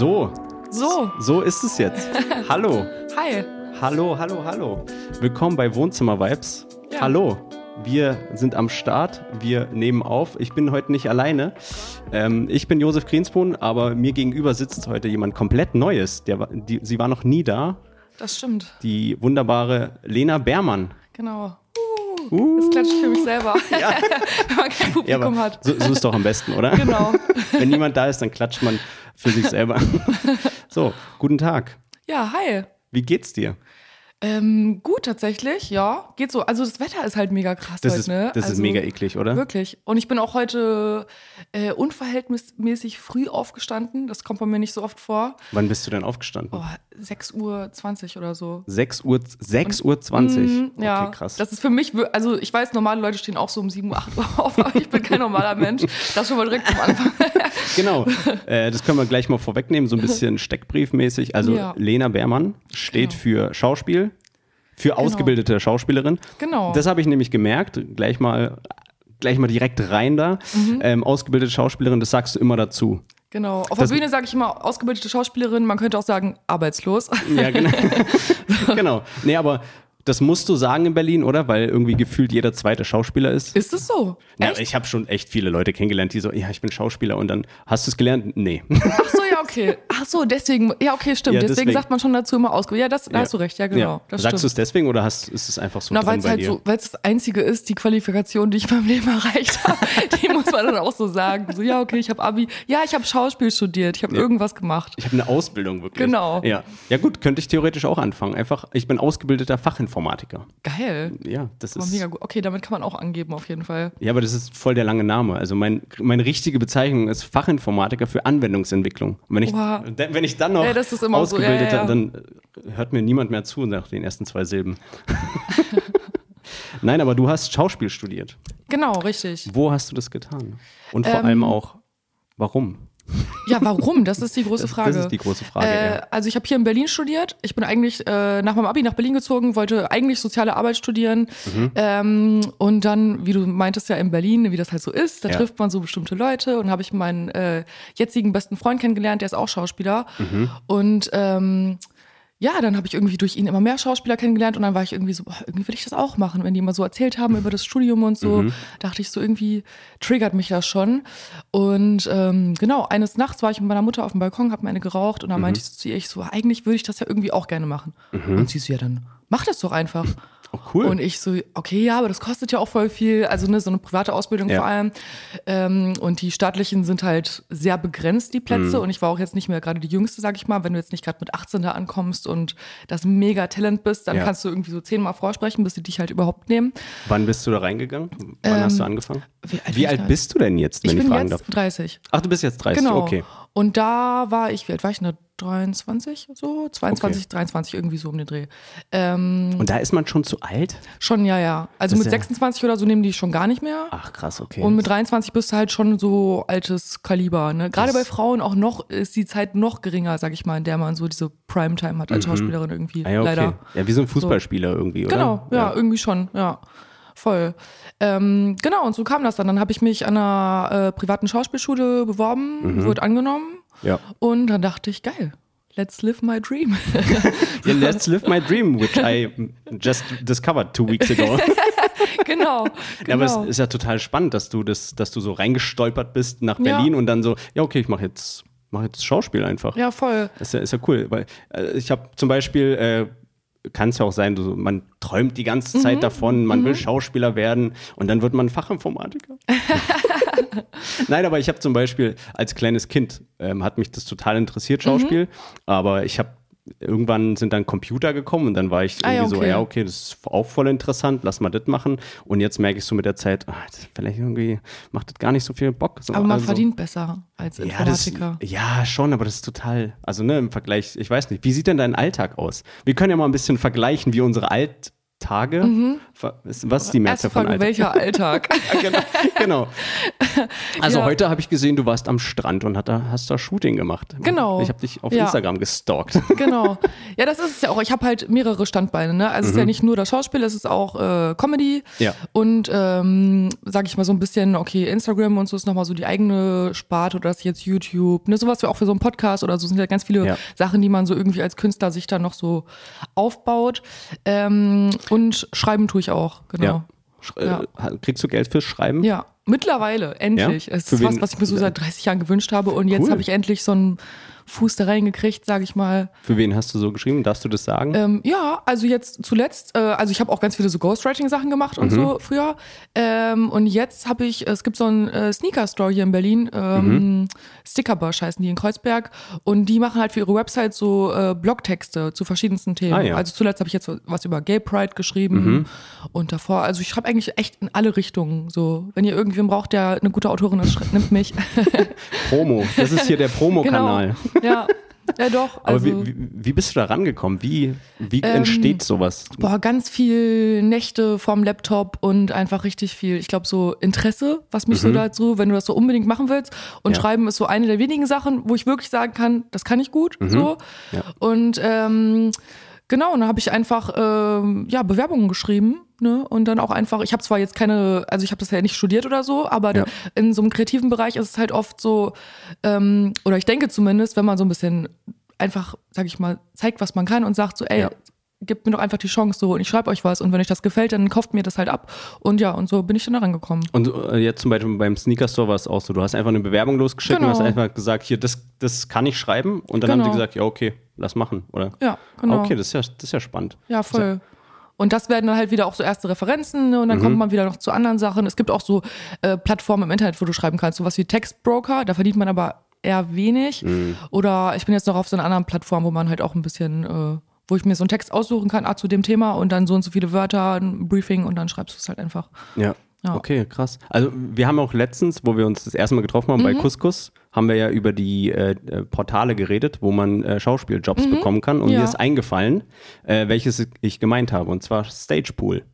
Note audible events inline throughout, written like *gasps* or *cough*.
So, So, so ist es jetzt. *laughs* hallo, hi. hallo, hallo, hallo. Willkommen bei Wohnzimmer Vibes. Ja. Hallo, wir sind am Start, wir nehmen auf. Ich bin heute nicht alleine. Ähm, ich bin Josef Greenspoon, aber mir gegenüber sitzt heute jemand komplett Neues. Der, die, sie war noch nie da. Das stimmt. Die wunderbare Lena Bermann. Genau. Uh, das klatscht für mich selber, *laughs* *laughs* wenn man kein Ja, Publikum aber hat. so, so ist doch am besten, oder? Genau. Wenn niemand da ist, dann klatscht man für sich selber. *laughs* So, guten Tag. Ja, hi. Wie geht's dir? Ähm, gut, tatsächlich, ja. Geht so. Also das Wetter ist halt mega krass Das, heute, ist, ne? das also, ist mega eklig, oder? Wirklich. Und ich bin auch heute äh, unverhältnismäßig früh aufgestanden. Das kommt bei mir nicht so oft vor. Wann bist du denn aufgestanden? Oh, 6.20 Uhr oder so. 6 Uhr, 6 Uhr 20. Mhm, ja, Okay, krass. das ist für mich, also ich weiß, normale Leute stehen auch so um 7, 8 Uhr auf, aber ich bin kein normaler Mensch. Das schon mal direkt zum Anfang. *laughs* genau. Äh, das können wir gleich mal vorwegnehmen, so ein *laughs* bisschen steckbriefmäßig. Also Ja. Lena Bermann steht Genau. für Schauspiel, für ausgebildete Schauspielerin. Genau. Das habe ich nämlich gemerkt. Gleich mal, gleich mal direkt rein da. Mhm. Ähm, ausgebildete Schauspielerin, das sagst du immer dazu. Genau. Auf Das- der Bühne sage ich immer ausgebildete Schauspielerin, man könnte auch sagen arbeitslos. Ja, genau. *laughs* *laughs* genau. Nee, aber das musst du sagen in Berlin, oder? Weil irgendwie gefühlt jeder zweite Schauspieler ist. Ist es so? Ja, ich habe schon echt viele Leute kennengelernt, die so, ja, ich bin Schauspieler und dann hast du es gelernt? Nee. Ach so, ja, okay. Ach so, deswegen, ja, okay, stimmt. Ja, deswegen, deswegen. sagt man schon dazu immer ausgebildet. Ja, das, da hast du recht, ja, genau. Ja. Das Sagst du es deswegen oder hast, ist es einfach so Na, weil es halt dir? so, weil es das einzige ist, die Qualifikation, die ich beim Leben *laughs* erreicht habe, die muss man dann auch so sagen. So, ja, okay, ich habe Abi, ja, ich habe Schauspiel studiert, ich habe irgendwas gemacht. Ich habe eine Ausbildung wirklich. Genau. Ja. ja gut, könnte ich theoretisch auch anfangen. Einfach, ich bin ausgebildeter Fachinformatiker. Geil. Ja, das ist. mega gut. Okay, damit kann man auch angeben, auf jeden Fall. Ja, aber das ist voll der lange Name. Also mein, meine richtige Bezeichnung ist Fachinformatiker für Anwendungsentwicklung. Und wenn ich, Oha. wenn ich dann noch Ja, das ist immer so, ja, ja. dann äh, hört mir niemand mehr zu nach den ersten zwei Silben. *laughs* Nein, aber du hast Schauspiel studiert. Genau, richtig. Wo hast du das getan? Und vor Ähm, allem auch, warum? Ja, warum? Das ist die große Das- Frage. das ist die große Frage, Äh, ja. Also ich habe hier in Berlin studiert. Ich bin eigentlich äh, nach meinem Abi nach Berlin gezogen, wollte eigentlich soziale Arbeit studieren. Mhm. Ähm, und dann, wie du meintest ja in Berlin, wie das halt so ist, da Ja. trifft man so bestimmte Leute. Und habe ich meinen äh, jetzigen besten Freund kennengelernt, der ist auch Schauspieler. Mhm. Und ähm, ja, dann habe ich irgendwie durch ihn immer mehr Schauspieler kennengelernt und dann war ich irgendwie so, boah, irgendwie will ich das auch machen. Wenn die immer so erzählt haben über das Studium und so, Mhm. dachte ich so, irgendwie triggert mich das schon. Und ähm, genau, eines Nachts war ich mit meiner Mutter auf dem Balkon, habe mir eine geraucht und dann meinte ich so zu ihr, ich so, eigentlich würde ich das ja irgendwie auch gerne machen. Und sie so, ja, dann mach das doch einfach. Oh, cool. Und ich so, okay, ja, aber das kostet ja auch voll viel. Also ne, so eine private Ausbildung Ja. vor allem. Ähm, und die staatlichen sind halt sehr begrenzt, die Plätze. Mhm. Und ich war auch jetzt nicht mehr gerade die Jüngste, sag ich mal. Wenn du jetzt nicht gerade mit 18 da ankommst und das mega Talent bist, dann Ja. kannst du irgendwie so zehnmal vorsprechen, bis sie dich halt überhaupt nehmen. Wann bist du da reingegangen? Wann hast du angefangen? Ähm, wie alt Wie alt bist du denn jetzt, wenn Ich ich, bin fragen jetzt darf? 30. Ach, du bist jetzt 30, Genau. okay. Und da war ich, wie alt war ich denn da? 23, so? 22, Okay. 23, irgendwie so um den Dreh. Ähm, Und da ist man schon zu alt? schon, ja, ja. Also Das mit ist ja- 26 oder so nehmen die schon gar nicht mehr. Ach, krass, okay. Und mit 23 bist du halt schon so altes Kaliber. Ne? Gerade Das- bei Frauen auch noch ist die Zeit noch geringer, sag ich mal, in der man so diese Primetime hat als Schauspielerin irgendwie. ah, ja, okay. Leider. Ja, wie so ein Fußballspieler irgendwie, oder? Genau, ja, irgendwie schon, ja. Voll. Ähm, genau, und so kam das dann. Dann habe ich mich an einer äh, privaten Schauspielschule beworben, Mhm. wurde angenommen. Ja. Und dann dachte ich, geil, let's live my dream. *laughs* ja. Let's live my dream, which I just discovered two weeks ago. *laughs* genau. Ja, aber es genau. ist ja total spannend, dass du das, dass du so reingestolpert bist nach Ja. Berlin und dann so, ja, okay, ich mache jetzt, mach jetzt Schauspiel einfach. ja, voll. Das ist ja, ist ja cool, weil äh, ich habe zum Beispiel, äh, kann es ja auch sein, du, man träumt die ganze Mhm. Zeit davon, man will Schauspieler werden und dann wird man Fachinformatiker. *laughs* Nein, aber ich habe zum Beispiel als kleines Kind, ähm, hat mich das total interessiert, Schauspiel, Mhm. aber ich habe Irgendwann sind dann Computer gekommen und dann war ich Ah, irgendwie so, okay. ja, okay, das ist auch voll interessant, lass mal das machen. Und jetzt merke ich so mit der Zeit, ah, das vielleicht irgendwie macht das gar nicht so viel Bock. So, Aber man also- verdient besser als ja, das, Informatiker. ja, schon, aber das ist total, also ne, im Vergleich, ich weiß nicht, wie sieht denn dein Alltag aus? Wir können ja mal ein bisschen vergleichen, wie unsere Alt, Tage? Was ist die Mehrzahl von Alltag? welcher Alltag? *laughs* genau, genau. *laughs* Also Ja. heute habe ich gesehen, du warst am Strand und da, hast da Shooting gemacht. Genau. Ich habe dich auf Ja. Instagram gestalkt. *laughs* genau. Ja, das ist es ja auch. Ich habe halt mehrere Standbeine. Ne? Also es ist ja nicht nur das Schauspiel, es ist auch äh, Comedy. Mhm. Ja. Und ähm, sage ich mal so ein bisschen, okay, Instagram und so ist nochmal so die eigene Sparte oder das ist jetzt YouTube. Ne? Sowas wie auch für so einen Podcast oder so sind ja ganz viele. Sachen, die man so irgendwie als Künstler sich dann noch so aufbaut. Ähm, und schreiben tue ich auch, genau. Ja. Sch- Ja. Äh, kriegst du Geld fürs Schreiben? Ja, mittlerweile, endlich. Ja? Es Für ist was, wen- was ich mir so seit 30 Jahren gewünscht habe. Und jetzt Cool. habe ich endlich so einen Fuß da reingekriegt, sage ich mal. Für wen hast du so geschrieben? Darfst du das sagen? Ähm, ja, also jetzt zuletzt, äh, also ich habe auch ganz viele so Ghostwriting-Sachen gemacht und Mhm. so früher. Ähm, und jetzt habe ich, es gibt so einen äh, Sneaker-Store hier in Berlin, ähm, Mhm. Stickerbush heißen die in Kreuzberg. Und die machen halt für ihre Website so äh, Blogtexte zu verschiedensten Themen. Ah, ja. Also zuletzt habe ich jetzt was über Gay Pride geschrieben Mhm. und davor, also ich schreibe eigentlich echt in alle Richtungen. So, wenn ihr irgendwen braucht, der eine gute Autorin ist, nimmt mich. *laughs* Promo. Das ist hier der Promokanal. Genau. Ja. Ja, doch. Aber Also, wie, wie, wie bist du da rangekommen? Wie, wie entsteht sowas? Boah, ganz viel Nächte vorm Laptop und einfach richtig viel, ich glaube, so Interesse, was mich so dazu, wenn du das so unbedingt machen willst. Und Mhm. Ja. Schreiben ist so eine der wenigen Sachen, wo ich wirklich sagen kann, das kann ich gut. So. Mhm. Ja. Und ähm, genau, und dann habe ich einfach ähm, ja, Bewerbungen geschrieben. Ne? Und dann auch einfach, ich habe zwar jetzt keine, also ich habe das ja nicht studiert oder so, aber Ja. in so einem kreativen Bereich ist es halt oft so, ähm, oder ich denke zumindest, wenn man so ein bisschen einfach, sag ich mal, zeigt, was man kann und sagt so, ey, Ja. gebt mir doch einfach die Chance so und ich schreibe euch was und wenn euch das gefällt, dann kauft mir das halt ab. Und ja, und so bin ich dann da rangekommen. Und äh, jetzt zum Beispiel beim Sneaker Store war es auch so. Du hast einfach eine Bewerbung losgeschickt und Genau. hast einfach gesagt, hier, das, das kann ich schreiben. Und dann haben Genau. die gesagt, ja, okay, lass machen, oder? Ja, genau. Okay, das ist ja, das ist ja spannend. Ja, voll. Und das werden dann halt wieder auch so erste Referenzen ne? und dann Mhm. kommt man wieder noch zu anderen Sachen. Es gibt auch so äh, Plattformen im Internet, wo du schreiben kannst, sowas wie Textbroker, da verdient man aber eher wenig. Mhm. Oder ich bin jetzt noch auf so einer anderen Plattform, wo man halt auch ein bisschen, äh, wo ich mir so einen Text aussuchen kann, ah, zu dem Thema und dann so und so viele Wörter, ein Briefing und dann schreibst du es halt einfach. Ja. Ja. Okay, krass. Also wir haben auch letztens, wo wir uns das erste Mal getroffen haben bei Mhm. Couscous, haben wir ja über die äh, äh, Portale geredet, wo man äh, Schauspieljobs bekommen kann. Und Mhm. Ja. mir ist eingefallen, äh, welches ich gemeint habe, und zwar Stagepool.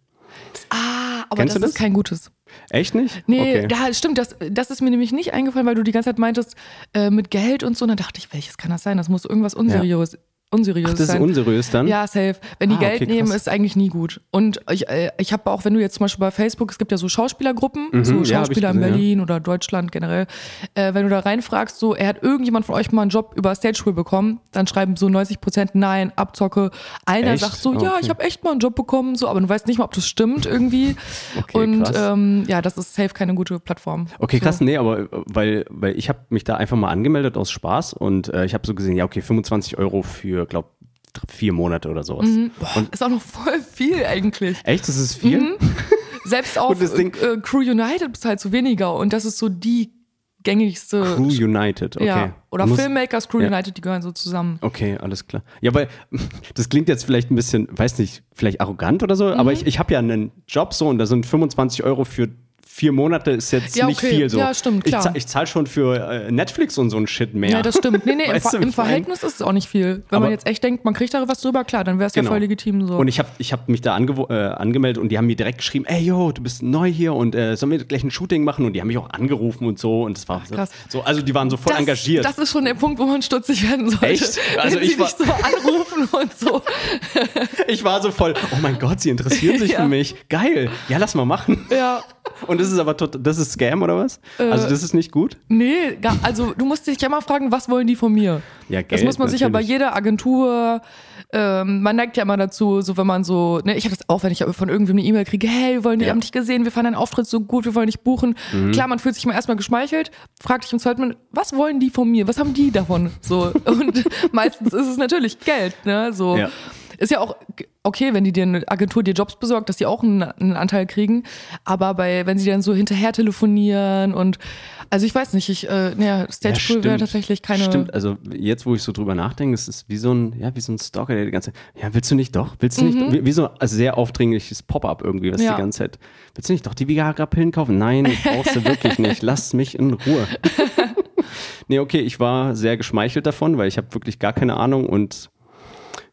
Ah, aber Kennst das, du ist das? kein gutes. Echt nicht? Nee, okay. ja, stimmt, das, das ist mir nämlich nicht eingefallen, weil du die ganze Zeit meintest, äh, mit Geld und so. Und dann dachte ich, welches kann das sein? Das muss irgendwas unseriös, unseriös Ach, das ist sein. unseriös dann? Ja, safe. Wenn die Ah, Geld okay, nehmen, krass. ist eigentlich nie gut. Und ich, äh, ich habe auch, wenn du jetzt zum Beispiel bei Facebook, es gibt ja so Schauspielergruppen, so Mhm, ja, ich Schauspieler in gesehen, ja. Berlin oder Deutschland generell. Äh, wenn du da reinfragst, so, er hat irgendjemand von euch mal einen Job über Stage School bekommen, dann schreiben so 90 Prozent nein, Abzocke. Einer Echt? sagt so, Ah, ja, okay. ich habe echt mal einen Job bekommen, so, aber du weißt nicht mal, ob das stimmt irgendwie. *laughs* Okay, Und krass. ähm, ja, das ist safe keine gute Plattform. Okay, krass, So. nee, aber weil, weil ich habe mich da einfach mal angemeldet aus Spaß und äh, ich habe so gesehen, ja, okay, 25 Euro für, glaub, dr- vier Monate oder sowas. Mhm. Ist auch noch voll viel eigentlich. Echt? Das ist viel? Mhm. Selbst *laughs* auf äh, Crew United bezahlst du weniger und das ist so die gängigste. Crew United, okay. Ja. Oder Muss- Filmmakers Crew ja. United, die gehören so zusammen. Okay, alles klar. Ja, weil *laughs* das klingt jetzt vielleicht ein bisschen, weiß nicht, vielleicht arrogant oder so, Mhm. aber ich, ich habe ja einen Job so und da sind 25 Euro für vier Monate ist jetzt Ja, nicht okay. viel so. Ja, stimmt, Ich, klar. zahl- ich zahle schon für äh, Netflix und so ein Shit mehr. Ja, das stimmt. Nee, nee, *laughs* im, Ver im ich mein? Verhältnis ist es auch nicht viel. Wenn Aber- man jetzt echt denkt, man kriegt da was drüber, klar, dann wäre es ja Genau. voll legitim so. Und ich habe ich hab mich da angewo- äh, angemeldet und die haben mir direkt geschrieben, ey yo, du bist neu hier und äh, sollen wir gleich ein Shooting machen? Und die haben mich auch angerufen und so und das war krass. so, also die waren so voll das, engagiert. Das ist schon der Punkt, wo man stutzig werden sollte. Echt? Also Wenn ich sie war- so anrufen *laughs* und so. ich war so voll, oh mein Gott, sie interessieren sich Ja. für mich. Geil, ja, lass mal machen. Ja. Und das ist aber tot, das ist Scam oder was? Äh, also das ist nicht gut? Nee, gar, also du musst dich ja mal fragen, was wollen die von mir? Ja, Das Geld muss man sich ja bei jeder Agentur, ähm, man neigt ja immer dazu, so wenn man so, ne, ich habe das auch, wenn ich von irgendwem eine E-Mail kriege, hey, wir wollen, die Ja. haben dich gesehen, wir fanden deinen Auftritt so gut, wir wollen dich buchen. Mhm. Klar, man fühlt sich mal erstmal geschmeichelt, fragt dich im zweiten Mal, was wollen die von mir? Was haben die davon? So, *laughs* und meistens ist es natürlich Geld, ne, so. Ja. Ist ja auch okay, wenn die dir eine Agentur dir Jobs besorgt, dass die auch einen, einen Anteil kriegen. Aber bei, wenn sie dann so hinterher telefonieren und also ich weiß nicht, ich, äh, naja, Stage Pool wäre tatsächlich keine. Stimmt, also jetzt, wo ich so drüber nachdenke, es ist wie so ein, ja, wie so ein Stalker, der die ganze ja, willst du nicht doch? Willst du nicht? Wie, wie so ein sehr aufdringliches Pop-up irgendwie, was Mhm. Ja. die ganze Zeit. Willst du nicht doch die Viagra-Pillen kaufen? Nein, brauchst du wirklich nicht. Lass mich in Ruhe. *laughs* nee, okay, ich war sehr geschmeichelt davon, weil ich habe wirklich gar keine Ahnung und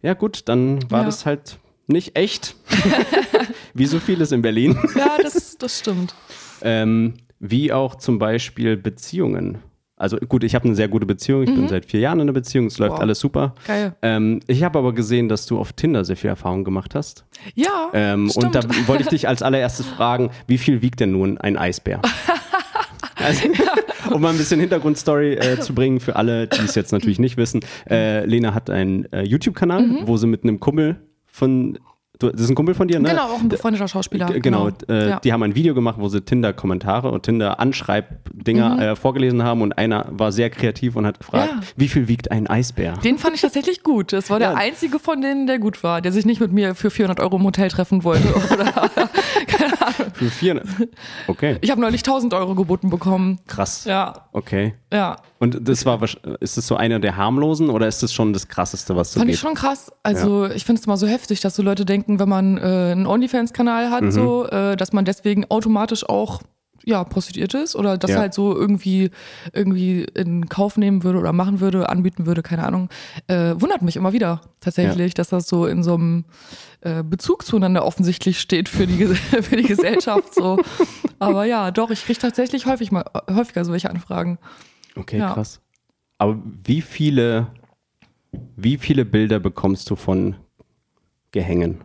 ja gut, dann war Ja. das halt nicht echt. *laughs* *laughs* wie so vieles in Berlin. Ja, das, das stimmt. ähm, wie auch zum Beispiel Beziehungen. Also gut, ich habe eine sehr gute Beziehung. Ich bin seit vier Jahren in einer Beziehung. Es läuft Mhm. Wow. alles super. Geil. Ähm, ich habe aber gesehen, dass du auf Tinder sehr viel Erfahrung gemacht hast. Ja, Ähm, stimmt. und da wollte ich dich als allererstes fragen, wie viel wiegt denn nun ein Eisbär? *laughs* Also, um mal ein bisschen Hintergrundstory äh, zu bringen für alle, die es jetzt natürlich nicht wissen. Äh, Lena hat einen äh, YouTube-Kanal, Mhm. wo sie mit einem Kumpel von, du, das ist ein Kumpel von dir, ne? genau, auch ein befreundeter Schauspieler. G- Genau, Äh, ja. die haben ein Video gemacht, wo sie Tinder-Kommentare und Tinder-Anschreibdinger äh, vorgelesen haben und einer war sehr kreativ und hat gefragt, Mhm. Ja. wie viel wiegt ein Eisbär? Den fand ich tatsächlich gut. Das war der Ja. einzige von denen, der gut war, der sich nicht mit mir für 400 Euro im Hotel treffen wollte. *laughs* Oder Für 400. Okay, ich habe neulich 1000 Euro geboten bekommen. krass. Ja, Okay. ja. Und das war, ist das so einer der harmlosen oder ist das schon das krasseste, was so Fand geht? ich schon krass. Also ich finde es immer so heftig, dass so Leute denken, wenn man äh, einen OnlyFans-Kanal hat, Mhm. so, äh, dass man deswegen automatisch auch ja, prostituiert ist oder das Ja. halt so irgendwie, irgendwie in Kauf nehmen würde oder machen würde, anbieten würde, keine Ahnung. Äh, wundert mich immer wieder tatsächlich, dass das so in so einem äh, Bezug zueinander offensichtlich steht für die, *laughs* für die Gesellschaft. So. Aber ja, doch, ich kriege tatsächlich häufig mal, häufiger solche Anfragen. Okay, Ja. krass. Aber wie viele, wie viele Bilder bekommst du von Gehängen?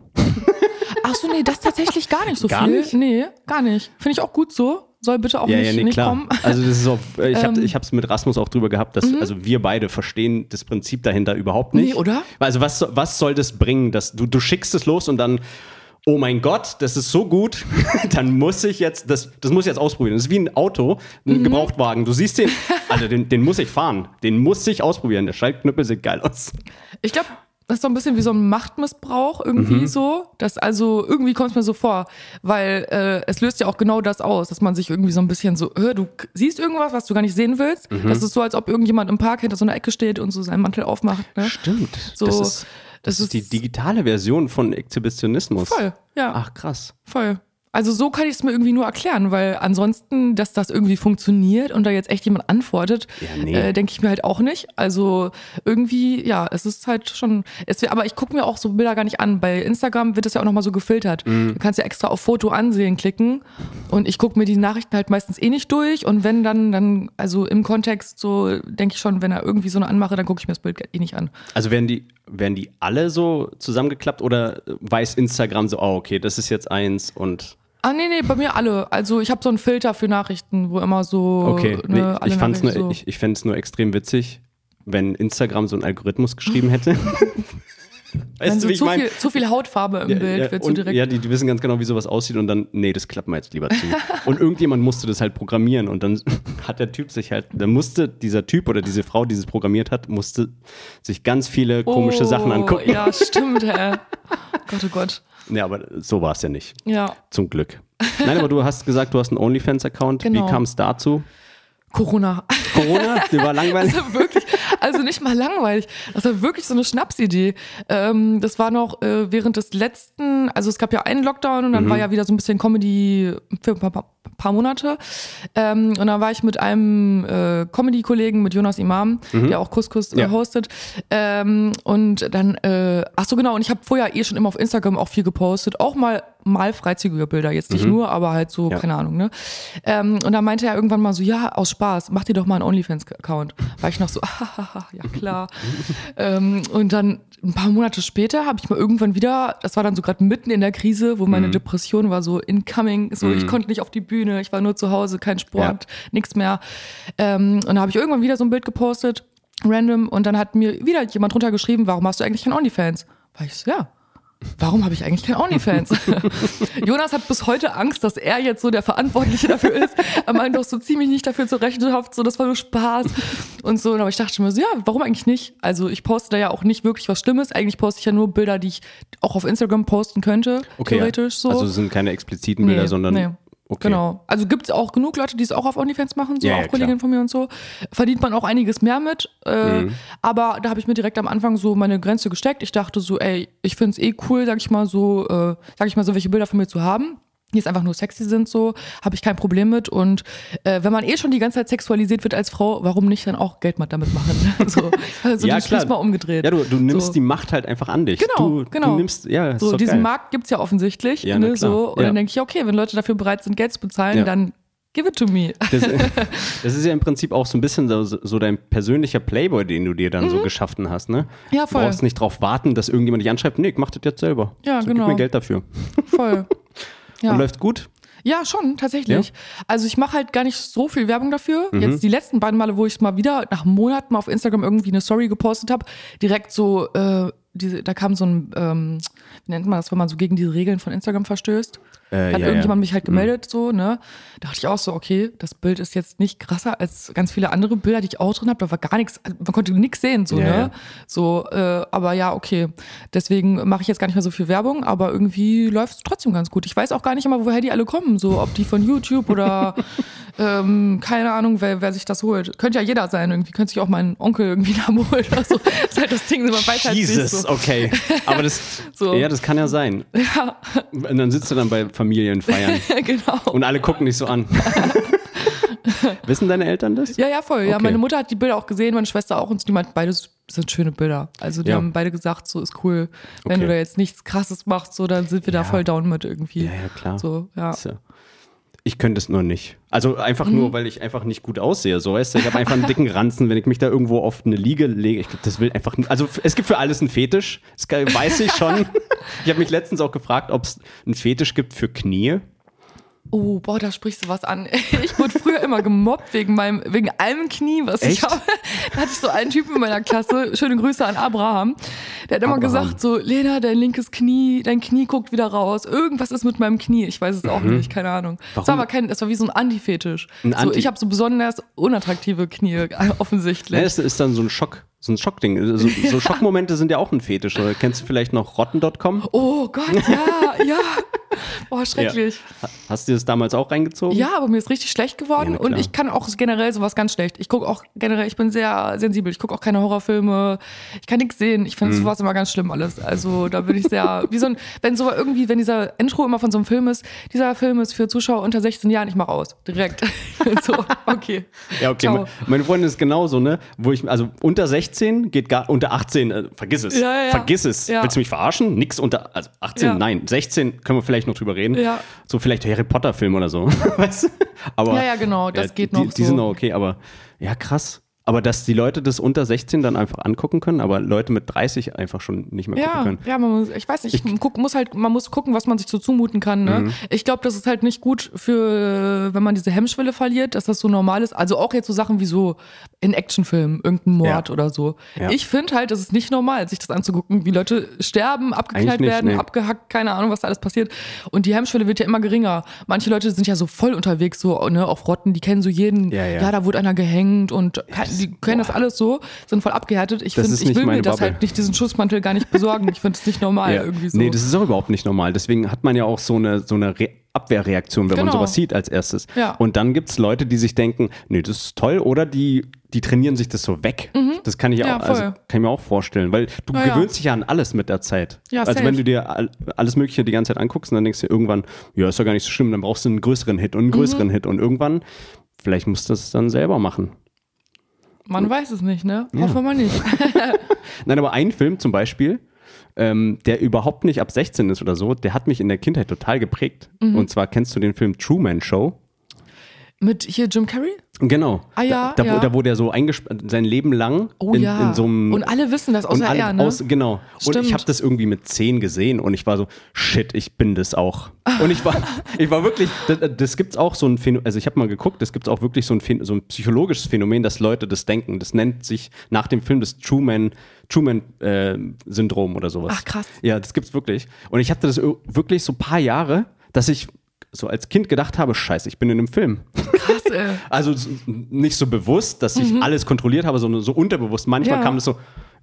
Ach so, nee, das tatsächlich gar nicht so Gar viel. nicht? Nee, gar nicht. Finde ich auch gut so. Soll bitte auch nicht, nicht kommen. Also das ist auch, *laughs* ich habe Ähm. Mhm. es mit Rasmus auch drüber gehabt, dass also wir beide verstehen das Prinzip dahinter überhaupt nicht. Nee, oder? Also was, was soll das bringen, dass du, du schickst es los und dann Oh mein Gott, das ist so gut, *laughs* dann muss ich jetzt, das, das muss ich jetzt ausprobieren. Das ist wie ein Auto, ein Mhm. Gebrauchtwagen. Du siehst den, *laughs* also den, den muss ich fahren. Den muss ich ausprobieren. Der Schaltknüppel sieht geil aus. Ich glaube, das ist so ein bisschen wie so ein Machtmissbrauch irgendwie Mhm. so. Das also irgendwie kommt es mir so vor, weil äh, es löst ja auch genau das aus, dass man sich irgendwie so ein bisschen so, äh, du siehst irgendwas, was du gar nicht sehen willst. Mhm. Das ist so, als ob irgendjemand im Park hinter so einer Ecke steht und so seinen Mantel aufmacht. Ne? Stimmt. So, das ist, das das ist die digitale Version von Exhibitionismus. Voll, ja. Ach krass. Voll. Also so kann ich es mir irgendwie nur erklären, weil ansonsten, dass das irgendwie funktioniert und da jetzt echt jemand antwortet, Ja, nee. äh, denke ich mir halt auch nicht. Also irgendwie, ja, es ist halt schon, es, aber ich gucke mir auch so Bilder gar nicht an. Bei Instagram wird das ja auch nochmal so gefiltert. Mhm. Du kannst ja extra auf Foto ansehen klicken und ich gucke mir die Nachrichten halt meistens eh nicht durch und wenn dann, dann, also im Kontext so, denke ich schon, wenn er irgendwie so eine anmache, dann gucke ich mir das Bild eh nicht an. Also werden die, werden die alle so zusammengeklappt oder weiß Instagram so, oh, okay, das ist jetzt eins und Ah, nee, nee, bei mir alle. Also ich habe so einen Filter für Nachrichten, wo immer so. okay. ne, nee, alle ich fand's nur, so. ich, ich fände es nur extrem witzig, wenn Instagram so einen Algorithmus geschrieben hätte. *laughs* Wenn weißt so du, wie ich zu, meine? viel, zu viel Hautfarbe im Bild wird so direkt. ja, die, die wissen ganz genau, wie sowas aussieht und dann, nee, das klappen wir jetzt lieber zu. *laughs* und irgendjemand musste das halt programmieren und dann *laughs* hat der Typ sich halt, dann musste dieser Typ oder diese Frau, die es programmiert hat, musste sich ganz viele komische Sachen angucken. Ja, stimmt, hä. Gott, oh Gott. Ja, aber so war es ja nicht. Ja. Zum Glück. Nein, aber du hast gesagt, du hast einen OnlyFans-Account. Genau. Wie kam es dazu? Corona. Corona? Die war langweilig. Das *laughs* war wirklich, also nicht mal langweilig. Das war wirklich so eine Schnapsidee. Ähm, das war noch äh, während des letzten, also es gab ja einen Lockdown und dann Mhm. war ja wieder so ein bisschen Comedy für ein paar, paar, Monate. Ähm, und dann war ich mit einem äh, Comedy-Kollegen, mit Jonas Imam, der auch Couscous Mhm. Ja. äh, hostet. Ähm, und dann, äh, ach so genau, und ich habe vorher eh schon immer auf Instagram auch viel gepostet, auch mal mal freizügige Bilder, jetzt nicht nur, aber halt so, Mhm. Ja. keine Ahnung, ne? Ähm, und dann meinte er irgendwann mal so, ja, aus Spaß, mach dir doch mal einen OnlyFans-Account. War ich noch so, *laughs* ah, ja klar. *laughs* ähm, und dann ein paar Monate später habe ich mal irgendwann wieder, das war dann so gerade mitten in der Krise, wo meine Mhm. Depression war so incoming, so ich konnte nicht auf die Bühne, ich war nur zu Hause, kein Sport, nichts mehr. Ähm, und da habe ich irgendwann wieder so ein Bild gepostet, random, und dann hat mir wieder jemand drunter geschrieben, warum hast du eigentlich kein OnlyFans? War ich so, ja. Warum habe ich eigentlich kein OnlyFans? *laughs* Jonas hat bis heute Angst, dass er jetzt so der Verantwortliche dafür ist. Er meint doch so ziemlich nicht dafür zur Rechenschaft, so das war nur Spaß und so. Aber ich dachte mir so, ja, warum eigentlich nicht? Also ich poste da ja auch nicht wirklich was Schlimmes. Eigentlich poste ich ja nur Bilder, die ich auch auf Instagram posten könnte, theoretisch so. Also es sind keine expliziten Bilder, sondern. Nee. Okay. Genau. Also gibt es auch genug Leute, die es auch auf OnlyFans machen, so Ja, auch ja, Kolleginnen klar. von mir und so. Verdient man auch einiges mehr mit. Äh, Mhm. Aber da habe ich mir direkt am Anfang so meine Grenze gesteckt. Ich dachte so, ey, ich finde es eh cool, sag ich mal so, äh, sag ich mal so, welche Bilder von mir zu haben. Die jetzt einfach nur sexy sind, so, habe ich kein Problem mit. Und äh, wenn man eh schon die ganze Zeit sexualisiert wird als Frau, warum nicht dann auch Geld damit machen? *laughs* so, also Ja. Schließ mal umgedreht. Ja, du, du nimmst So. die Macht halt einfach an dich. Genau, du, genau. Du nimmst, ja, So, diesen geil. Markt gibt's ja offensichtlich. Ja, ne, so. Und Ja. dann denke ich, okay, wenn Leute dafür bereit sind, Geld zu bezahlen, Ja. dann give it to me. Das, *laughs* das ist ja im Prinzip auch so ein bisschen so, so dein persönlicher Playboy, den du dir dann so geschaffen hast, ne? Mhm. Ja, voll. Du brauchst nicht drauf warten, dass irgendjemand dich anschreibt, nee, ich mach das jetzt selber. Ja, so, genau. Gib mir Geld dafür. Voll. *laughs* Ja. Und läuft gut? Ja, schon, tatsächlich. Also ich mache halt gar nicht so viel Werbung dafür. Jetzt die letzten beiden Male, wo ich mal wieder nach Monaten auf Instagram irgendwie eine Story gepostet habe, direkt so, äh, diese, da kam so ein, ähm, wie nennt man das, wenn man so gegen die Regeln von Instagram verstößt? Äh, Hat ja, irgendjemand ja. mich halt gemeldet, so, ne? Da dachte ich auch so, okay, das Bild ist jetzt nicht krasser als ganz viele andere Bilder, die ich auch drin habe. Da war gar nichts, man konnte nichts sehen, so, Ja, ne? So, äh, aber ja, okay. Deswegen mache ich jetzt gar nicht mehr so viel Werbung, aber irgendwie läuft es trotzdem ganz gut. Ich weiß auch gar nicht immer, woher die alle kommen, so, ob die von YouTube oder *laughs* ähm, keine Ahnung, wer, wer sich das holt. Könnte ja jeder sein, irgendwie. Könnte sich auch mein Onkel irgendwie *laughs* da holen oder so. Das ist halt das Ding, man weiß halt nicht Jesus, so. okay. Aber das, *laughs* So. ja, das kann ja sein. Ja, Und dann sitzt du dann bei Familienfeiern *laughs* genau. und alle gucken dich so an. *laughs* Wissen deine Eltern das? Ja, ja, voll. Ja, Okay. meine Mutter hat die Bilder auch gesehen, meine Schwester auch und die meint, beides sind schöne Bilder. Also die Ja. haben beide gesagt, so ist cool. Wenn Okay. du da jetzt nichts krasses machst, so dann sind wir da Ja. voll down mit irgendwie. Ja, ja, klar. So, ja. Ja- Ich könnte es nur nicht. Also einfach Mhm. nur, weil ich einfach nicht gut aussehe. So weißt du, ich habe einfach einen dicken Ranzen, wenn ich mich da irgendwo auf eine Liege lege. Ich glaube, das will einfach. Also es gibt für alles einen Fetisch. Das weiß ich schon. *laughs* ich habe mich letztens auch gefragt, ob es einen Fetisch gibt für Knie. Oh, boah, da sprichst du was an. *laughs* Ich wurde früher immer gemobbt wegen meinem, wegen einem Knie, was ich Echt? habe. Da hatte ich so einen Typen in meiner Klasse, schöne Grüße an Abraham. Der hat immer Abraham. gesagt so, Lena, dein linkes Knie, dein Knie guckt wieder raus. Irgendwas ist mit meinem Knie. Ich weiß es auch nicht, keine Ahnung. Das war Mhm. Warum? aber kein, das war wie so ein Antifetisch. Ein so, Anti- ich habe so besonders unattraktive Knie, *laughs* offensichtlich. Ne, das ist dann so ein Schock, so ein Schockding. So, so *laughs* Schockmomente sind ja auch ein Fetisch. Oder kennst du vielleicht noch rotten.com? Oh Gott, ja, ja. Boah, schrecklich. Ha- Hast du das damals auch reingezogen? Ja, aber mir ist richtig schlecht geworden Ja, und ich kann auch generell sowas ganz schlecht. Ich gucke auch generell, ich bin sehr sensibel. Ich gucke auch keine Horrorfilme. Ich kann nichts sehen. Ich Mhm. finde sowas immer ganz schlimm alles. Also da bin ich sehr, *laughs* wie so ein, wenn so irgendwie, wenn dieser Intro immer von so einem Film ist, dieser Film ist für Zuschauer unter 16 Jahren, ich mach aus. Direkt. *laughs* so, okay. Ja, okay. Ciao. Me- Meine Freundin ist genauso, ne? Wo ich, also unter 16 geht gar, unter 18, äh, vergiss es. Ja, ja. Vergiss es. Ja. Willst du mich verarschen? Nix unter, also 18, Ja. nein. 16 können wir vielleicht noch drüber reden. So vielleicht Harry Potter Film oder so. *laughs* weißt du? Aber, Ja, ja, genau, das geht die, noch Die so. sind noch okay, aber ja, krass. Aber dass die Leute das unter 16 dann einfach angucken können, aber Leute mit 30 einfach schon nicht mehr gucken Ja, können. ja, man muss, ich weiß nicht, ich guck, muss halt, man muss gucken, was man sich so zumuten kann. Ne? Mhm. Ich glaube, das ist halt nicht gut für, wenn man diese Hemmschwelle verliert, dass das so normal ist. Also auch jetzt so Sachen wie so in Actionfilmen, irgendein Mord Ja. oder so. Ja. Ich finde halt, es ist nicht normal, sich das anzugucken, wie Leute sterben, abgeknallt nicht, werden, nee. abgehackt, keine Ahnung, was da alles passiert. Und die Hemmschwelle wird ja immer geringer. Manche Leute sind ja so voll unterwegs, so, ne, auf Rotten, die kennen so jeden, Ja, ja. da wurde einer gehängt und die können das alles so, sind voll abgehärtet. Ich ist ich will mir das Bubble. halt nicht, diesen Schutzmantel gar nicht besorgen. Ich finde es nicht normal irgendwie so. Nee, das ist auch überhaupt nicht normal. Deswegen hat man ja auch so eine, so eine Re Abwehrreaktion, wenn man Genau. sowas sieht als erstes. Ja. Und dann gibt es Leute, die sich denken, nee, das ist toll, oder die, die trainieren sich das so weg. Das kann ich, Mhm. Ja, auch, also, kann ich mir auch vorstellen, weil du Ja, ja. gewöhnst dich ja an alles mit der Zeit. Ja, also safe. wenn du dir all, alles Mögliche die ganze Zeit anguckst und dann denkst du dir irgendwann, ja, ist doch gar nicht so schlimm, dann brauchst du einen größeren Hit und einen Mhm. größeren Hit und irgendwann, vielleicht musst du es dann selber machen. Man weiß es nicht, ne? Hoffen wir nicht. *laughs* Nein, aber ein Film zum Beispiel, ähm, der überhaupt nicht ab 16 ist oder so, der hat mich in der Kindheit total geprägt. Mhm. Und zwar kennst du den Film Truman Show? Mit hier Jim Carrey? Genau. Ah, ja, da, da, ja. Da wurde er so eingespannt, sein Leben lang Oh in, ja. in so einem. und alle wissen das, außer und alle er, ne? aus, genau. Und Stimmt. ich habe das irgendwie mit 10 gesehen und ich war so, shit, ich bin das auch. Und ich war, *laughs* ich war wirklich, das, das gibt's auch so ein Phänomen, also ich habe mal geguckt, das gibt's auch wirklich so ein, Phän- so ein psychologisches Phänomen, dass Leute das denken. Das nennt sich nach dem Film das Truman, Truman-Syndrom oder sowas. Ach, krass. Ja, das gibt's wirklich. Und ich hatte das ir- wirklich so ein paar Jahre, dass ich so als Kind gedacht habe, scheiße, ich bin in einem Film. Krass, ey. *laughs* Also nicht so bewusst, dass ich alles kontrolliert habe, sondern so unterbewusst. Manchmal Mhm. Ja. kam das so,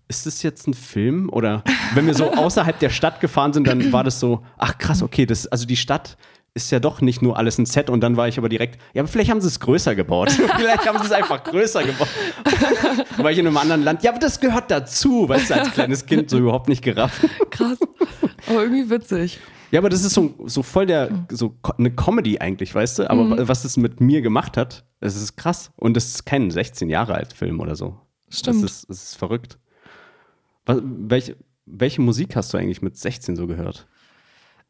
ist das jetzt ein Film? Oder wenn wir so *laughs* außerhalb der Stadt gefahren sind, dann war das so, ach krass, okay, das, also die Stadt ist ja doch nicht nur alles ein Set und dann war ich aber direkt, ja, aber vielleicht haben sie es größer gebaut. *laughs* vielleicht haben sie es einfach größer gebaut. War ich in einem anderen Land, ja, aber das gehört dazu, weißt du, als kleines Kind so überhaupt nicht gerafft. Krass. Aber irgendwie witzig. Ja, aber das ist so, so voll der, so ko- eine Comedy eigentlich, weißt du? Aber Mhm. was es mit mir gemacht hat, das ist krass. Und das ist kein 16 Jahre alt Film oder so. Stimmt. Das ist, das ist verrückt. Was, welche, welche Musik hast du eigentlich mit 16 so gehört?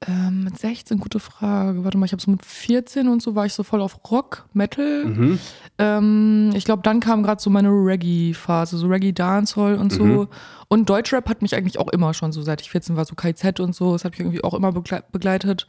Ähm, mit 16, gute Frage. Warte mal, ich habe so mit 14 und so war ich so voll auf Rock, Metal. Mhm. Ähm, ich glaube, dann kam gerade so meine Reggae-Phase, so Reggae Dancehall und so. Mhm. Und Deutschrap hat mich eigentlich auch immer schon so, seit ich 14 war, so KZ und so. Das hat mich irgendwie auch immer begle begleitet.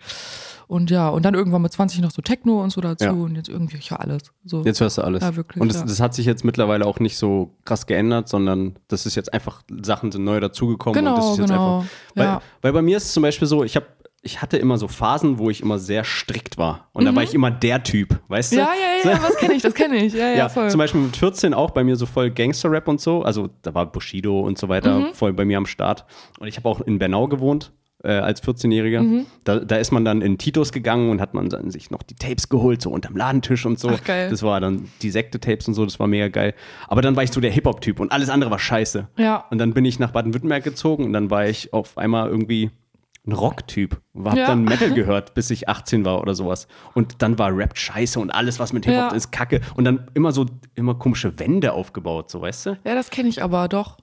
Und ja, und dann irgendwann mit 20 noch so Techno und so dazu. Ja. Und jetzt irgendwie, ich höre alles. So. Jetzt hörst du alles. Ja, wirklich, Und das, ja. das hat sich jetzt mittlerweile auch nicht so krass geändert, sondern das ist jetzt einfach, Sachen sind neu dazugekommen. und das Genau, ist jetzt genau. einfach. Weil, Ja. weil bei mir ist es zum Beispiel so, ich habe ich hatte immer so Phasen, wo ich immer sehr strikt war. Und da war ich immer der Typ, weißt du? Mhm. ja, ja, ja, was kenne ich, das kenne ich. Ja, ja, Ja, voll. zum Beispiel mit 14 auch bei mir so voll Gangster-Rap und so. Also da war Bushido und so weiter Mhm. voll bei mir am Start. Und ich habe auch in Bernau gewohnt äh, als 14-Jähriger. Mhm. Da, da ist man dann in Titos gegangen und hat man dann sich noch die Tapes geholt, so unterm Ladentisch und so. Ach, geil. Das war dann die Sekte-Tapes und so, das war mega geil. Aber dann war ich so der Hip-Hop-Typ und alles andere war scheiße. Ja. Und dann bin ich nach Baden-Württemberg gezogen und dann war ich auf einmal irgendwie ein Rock-Typ. Hab Ja. dann Metal gehört, bis ich 18 war oder sowas. Und dann war Rap scheiße und alles, was mit Hip-Hop Ja. ist, kacke. Und dann immer so, immer komische Wände aufgebaut, so weißt du? Ja, das kenne ich aber doch.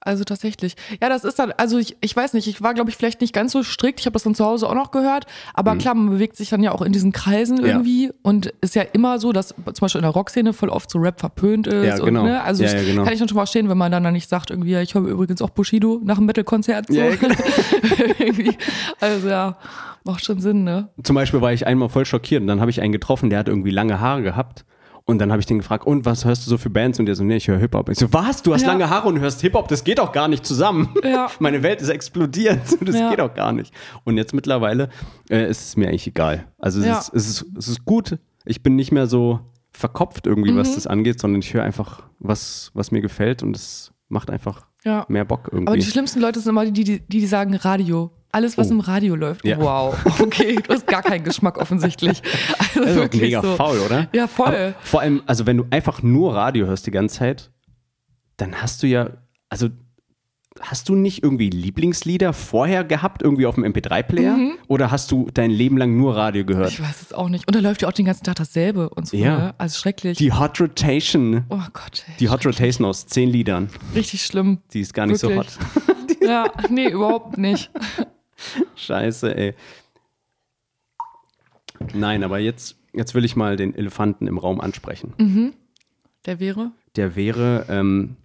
Also tatsächlich. Ja, das ist dann, also ich, ich weiß nicht, ich war, glaube ich, vielleicht nicht ganz so strikt. Ich habe das dann zu Hause auch noch gehört. Aber klar, man bewegt sich dann ja auch in diesen Kreisen Mhm. Ja. irgendwie. Und ist ja immer so, dass zum Beispiel in der Rockszene voll oft so Rap verpönt ist. Ja, genau. Und, ne? Also Ja, ja, genau. kann ich dann schon verstehen, wenn man dann, dann nicht sagt, irgendwie, ich höre übrigens auch Bushido nach dem Metal-Konzert. So. Ja, *laughs* genau. Also ja, macht schon Sinn, ne? Zum Beispiel war ich einmal voll schockiert und dann habe ich einen getroffen, der hat irgendwie lange Haare gehabt. Und dann habe ich den gefragt, und was hörst du so für Bands? Und der so, nee, ich höre Hip-Hop. Ich so, was? Du hast Ja. lange Haare und hörst Hip-Hop? Das geht doch gar nicht zusammen. Ja. *laughs* Meine Welt ist explodiert. *laughs* Das Ja. geht doch gar nicht. Und jetzt mittlerweile äh, ist es mir eigentlich egal. Also es, ist, es, ist, es ist gut. Ich bin nicht mehr so verkopft irgendwie, Mhm. was das angeht, sondern ich höre einfach, was, was mir gefällt und es macht einfach mehr Bock Aber die irgendwie. schlimmsten Leute sind immer die, die, die sagen Radio. Alles, was Oh. im Radio läuft. Ja. Wow. *laughs* Okay, du hast gar keinen Geschmack offensichtlich. Also Das ist wirklich mega so. faul, oder? Ja, voll. Aber vor allem, also wenn du einfach nur Radio hörst die ganze Zeit, dann hast du ja, also hast du nicht irgendwie Lieblingslieder vorher gehabt, irgendwie auf dem MP3-Player? Oder hast du dein Leben lang nur Radio gehört? Mhm. Ich weiß es auch nicht. Und da läuft ja auch den ganzen Tag dasselbe und so. Ja. Ne? Also schrecklich. Die Hot Rotation, oh Gott, ey. die Hot Rotation aus zehn Liedern, richtig schlimm. die ist gar nicht Wirklich. so hot. *laughs* Ja, nee, überhaupt nicht. *laughs* Scheiße, ey. Nein, aber jetzt, jetzt will ich mal den Elefanten im Raum ansprechen. Der wäre? Der wäre, ähm,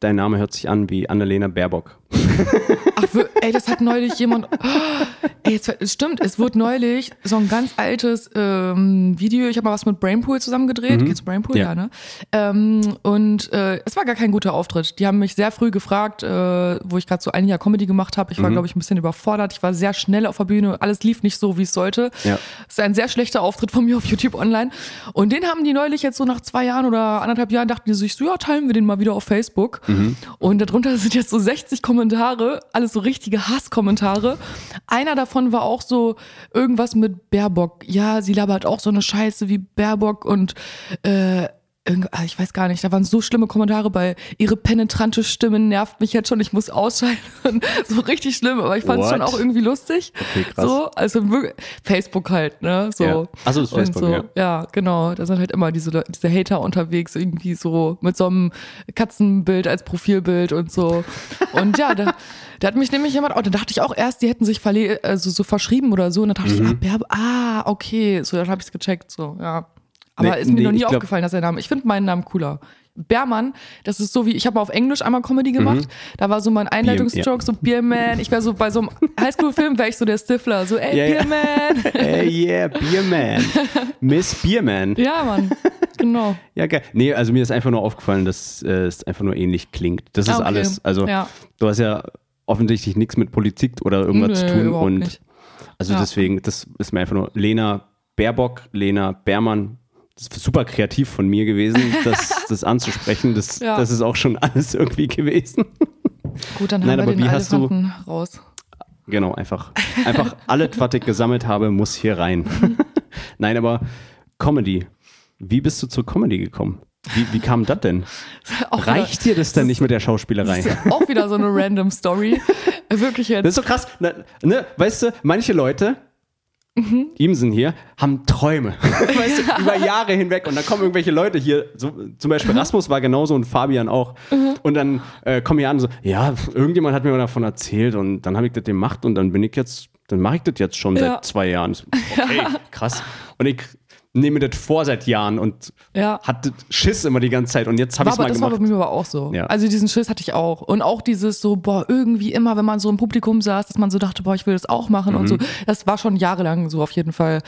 dein Name hört sich an wie Annalena Baerbock. Ach, ey, das hat neulich jemand. *gasps* Ey, jetzt, es stimmt, es wurde neulich so ein ganz altes ähm, Video. Ich habe mal was mit Brainpool zusammen gedreht. Kennst du Brainpool? Ja. Ja, ne? Ähm, und äh, es war gar kein guter Auftritt. Die haben mich sehr früh gefragt, äh, wo ich gerade so ein Jahr Comedy gemacht habe. Ich war, glaube ich, ein bisschen überfordert. Ich war sehr schnell auf der Bühne. Alles lief nicht so, wie es sollte. Ja. Das ist ein sehr schlechter Auftritt von mir auf YouTube online. Und den haben die neulich jetzt so nach zwei Jahren oder anderthalb Jahren dachten die sich so, ja, teilen wir den mal wieder auf Facebook. Und darunter sind jetzt so 60 Kommentare, alles so richtige Hasskommentare. Einer davon war auch so irgendwas mit Baerbock. Ja, sie labert auch so eine Scheiße wie Baerbock und äh, ich weiß gar nicht, da waren so schlimme Kommentare bei, ihre penetrante Stimme nervt mich jetzt schon, ich muss ausschalten. *laughs* so richtig schlimm, aber ich fand es schon auch irgendwie lustig. Okay, krass. So, also wirklich, Facebook halt, ne? So. Ja. Ach so, ist Und Facebook, so, ja. Ja, genau. Da sind halt immer diese, diese Hater unterwegs, irgendwie so mit so einem Katzenbild als Profilbild und so. Und ja, da, da hat mich nämlich jemand, auch, da dachte ich auch erst, die hätten sich verle also so verschrieben oder so. Und dann dachte Mhm. ich, ah, ah, okay. So, dann habe ich es gecheckt, so, ja. Aber Nee, ist mir nee, noch nie aufgefallen, dass der Name. Ich finde meinen Namen cooler. Bermann, das ist so wie, ich habe mal auf Englisch einmal Comedy gemacht. Da war so mein Einleitungsjoke, so Bierman. Ich wäre so bei so einem Highschool-Film, wäre ich so der Stifler. So, ey, ja. Bierman. Hey, *laughs* yeah, Bierman. Miss Bierman. Ja, Mann. Genau. Ja, geil. Nee, also mir ist einfach nur aufgefallen, dass äh, es einfach nur ähnlich klingt. Das ist Ah, okay. alles. Also, Ja. du hast ja offensichtlich nichts mit Politik oder irgendwas Nö, zu tun. Und nicht. also Ja. deswegen, das ist mir einfach nur Lena Baerbock, Lena Bermann. Das ist super kreativ von mir gewesen, *laughs* das, das anzusprechen. Das, Ja. das ist auch schon alles irgendwie gewesen. Gut, dann Nein, haben aber wir den wie hast du- raus. Genau, einfach, einfach alles, was ich gesammelt habe, muss hier rein. *laughs* Nein, aber Comedy. Wie bist du zur Comedy gekommen? Wie, wie kam das denn? *laughs* Auch Reicht dir das denn nicht mit der Schauspielerei? wieder, auch wieder so eine random Story. Wirklich jetzt. Das ist so krass. Ne, ne, weißt du, manche Leute, Imsen hier, haben Träume. *laughs* *laughs* weißt du, über Jahre hinweg. Und dann kommen irgendwelche Leute hier, so, zum Beispiel Rasmus war genauso und Fabian auch. Und dann äh, kommen hier an und so, ja, irgendjemand hat mir mal davon erzählt und dann habe ich das gemacht und dann bin ich jetzt, dann mache ich das jetzt schon Ja. seit zwei Jahren. *laughs* Okay, krass. Und ich nehme das vor seit Jahren und Ja. hatte Schiss immer die ganze Zeit und jetzt habe War ich es aber, mal das war gemacht. bei mir aber auch so. Ja. Also diesen Schiss hatte ich auch. Und auch dieses so, boah, irgendwie immer, wenn man so im Publikum saß, dass man so dachte, boah, ich will das auch machen und so. Mhm. Das war schon jahrelang so auf jeden Fall.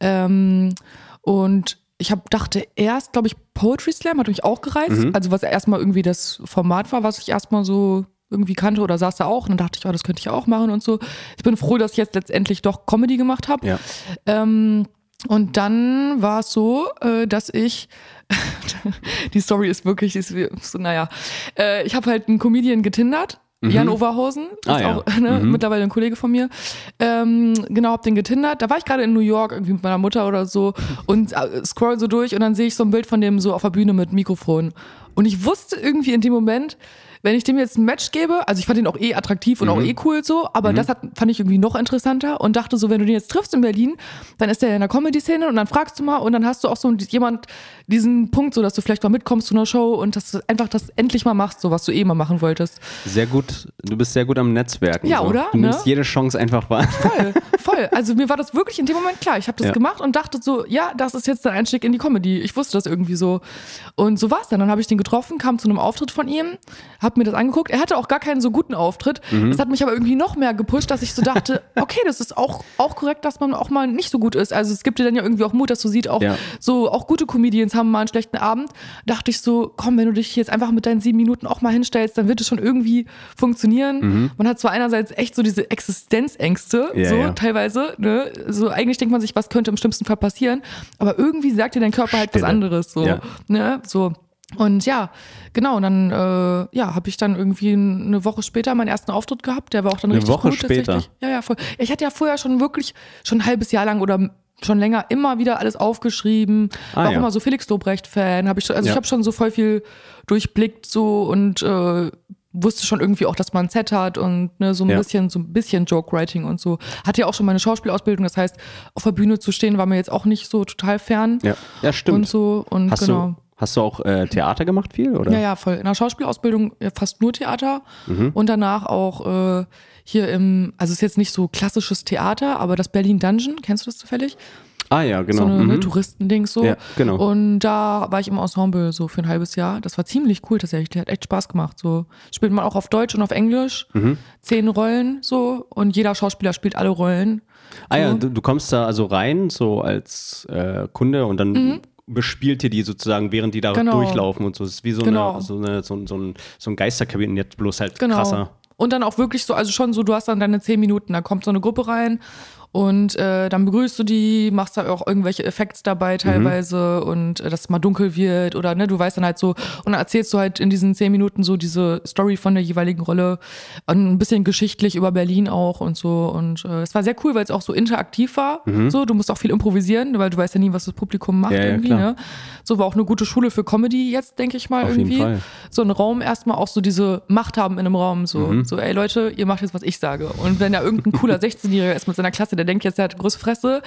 Ähm, und ich hab, dachte erst, glaube ich, Poetry Slam hat mich auch gereizt. Mhm. Also was erstmal irgendwie das Format war, was ich erstmal so irgendwie kannte oder saß da auch. Und dann dachte ich, oh, das könnte ich auch machen und so. Ich bin froh, dass ich jetzt letztendlich doch Comedy gemacht habe. Ja. Ähm, und dann war es so, äh, dass ich, *laughs* die Story ist wirklich, ist wie- so, naja, äh, ich habe halt einen Comedian getindert. Jan Overhausen, ist Ah, ja. auch *laughs* ne, mittlerweile ein Kollege von mir. Ähm, genau, hab den getindert. Da war ich gerade in New York irgendwie mit meiner Mutter oder so und äh, scroll so durch und dann sehe ich so ein Bild von dem so auf der Bühne mit Mikrofon. Und ich wusste irgendwie in dem Moment, wenn ich dem jetzt ein Match gebe, also ich fand ihn auch eh attraktiv und auch eh cool so, aber das hat, fand ich irgendwie noch interessanter und dachte so, wenn du den jetzt triffst in Berlin, dann ist der in der Comedy-Szene und dann fragst du mal und dann hast du auch so jemand diesen Punkt, so dass du vielleicht mal mitkommst zu einer Show und dass du einfach das endlich mal machst, so was du eh mal machen wolltest. Sehr gut, du bist sehr gut am Netzwerken. Ja, so. oder? Du nimmst Ne? jede Chance einfach wahr. Voll, *laughs* voll. Also mir war das wirklich in dem Moment klar. Ich habe das Ja. gemacht und dachte so, ja, das ist jetzt der Einstieg in die Comedy. Ich wusste das irgendwie so. Und so war es dann. Dann habe ich den getroffen, kam zu einem Auftritt von ihm, habe mir das angeguckt. Er hatte auch gar keinen so guten Auftritt. Mhm. Das hat mich aber irgendwie noch mehr gepusht, dass ich so dachte, *laughs* okay, das ist auch, auch korrekt, dass man auch mal nicht so gut ist. Also es gibt dir dann ja irgendwie auch Mut, dass du siehst, auch Ja. so, auch gute Comedians haben mal einen schlechten Abend. Dachte ich so, komm, wenn du dich jetzt einfach mit deinen sieben Minuten auch mal hinstellst, dann wird es schon irgendwie funktionieren. Man hat zwar einerseits echt so diese Existenzängste, Mhm. Ja, so ja. teilweise, ne? So eigentlich denkt man sich, was könnte im schlimmsten Fall passieren, aber irgendwie sagt dir dein Körper halt was Stille. anderes, so, ne? So. Und ja, genau, und dann äh, ja, habe ich dann irgendwie eine Woche später meinen ersten Auftritt gehabt. Der war auch dann Eine richtig Woche gut. später? Ja, ja, voll. Ich hatte ja vorher schon wirklich schon ein halbes Jahr lang oder schon länger immer wieder alles aufgeschrieben. Ah, war auch ja. immer so Felix Lobrecht-Fan. Hab ich schon, also Ja. ich habe schon so voll viel durchblickt so und äh, wusste schon irgendwie auch, dass man ein Set hat und ne, so ein Ja. bisschen, so ein bisschen Joke-Writing und so. Hatte ja auch schon meine Schauspielausbildung, das heißt, auf der Bühne zu stehen war mir jetzt auch nicht so total fern. Ja, ja stimmt. Und so und hast, genau. du, hast du auch äh, Theater gemacht viel? Oder? Ja, ja, voll. In der Schauspielausbildung ja, fast nur Theater Mhm. und danach auch äh, hier im, also es ist jetzt nicht so klassisches Theater, aber das Berlin Dungeon, kennst du das zufällig? Ah ja, genau. So eine mhm. ne, Touristendings so. Ja, genau. Und da war ich im Ensemble so für ein halbes Jahr. Das war ziemlich cool tatsächlich. Der hat echt Spaß gemacht. So spielt man auch auf Deutsch und auf Englisch. Mhm. Zehn Rollen so und jeder Schauspieler spielt alle Rollen. Ah ja, du, du kommst da also rein, so als äh, Kunde und dann bespielt ihr die sozusagen, während die da. Genau. durchlaufen und so. Es ist wie so, Genau. eine, so, eine, so, ein- so ein, so ein Geisterkabinett, bloß halt Genau. krasser. Und dann auch wirklich so, also schon so, du hast dann deine zehn Minuten, da kommt so eine Gruppe rein und äh, dann begrüßt du die, machst da auch irgendwelche Effekte dabei teilweise und äh, dass es mal dunkel wird oder ne, du weißt dann halt so und dann erzählst du halt in diesen zehn Minuten so diese Story von der jeweiligen Rolle und ein bisschen geschichtlich über Berlin auch und so und äh, es war sehr cool, weil es auch so interaktiv war, so, du musst auch viel improvisieren, weil du weißt ja nie, was das Publikum macht Ja, ja, irgendwie, klar. ne? So war auch eine gute Schule für Comedy jetzt, denke ich mal Auf irgendwie. So ein Raum erstmal auch so diese Macht haben in einem Raum, so, Mhm. so, ey Leute, ihr macht jetzt, was ich sage. Und wenn da irgendein cooler *laughs* 16-Jähriger ist mit seiner Klasse, der denkt jetzt, er hat eine große Fresse,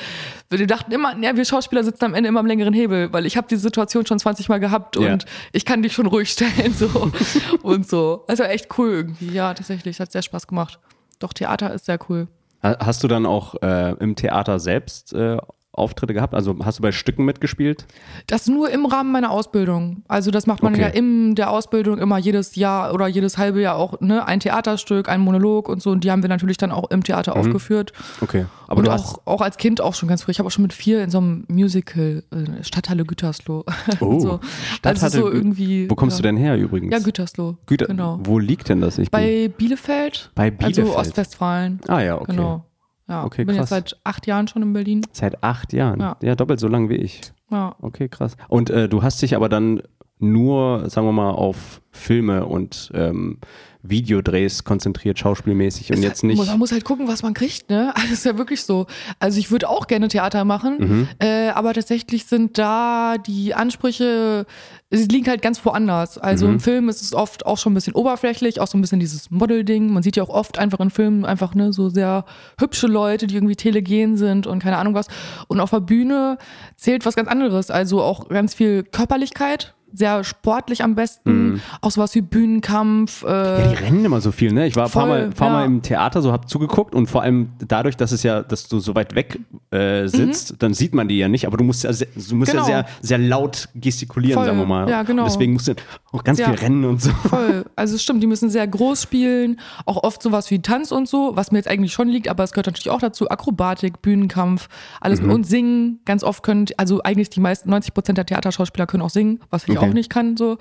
wir dachten immer, ja, wir Schauspieler sitzen am Ende immer am längeren Hebel, weil ich habe die Situation schon 20 Mal gehabt Ja. und ich kann dich schon ruhig stellen, so *laughs* und so. Also echt cool irgendwie, ja, tatsächlich, hat sehr Spaß gemacht. Doch, Theater ist sehr cool. Ha- Hast du dann auch äh, im Theater selbst äh, Auftritte gehabt? Also hast du bei Stücken mitgespielt? Das nur im Rahmen meiner Ausbildung. Also das macht man Okay. ja in der Ausbildung immer jedes Jahr oder jedes halbe Jahr auch ne, ein Theaterstück, ein Monolog und so. Und die haben wir natürlich dann auch im Theater aufgeführt. Okay. Aber und du auch, auch als Kind auch schon ganz früh. Ich habe auch schon mit vier in so einem Musical äh, Stadthalle Gütersloh. *laughs* Oh, so. Stadthalle also so irgendwie. Wo kommst ja. du denn her übrigens? Ja, Gütersloh. Güter Genau. Wo liegt denn das? Ich bin- Bei Bielefeld. Bei Bielefeld. Also Ostwestfalen. ah ja, okay. Genau. Ja, Okay, bin krass. jetzt seit acht Jahren schon in Berlin. Seit acht Jahren. Ja. Ja. doppelt so lang wie ich. Ja. Okay, krass. Und äh, du hast dich aber dann nur, sagen wir mal, auf Filme und ähm, Videodrehs konzentriert, schauspielmäßig und jetzt halt, nicht. Man muss halt gucken, was man kriegt, ne? *laughs* Also ist ja wirklich so. Also ich würde auch gerne Theater machen, Mhm. äh, aber tatsächlich sind da die Ansprüche, sie liegen halt ganz woanders. Also Mhm. im Film ist es oft auch schon ein bisschen oberflächlich, auch so ein bisschen dieses Model-Ding. Man sieht ja auch oft einfach in Filmen einfach ne so sehr hübsche Leute, die irgendwie telegen sind und keine Ahnung was. Und auf der Bühne zählt was ganz anderes. Also auch ganz viel Körperlichkeit. Sehr sportlich am besten, auch sowas wie Bühnenkampf. Äh, Mhm. Ja, die rennen immer so viel, ne? Ich war ein paar Voll, Mal, paar ja. Mal im Theater, so hab zugeguckt und vor allem dadurch, dass es ja, dass du so weit weg äh, sitzt, dann sieht man die ja nicht, aber du musst ja, sehr, du musst Mhm. Genau. ja sehr, sehr laut gestikulieren, Voll, sagen wir mal. ja, genau. Und deswegen musst du auch ganz Ja. viel rennen und so. Voll. Also es stimmt, die müssen sehr groß spielen, auch oft sowas wie Tanz und so, was mir jetzt eigentlich schon liegt, aber es gehört natürlich auch dazu, Akrobatik, Bühnenkampf, alles Mhm. und singen. Ganz oft können, also eigentlich die meisten, 90 Prozent der Theaterschauspieler können auch singen, was ich Okay. auch nicht kann, so.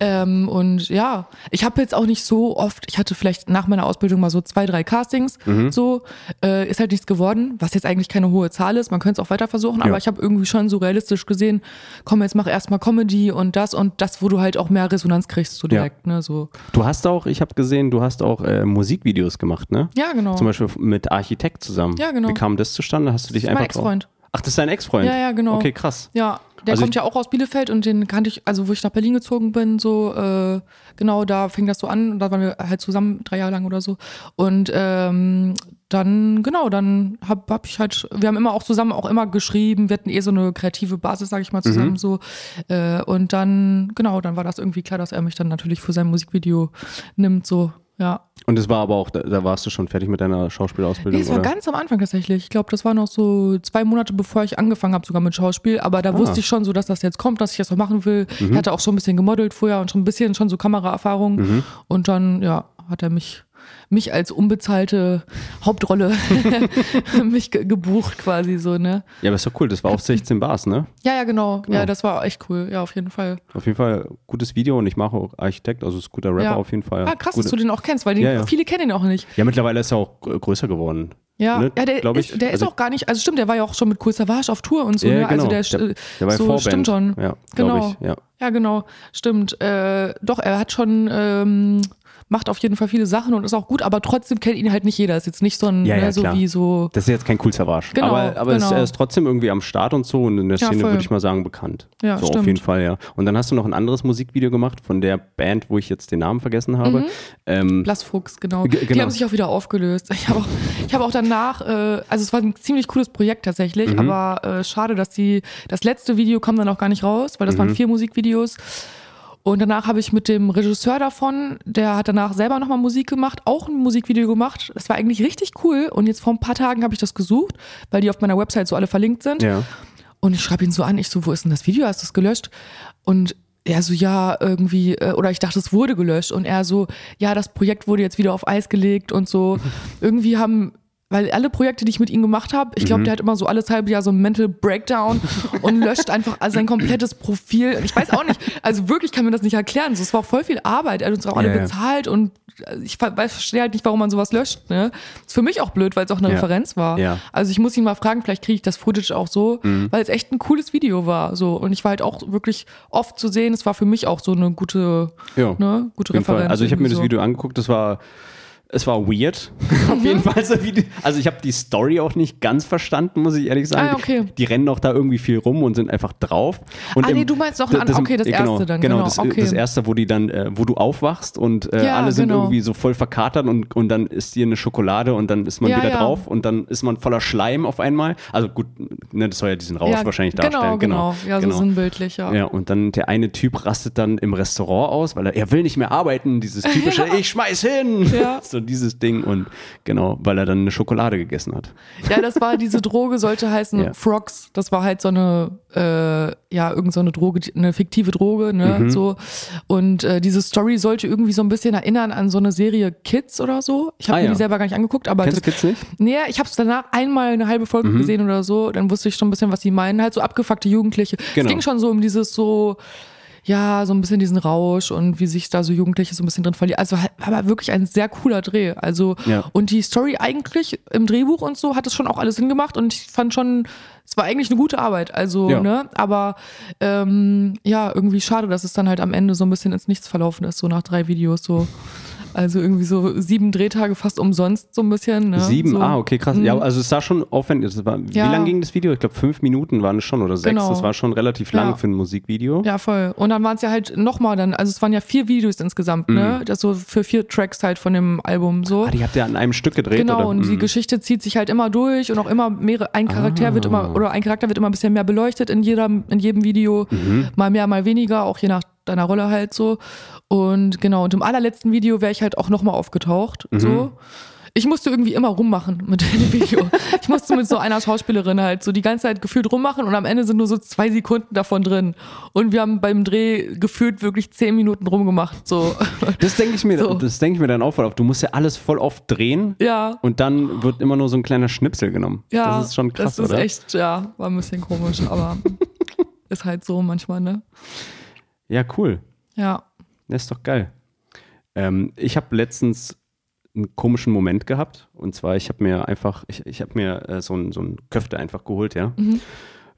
Ähm, und ja, ich habe jetzt auch nicht so oft, ich hatte vielleicht nach meiner Ausbildung mal so zwei, drei Castings, Mhm. so, äh, ist halt nichts geworden, was jetzt eigentlich keine hohe Zahl ist, man könnte es auch weiter versuchen, aber Ja. ich habe irgendwie schon so realistisch gesehen, komm, jetzt mach erstmal Comedy und das und das, wo du halt auch mehr Resonanz kriegst, Ja. direkt, ne, so. Du hast auch, ich habe gesehen, du hast auch äh, Musikvideos gemacht, ne? Ja, genau. Zum Beispiel mit Architekt zusammen. Ja, genau. Wie kam das zustande? Hast du dich Das ist mein einfach drauf- Ex-Freund. Ach, das ist dein Ex-Freund? Ja, ja, genau. Okay, krass. Ja, der Also kommt ja auch aus Bielefeld und den kannte ich, also wo ich nach Berlin gezogen bin, so, äh, genau, da fing das so an und da waren wir halt zusammen drei Jahre lang oder so. Und ähm, dann, genau, dann hab, hab ich halt, wir haben immer auch zusammen auch immer geschrieben, wir hatten eh so eine kreative Basis, sag ich mal, zusammen so. Äh, und dann, genau, dann war das irgendwie klar, dass er mich dann natürlich für sein Musikvideo nimmt, so, ja. Und das war aber auch, da, da warst du schon fertig mit deiner Schauspielausbildung, Nee, es war oder? ganz am Anfang tatsächlich. Ich glaube, das war noch so zwei Monate, bevor ich angefangen habe, sogar mit Schauspiel. Aber da Ah. wusste ich schon so, dass das jetzt kommt, dass ich das noch machen will. Mhm. Ich hatte auch schon ein bisschen gemodelt vorher und schon ein bisschen schon so Kameraerfahrung. Mhm. Und dann, ja, hat er mich, mich als unbezahlte Hauptrolle *laughs* mich ge gebucht quasi so, ne? Ja, aber ist doch cool. Das war auf 16 Bars, ne? Ja, ja, genau. Genau. Ja, das war echt cool. Ja, auf jeden Fall. Auf jeden Fall gutes Video und ich mache auch Architekt, also ist guter Rapper Ja. auf jeden Fall. Ah, krass, Gute, dass du den auch kennst, weil den, Ja, ja. viele kennen ihn auch nicht. Ja, mittlerweile ist er auch gr- größer geworden. Ja, Ne, ja der, ist, ich. der Also- ist auch gar nicht, also stimmt, der war ja auch schon mit Cool Savage auf Tour und so, Ja, ne? Also genau. der, Der- der war ja so, Vorband. stimmt schon. Ja, genau. ich, ja. Ja, genau, stimmt. Äh, doch, er hat schon, ähm, macht auf jeden Fall viele Sachen und ist auch gut, aber trotzdem kennt ihn halt nicht jeder. Ist jetzt nicht so ein, Ja, ja, ne, so klar. wie so. Das ist jetzt kein cool Savage. Genau, aber aber es, genau. er ist trotzdem irgendwie am Start und so und in der Ja, Szene voll. würde ich mal sagen bekannt. Ja, so auf stimmt. jeden Fall, ja. Und dann hast du noch ein anderes Musikvideo gemacht von der Band, wo ich jetzt den Namen vergessen habe. Ähm, Blassfuchs, genau. G- Die genau. haben sich auch wieder aufgelöst. Ich habe auch, ich habe auch danach, äh, also es war ein ziemlich cooles Projekt tatsächlich, Mhm. aber äh, schade, dass die, das letzte Video kam dann auch gar nicht raus, weil das Mhm. waren vier Musikvideos. Und danach habe ich mit dem Regisseur davon, der hat danach selber nochmal Musik gemacht, auch ein Musikvideo gemacht. Das war eigentlich richtig cool. Und jetzt vor ein paar Tagen habe ich das gesucht, weil die auf meiner Website so alle verlinkt sind. ja. Und ich schreibe ihn so an, ich so, wo ist denn das Video? Hast du es gelöscht? Und er so, ja, irgendwie, äh, oder ich dachte, es wurde gelöscht. Und er so, ja, das Projekt wurde jetzt wieder auf Eis gelegt und so. *laughs* Irgendwie haben, weil alle Projekte, die ich mit ihm gemacht habe, ich glaube, der hat immer so alles halbe Jahr so ein Mental Breakdown *laughs* und löscht einfach sein komplettes Profil. Ich weiß auch nicht, also wirklich kann mir das nicht erklären. So, es war auch voll viel Arbeit. Er hat uns auch alle Ja, ja. bezahlt und ich ver- weiß- verstehe halt nicht, warum man sowas löscht. Ne? Ist für mich auch blöd, weil es auch eine Ja. Referenz war. Ja. Also ich muss ihn mal fragen, vielleicht kriege ich das Footage auch so, Mhm. weil es echt ein cooles Video war. So. Und ich war halt auch wirklich oft zu sehen. Es war für mich auch so eine gute, Ja. ne, gute. Referenz. Also ich habe mir irgendwie das so. Video angeguckt, das war es war weird. *laughs* Auf jeden Fall. So wie die, also ich habe die Story auch nicht ganz verstanden, muss ich ehrlich sagen. Ah, okay. Die, die rennen auch da irgendwie viel rum und sind einfach drauf. Und Ah, nee, du meinst doch an- okay, das erste dann, Genau, genau, das, okay. das erste, wo die dann, äh, wo du aufwachst und äh, Ja, alle sind genau. irgendwie so voll verkatert und, und dann ist dir eine Schokolade und dann ist man Ja, wieder ja. drauf und dann ist man voller Schleim auf einmal. Also gut, ne, das soll ja diesen Rausch ja, wahrscheinlich genau, darstellen. Genau, ja, genau. so sinnbildlich, ja. Ja, und dann der eine Typ rastet dann im Restaurant aus, weil er, er will nicht mehr arbeiten, dieses typische, *laughs* ich schmeiß hin, Ja. *laughs* so dieses Ding und genau, weil er dann eine Schokolade gegessen hat. Ja, das war diese Droge, sollte heißen *laughs* Ja. Frogs. Das war halt so eine, äh, ja, irgend so eine Droge, eine fiktive Droge, ne, Mhm. so. Und äh, diese Story sollte irgendwie so ein bisschen erinnern an so eine Serie Kids oder so. Ich habe Ah, mir ja. die selber gar nicht angeguckt, aber Kennst das, du Kids nicht? Nee, ich habe es danach einmal eine halbe Folge Mhm. gesehen oder so. Dann wusste ich schon ein bisschen, was sie meinen. Halt so abgefuckte Jugendliche. Genau. Es ging schon so um dieses so, ja, so ein bisschen diesen Rausch und wie sich da so Jugendliche so ein bisschen drin verlieren. Also war aber wirklich ein sehr cooler Dreh. Also, Ja. und die Story eigentlich im Drehbuch und so hat es schon auch alles hingemacht und ich fand schon, es war eigentlich eine gute Arbeit. Also, Ja. ne, aber ähm, ja, irgendwie schade, dass es dann halt am Ende so ein bisschen ins Nichts verlaufen ist, so nach drei Videos so. Also irgendwie so sieben Drehtage fast umsonst so ein bisschen. Ne? Sieben, so. ah, okay, krass. Ja, also es sah schon aufwendig. Das war, Ja. Wie lang ging das Video? Ich glaube, fünf Minuten waren es schon oder sechs. Genau. Das war schon relativ lang Ja. für ein Musikvideo. Ja, voll. Und dann waren es ja halt nochmal dann, also es waren ja vier Videos insgesamt, ne? Das so für vier Tracks halt von dem Album so. Mhm. Ah, die habt ihr an einem Stück gedreht, Genau, oder? und die Mhm. Geschichte zieht sich halt immer durch und auch immer mehrere, ein Charakter wird Ah. immer, oder ein Charakter wird immer ein bisschen mehr beleuchtet in jedem, in jedem Video. Mhm. Mal mehr, mal weniger, auch je nach deiner Rolle halt so. Und genau, und im allerletzten Video wäre ich halt auch nochmal aufgetaucht. Mhm. So. Ich musste irgendwie immer rummachen mit dem *laughs* Video. Ich musste mit so einer Schauspielerin halt so die ganze Zeit gefühlt rummachen und am Ende sind nur so zwei Sekunden davon drin. Und wir haben beim Dreh gefühlt wirklich zehn Minuten rumgemacht. So. *laughs* Das denke ich mir, So. das denke ich mir dann auch voll auf. Du musst ja alles voll oft drehen Ja. und dann wird immer nur so ein kleiner Schnipsel genommen. Ja, das ist schon krass, Das ist oder? echt, ja, war ein bisschen komisch, aber *laughs* ist halt so manchmal, ne? Ja, cool. Ja. Das ist doch geil. Ähm, ich habe letztens einen komischen Moment gehabt. Und zwar, ich habe mir einfach, ich, ich habe mir äh, so ein, so Köfte einfach geholt, ja.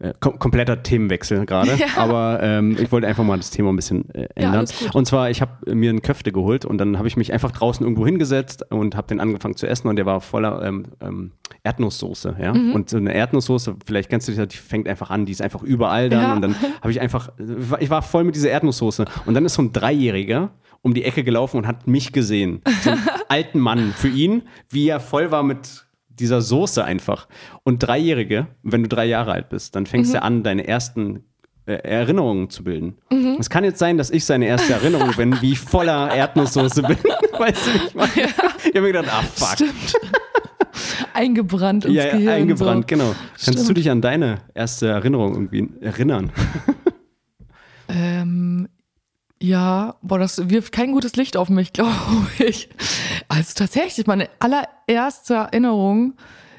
Äh, kom kompletter Themenwechsel gerade. *laughs* Ja. aber ähm, ich wollte einfach mal das Thema ein bisschen äh, ändern. gut. und zwar, ich habe mir einen Köfte geholt und dann habe ich mich einfach draußen irgendwo hingesetzt und habe den angefangen zu essen und der war voller ähm, ähm, Erdnusssoße, ja. Mhm. Und so eine Erdnusssoße, vielleicht kennst du die, die fängt einfach an, die ist einfach überall dann Ja. und dann habe ich einfach, ich war voll mit dieser Erdnusssoße und dann ist so ein Dreijähriger um die Ecke gelaufen und hat mich gesehen. So einen *laughs* alten Mann für ihn, wie er voll war mit dieser Soße einfach. Und Dreijährige, wenn du drei Jahre alt bist, dann fängst du an, deine ersten äh, Erinnerungen zu bilden. Es kann jetzt sein, dass ich seine erste Erinnerung bin, wie ich voller *laughs* Erdnusssoße bin. *laughs* weißt du, ich meine? Ich habe mir gedacht, ah, fuck. Stimmt. *laughs* eingebrannt ins Ja, ja, Gehirn. eingebrannt, so. genau. Kannst du Stimmt. dich an deine erste Erinnerung irgendwie erinnern? Ähm, ja, boah, das wirft kein gutes Licht auf mich, *laughs* glaube ich. Also tatsächlich, meine allererste Erinnerung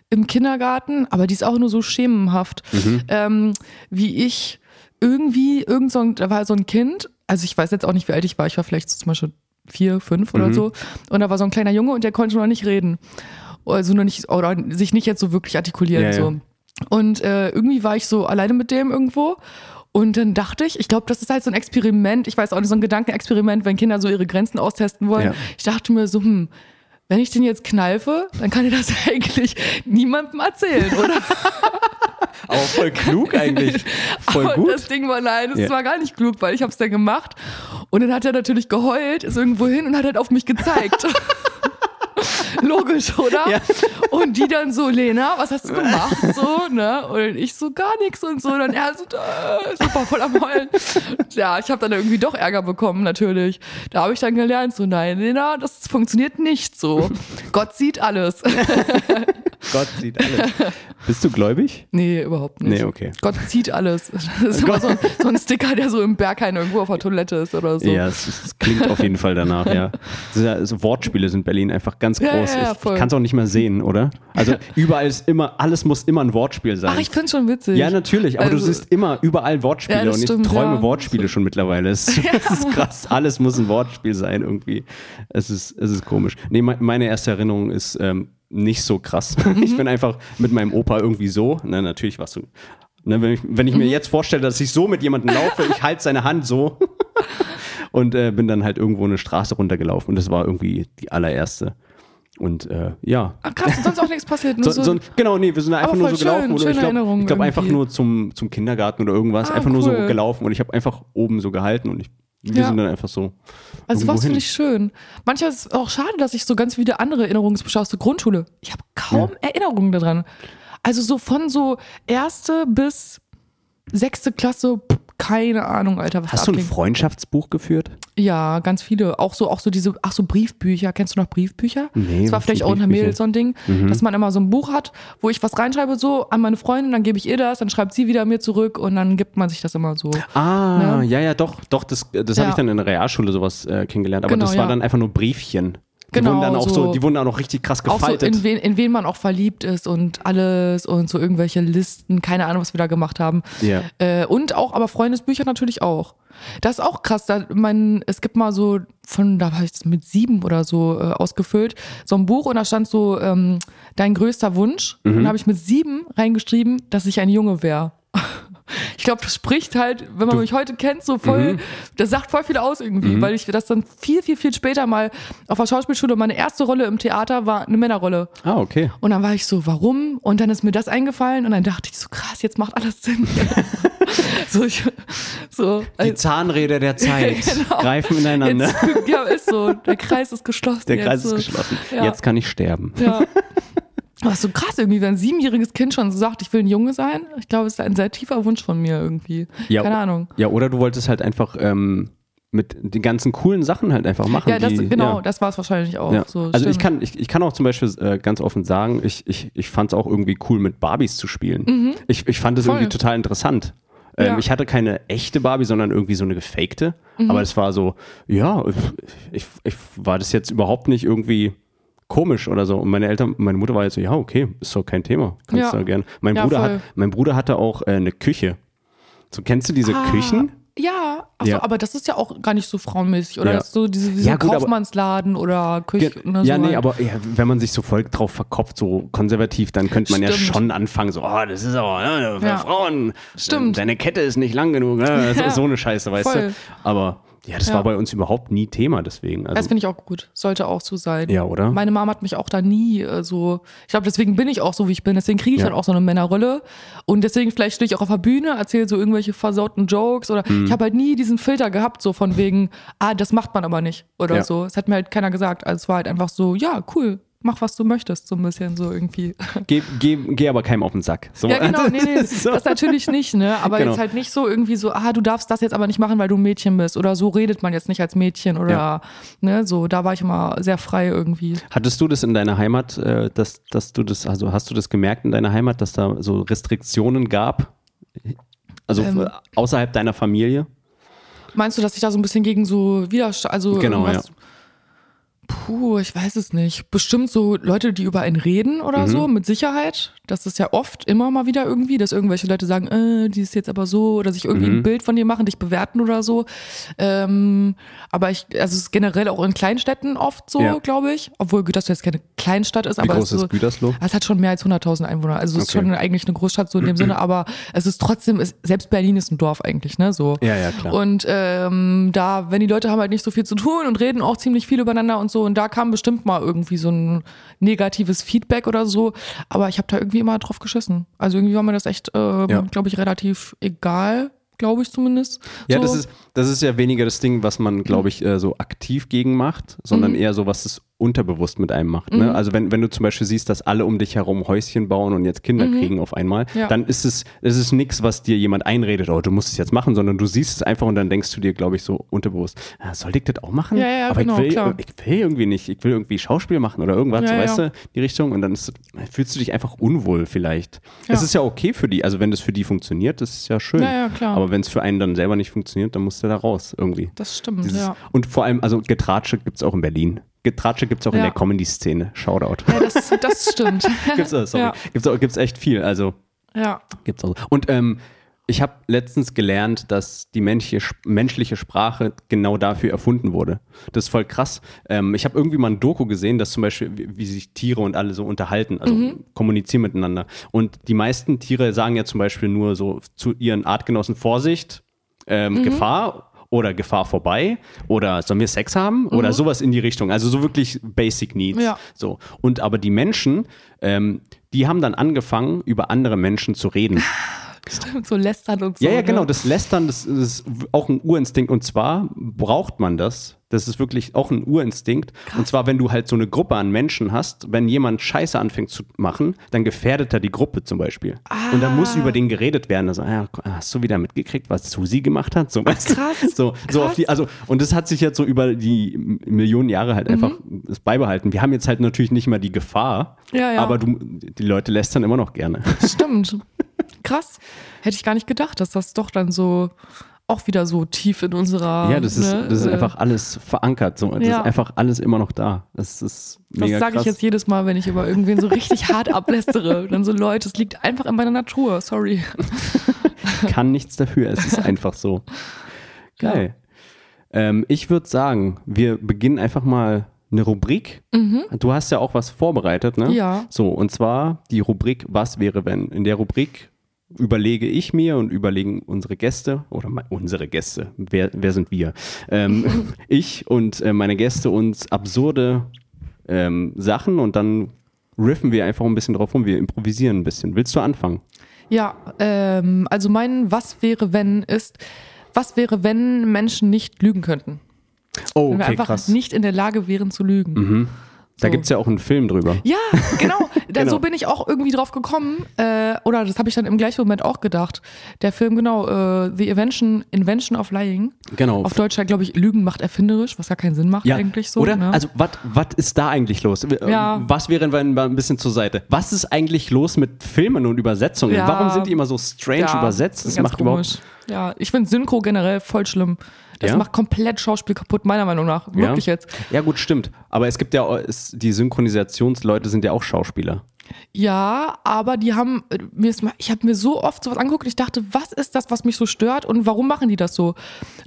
im Kindergarten, aber die ist auch nur so schemenhaft, Mhm. ähm, wie ich irgendwie, irgend so ein, da war so ein Kind, also ich weiß jetzt auch nicht, wie alt ich war, ich war vielleicht so zum Beispiel vier, fünf Mhm. oder so, und da war so ein kleiner Junge und der konnte noch nicht reden. Also noch nicht, oder sich nicht jetzt so wirklich artikulieren, Ja, ja. so. Und äh, irgendwie war ich so alleine mit dem irgendwo. Und dann dachte ich, ich glaube, das ist halt so ein Experiment, ich weiß auch nicht, so ein Gedankenexperiment, wenn Kinder so ihre Grenzen austesten wollen. Ja. Ich dachte mir so, hm, wenn ich den jetzt kneife, dann kann ich das *laughs* eigentlich niemandem erzählen, oder? *laughs* Aber voll klug eigentlich. *laughs* Voll Und gut. das Ding war, nein, das Ja. war gar nicht klug, weil ich habe es dann gemacht. Und dann hat er natürlich geheult, ist irgendwo hin und hat halt auf mich gezeigt. *laughs* Logisch, oder? Ja. Und die dann so, Lena, was hast du gemacht? *laughs* So, ne? Und ich so, gar nichts und so. Und dann er so, äh, super voll am Heulen. Ja, ich habe dann irgendwie doch Ärger bekommen, natürlich. Da habe ich dann gelernt, so, nein, Lena, das funktioniert nicht so. *laughs* Gott sieht alles. Gott sieht alles. Bist du gläubig? Nee, überhaupt nicht. Nee, okay. Gott zieht alles. Das ist immer so, so ein Sticker, der so im Berghain irgendwo auf der Toilette ist oder so. Ja, es, es klingt auf jeden Fall danach, ja. Ja so Wortspiele sind in Berlin einfach ganz Ja, groß. ja, ja, ich voll. kann es auch nicht mehr sehen, oder? Also *laughs* überall ist immer, alles muss immer ein Wortspiel sein. Ach, ich find's schon witzig. ja, natürlich, aber du Also- siehst immer überall Wortspiele Ja, und ich stimmt, träume ja. Wortspiele schon mittlerweile. Es, *laughs* es ist krass, alles muss ein Wortspiel sein irgendwie. Es ist, es ist komisch. Nee, me- meine erste Erinnerung ist ähm, nicht so krass. *laughs* Mhm. Ich bin einfach mit meinem Opa irgendwie so, ne, natürlich warst du, ne, wenn ich, wenn ich mir Mhm. jetzt vorstelle, dass ich so mit jemandem laufe, ich halte seine Hand so und äh, bin dann halt irgendwo eine Straße runtergelaufen und das war irgendwie die allererste. Und äh, ja, Ach, krass, sonst auch nichts passiert. Nur so, so, genau, nee, wir sind einfach nur so gelaufen. schön, oder ich glaube glaub einfach nur zum, zum Kindergarten oder irgendwas. Ah, einfach nur so cool. gelaufen und ich habe einfach oben so gehalten und ich, wir Ja. sind dann einfach so. also was finde ich schön. Manchmal ist es auch schade, dass ich so ganz viele andere Erinnerungsbestände aus der Grundschule. Ich habe kaum Erinnerungen daran. Also so von so erste bis sechste Klasse, pff, keine Ahnung, Alter, was Hast du ein. Freundschaftsbuch geführt? Ja, ganz viele. Auch so, auch so diese, ach so Briefbücher. Kennst du noch Briefbücher? Nee, das war vielleicht auch unter? Mädels so ein Ding, dass man immer so ein Buch hat, wo ich was reinschreibe, so an meine Freundin, dann gebe ich ihr das, dann schreibt sie wieder mir zurück und dann gibt man sich das immer so. Ah, Ne? ja, ja, doch, doch, das, das habe Ja. ich dann in der Realschule sowas äh, kennengelernt. Aber Genau, das war ja. dann einfach nur Briefchen. Die Genau, wurden dann auch so, so- die wurden dann auch richtig krass Auch so gefaltet. in wen, in wen man auch verliebt ist und alles und so irgendwelche Listen, keine Ahnung, was wir da gemacht haben. Ja. Äh, und auch, aber Freundesbücher natürlich auch. Das ist auch krass. Da, mein, es gibt mal so von, da war ich das mit sieben oder so äh, ausgefüllt, so ein Buch und da stand so ähm, dein größter Wunsch. Mhm. Und da habe ich mit sieben reingeschrieben, dass ich ein Junge wäre. Ich glaube, das spricht halt, wenn man mich heute kennt, so voll, das sagt voll viel aus irgendwie, weil ich das dann viel, viel, viel später mal auf der Schauspielschule, meine erste Rolle im Theater war eine Männerrolle. ah, okay. Und dann war ich so, warum? Und dann ist mir das eingefallen und dann dachte ich so, krass, jetzt macht alles Sinn. *laughs* so, ich, so, Die Zahnräder der *laughs* Zeit Genau. greifen ineinander. Jetzt, ja, ist so, der Kreis ist geschlossen. Der jetzt Kreis so. ist geschlossen. Ja. Jetzt kann ich sterben. Ja. *laughs* Aber ist so krass irgendwie, wenn ein siebenjähriges Kind schon so sagt, ich will ein Junge sein. Ich glaube, es ist ein sehr tiefer Wunsch von mir irgendwie. Ja, Keine Ahnung. Ja, oder du wolltest halt einfach ähm, mit den ganzen coolen Sachen halt einfach machen. Ja, das, die, genau, ja. das war es wahrscheinlich auch. Ja. So, also ich kann, ich, ich kann auch zum Beispiel äh, ganz offen sagen, ich, ich, ich fand es auch irgendwie cool, mit Barbies zu spielen. Ich, ich fand es Mhm. Irgendwie total interessant. Ähm, Ja. Ich hatte keine echte Barbie, sondern irgendwie so eine gefakte. Mhm. Aber es war so, ja, ich, ich war das jetzt überhaupt nicht irgendwie komisch oder so. Und meine Eltern, meine Mutter war jetzt so, ja, okay, ist doch kein Thema. Kannst Ja. du gerne. Mein, Ja, Bruder voll. hat, mein Bruder hatte auch äh, eine Küche. So, kennst du diese Ah, Küchen? Ja, achso, Ja. aber das ist ja auch gar nicht so frauenmäßig, oder? Ja. So diese, wie Ja, gut, aber- Kaufmannsladen oder Küche oder ja, so. nee, halt. aber ja, wenn man sich so voll drauf verkopft, so konservativ, dann könnte man ja Stimmt. schon anfangen, so, oh, das ist aber ja, für Ja. Frauen. Stimmt. Deine Kette ist nicht lang genug. Ja, *laughs* so, Ja. so eine Scheiße, weißt Voll. du? Aber ja, das Ja. war bei uns überhaupt nie Thema, deswegen. Das Also, finde ich auch gut. Sollte auch so sein. Ja, oder? Meine Mama hat mich auch da nie äh, so. Ich glaube, deswegen bin ich auch so, wie ich bin. Deswegen kriege ich Ja. dann auch so eine Männerrolle. Und deswegen vielleicht stehe ich auch auf der Bühne, erzähle so irgendwelche versauten Jokes oder Mhm. ich habe halt nie diesen Filter gehabt, so von wegen, ah, das macht man aber nicht oder Ja. so. Es hat mir halt keiner gesagt. Also es war halt einfach so, ja, cool, mach was du möchtest, so ein bisschen so irgendwie. *laughs* geh, geh, geh aber keinem auf den Sack. So. Ja, genau, nee, nee, *laughs* So. das natürlich nicht, ne? Aber Genau. jetzt halt nicht so irgendwie so, ah, du darfst das jetzt aber nicht machen, weil du ein Mädchen bist oder so redet man jetzt nicht als Mädchen oder, Ja. ne, so, da war ich immer sehr frei irgendwie. Hattest du das in deiner Heimat, äh, dass, dass du das, also hast du das gemerkt in deiner Heimat, dass da so Restriktionen gab? Also Ähm. außerhalb deiner Familie? Meinst du, dass ich da so ein bisschen gegen so Widerstand, also Genau, irgendwas, Puh, ich weiß es nicht. Bestimmt so Leute, die über einen reden Mhm. oder so, mit Sicherheit. Das ist ja oft immer mal wieder irgendwie, dass irgendwelche Leute sagen, äh, die ist jetzt aber so oder sich irgendwie Mhm. ein Bild von dir machen, dich bewerten oder so. Ähm, aber ich, also es ist generell auch in Kleinstädten oft so, Ja. glaube ich. Obwohl Gütersloh jetzt keine Kleinstadt ist, Wie aber groß es ist ist so, Gütersloh? es hat schon mehr als 100.000 Einwohner. Also es ist Okay. schon eigentlich eine Großstadt so in dem Sinne, *clears throat* aber es ist trotzdem, es, selbst Berlin ist ein Dorf eigentlich, ne? So. Ja, ja, klar. Und ähm, da, wenn die Leute haben halt nicht so viel zu tun und reden auch ziemlich viel übereinander und so, und da kam bestimmt mal irgendwie so ein negatives Feedback oder so, aber ich habe da irgendwie immer drauf geschissen. Also irgendwie war mir das echt, ähm, Ja. glaube ich, relativ egal, glaube ich zumindest. Ja, so. das ist, das ist ja weniger das Ding, was man, glaube ich, äh, so aktiv gegen macht, sondern Mhm. eher so, was es unterbewusst mit einem macht. Ne? Also wenn, wenn du zum Beispiel siehst, dass alle um dich herum Häuschen bauen und jetzt Kinder kriegen auf einmal, Mhm. Ja. dann ist es, es ist nichts, was dir jemand einredet, oh, du musst es jetzt machen, sondern du siehst es einfach und dann denkst du dir, glaube ich, so unterbewusst, ah, soll ich das auch machen? Ja, ja, Aber genau, ich, will, klar. ich will irgendwie nicht, ich will irgendwie Schauspiel machen oder irgendwas, Ja, weißt du, die Richtung und dann ist, fühlst du dich einfach unwohl vielleicht. Es ist ja okay für die, also wenn das für die funktioniert, das ist ja schön. Ja, ja, klar. Aber wenn es für einen dann selber nicht funktioniert, dann musst du da raus irgendwie. Das stimmt, Dieses, ja. Und vor allem, also Getratsche gibt es auch in Berlin. Getratsche gibt es auch in Ja. der Comedy-Szene. Shoutout. Ja, das, das stimmt. *laughs* gibt's, äh, sorry. Ja. Gibt's, auch, gibt's echt viel. Also ja. gibt's auch. Und ähm, ich habe letztens gelernt, dass die menschliche, menschliche Sprache genau dafür erfunden wurde. Das ist voll krass. Ähm, ich habe irgendwie mal ein Doku gesehen, dass zum Beispiel, wie, wie sich Tiere und alle so unterhalten, also kommunizieren miteinander. Und die meisten Tiere sagen ja zum Beispiel nur so zu ihren Artgenossen Vorsicht, ähm, Gefahr oder Gefahr vorbei oder sollen wir Sex haben oder sowas in die Richtung. Also so wirklich Basic Needs. Ja. So. Und aber die Menschen, ähm, die haben dann angefangen, über andere Menschen zu reden. *sighs* Stimmt, so lästern und so. Ja, ja, ne? genau. Das Lästern, das ist auch ein Urinstinkt. Und zwar braucht man das. Das ist wirklich auch ein Urinstinkt. Und zwar, wenn du halt so eine Gruppe an Menschen hast, wenn jemand Scheiße anfängt zu machen, dann gefährdet er die Gruppe zum Beispiel. Und dann Ah. muss über den geredet werden. Also, ja, hast du wieder mitgekriegt, was Susi gemacht hat? So, weißt du? krass. So, so auf Krass. die, also, und das hat sich jetzt so über die Millionen Jahre halt einfach das beibehalten. Wir haben jetzt halt natürlich nicht mehr die Gefahr, Ja, ja. aber du, die Leute lästern immer noch gerne. Stimmt. Krass. Hätte ich gar nicht gedacht, dass das doch dann so auch wieder so tief in unserer. Ja, das ist, ne, das ist äh, einfach alles verankert. So. Das Ja. ist einfach alles immer noch da. Das ist Das mega sage ich jetzt jedes Mal, wenn ich über irgendwen so richtig hart ablästere. *laughs* Dann so, Leute, es liegt einfach in meiner Natur. Sorry. *laughs* kann nichts dafür. Es ist einfach so. Geil. Ähm, ich würde sagen, wir beginnen einfach mal eine Rubrik. Du hast ja auch was vorbereitet, ne? Mhm. Ja. So, und zwar die Rubrik Was wäre wenn? In der Rubrik überlege ich mir und überlegen unsere Gäste oder unsere Gäste, wer, wer sind wir? Ähm, *laughs* ich und äh, meine Gäste uns absurde ähm, Sachen und dann riffen wir einfach ein bisschen drauf rum. Wir improvisieren ein bisschen. Willst du anfangen? Ja, ähm, also mein Was wäre, wenn ist, was wäre, wenn Menschen nicht lügen könnten? Oh, Wenn wir okay, einfach krass. nicht in der Lage wären zu lügen. Da So. gibt es ja auch einen Film drüber. Ja, genau. *laughs* Da, Genau. So bin ich auch irgendwie drauf gekommen. Äh, oder das habe ich dann im gleichen Moment auch gedacht. Der Film, genau, äh, The Invention, Invention of Lying. Genau. Auf Deutsch, glaube ich, Lügen macht erfinderisch, was gar keinen Sinn macht Ja, eigentlich so. oder? Ne? Also, was ist da eigentlich los? Äh, Ja. Was wären wir mal ein bisschen zur Seite? Was ist eigentlich los mit Filmen und Übersetzungen? Ja. Warum sind die immer so strange übersetzt? Das ganz macht überhaupt. komisch. Ja, ich finde Synchro generell voll schlimm. Das Ja? macht komplett Schauspiel kaputt, meiner Meinung nach. Wirklich ja? jetzt. Ja, gut, stimmt. Aber es gibt ja, auch- es, die Synchronisationsleute sind ja auch Schauspieler. Ja, aber die haben, äh, mir ist mal, ich habe mir so oft sowas angeguckt und ich dachte, was ist das, was mich so stört und warum machen die das so?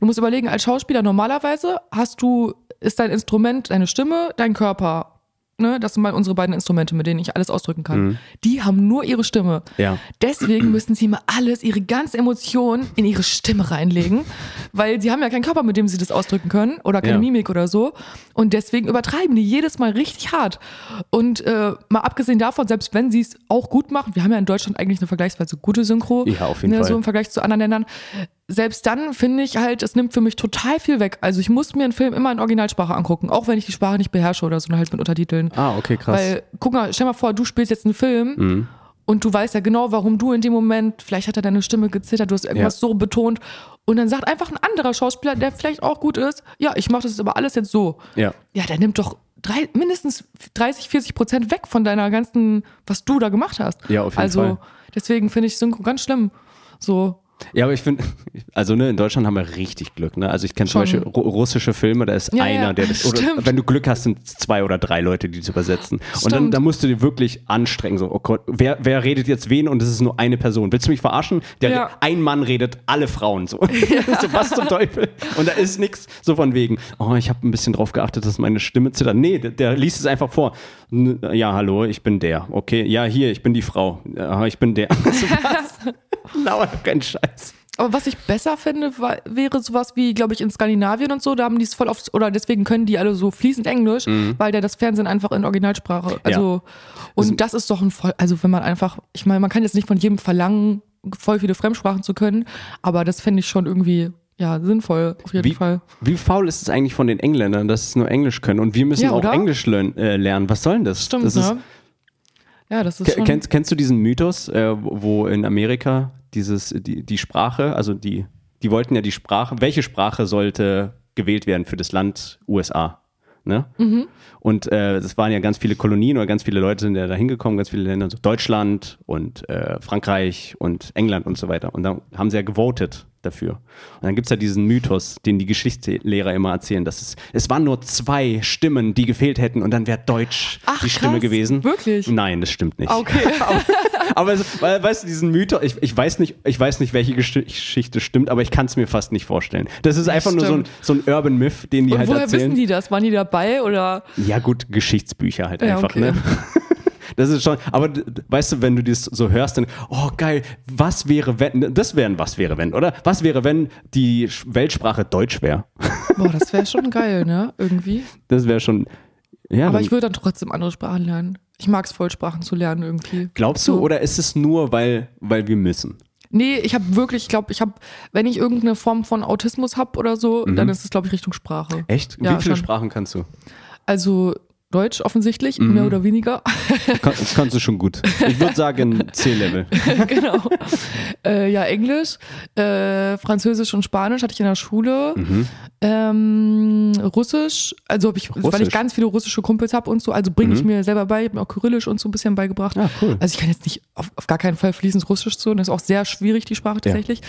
Du musst überlegen, als Schauspieler normalerweise hast du, ist dein Instrument deine Stimme, dein Körper. Ne, das sind mal unsere beiden Instrumente, mit denen ich alles ausdrücken kann. Die haben nur ihre Stimme. Ja. Deswegen müssen sie immer alles, ihre ganze Emotion in ihre Stimme reinlegen, weil sie haben ja keinen Körper, mit dem sie das ausdrücken können oder keine Ja. Mimik oder so. Und deswegen übertreiben die jedes Mal richtig hart. Und äh, mal abgesehen davon, selbst wenn sie es auch gut machen, wir haben ja in Deutschland eigentlich eine vergleichsweise gute Synchro, Ja, auf jeden ne, Fall. so im Vergleich zu anderen Ländern. Selbst dann finde ich halt, es nimmt für mich total viel weg. Also ich muss mir einen Film immer in Originalsprache angucken, auch wenn ich die Sprache nicht beherrsche oder so, halt mit Untertiteln. Ah, okay, krass. Weil, guck mal, stell mal vor, du spielst jetzt einen Film und du weißt ja genau, warum du in dem Moment, vielleicht hat er deine Stimme gezittert, du hast irgendwas Ja. so betont und dann sagt einfach ein anderer Schauspieler, der vielleicht auch gut ist, ja, ich mache das aber alles jetzt so. ja. Ja, der nimmt doch drei, mindestens 30, 40 Prozent weg von deiner ganzen, was du da gemacht hast. Ja, auf jeden also, Fall. deswegen finde ich Synchro ganz schlimm. So, Ja, aber ich finde, *laughs* also ne, in Deutschland haben wir richtig Glück. Ne? Also ich kenne zum. Beispiel ru russische Filme, da ist Ja, einer, ja, der das, *laughs* oder stimmt. wenn du Glück hast, sind es zwei oder drei Leute, die das übersetzen. Und dann, Stimmt. dann musst du dir wirklich anstrengen. So, oh Gott, wer, wer redet jetzt wen und es ist nur eine Person? Willst du mich verarschen? Der, Ja. Ein Mann redet alle Frauen so. *laughs* so. Was zum Teufel? Und da ist nichts so von wegen, oh, ich habe ein bisschen drauf geachtet, dass meine Stimme zittert. Nee, der, der liest es einfach vor. Ja, hallo, ich bin der. Okay, ja, hier, ich bin die Frau. Ja, ich bin der. So, was? Lauer kein Scheiß. Aber was ich besser finde, war, wäre sowas wie, glaube ich, in Skandinavien und so, da haben die es voll oft, oder deswegen können die alle so fließend Englisch, weil der das Fernsehen einfach in Originalsprache, also, und das ist doch ein voll, also wenn man einfach, ich meine, man kann jetzt nicht von jedem verlangen, voll viele Fremdsprachen zu können, aber das fände ich schon irgendwie, ja, sinnvoll, auf jeden Wie, Fall. wie faul ist es eigentlich von den Engländern, dass sie nur Englisch können und wir müssen Ja, auch? Englisch lern, äh, lernen? Was soll denn das? Stimmt, das ist, ne? Ja, das ist schon, Kennst, kennst du diesen Mythos, äh, wo in Amerika dieses, die, die Sprache, also die, die wollten ja die Sprache, welche Sprache sollte gewählt werden für das Land USA? Ne? Mhm. Und äh, es waren ja ganz viele Kolonien oder ganz viele Leute sind ja da hingekommen, ganz viele Länder, so Deutschland und äh, Frankreich und England und so weiter. Und dann haben sie ja gewotet dafür. Und dann gibt es ja diesen Mythos, den die Geschichtslehrer immer erzählen, dass es, es waren nur zwei Stimmen, die gefehlt hätten und dann wäre Deutsch Ach, die Stimme krass. gewesen. Wirklich? Nein, das stimmt nicht. okay. *laughs* Aber weil, weißt du, diesen Mythos, ich, ich, weiß nicht, ich weiß nicht, welche Gesch- Geschichte stimmt, aber ich kann es mir fast nicht vorstellen. Das ist einfach nur so ein, so ein Urban Myth, den die Und halt woher erzählen. wissen die das? Waren die dabei oder? Ja, gut, Geschichtsbücher halt Ja, einfach, okay. ne? *laughs* Das ist schon, aber weißt du, wenn du das so hörst, dann, oh geil, was wäre, wenn, das wäre ein Was wäre, wenn, oder? Was wäre, wenn die Weltsprache Deutsch wäre? *laughs* Boah, das wäre schon geil, ne? Irgendwie. Das wäre schon, ja. Aber ich würde dann trotzdem andere Sprachen lernen. Ich mag es voll, Sprachen zu lernen irgendwie. glaubst du, so. oder ist es nur, weil, weil wir müssen? Nee, ich habe wirklich, ich glaube, ich habe, wenn ich irgendeine Form von Autismus habe oder so, dann ist es, glaube ich, Richtung Sprache. Mhm. Echt? Ja, Wie viele schon. Sprachen kannst du? Also Deutsch offensichtlich, Mhm. mehr oder weniger. Kann, das kannst du schon gut. Ich würde sagen C-Level. *laughs* genau. Äh, ja, Englisch, äh, Französisch und Spanisch hatte ich in der Schule. Mhm. Ähm, Russisch, also ich, weil ich Russisch? ganz viele russische Kumpels habe und so, also bringe ich Mhm. mir selber bei, ich habe mir auch Kyrillisch und so ein bisschen beigebracht. Ah, cool. Also ich kann jetzt nicht auf, auf gar keinen Fall fließend Russisch so, das ist auch sehr schwierig, die Sprache tatsächlich.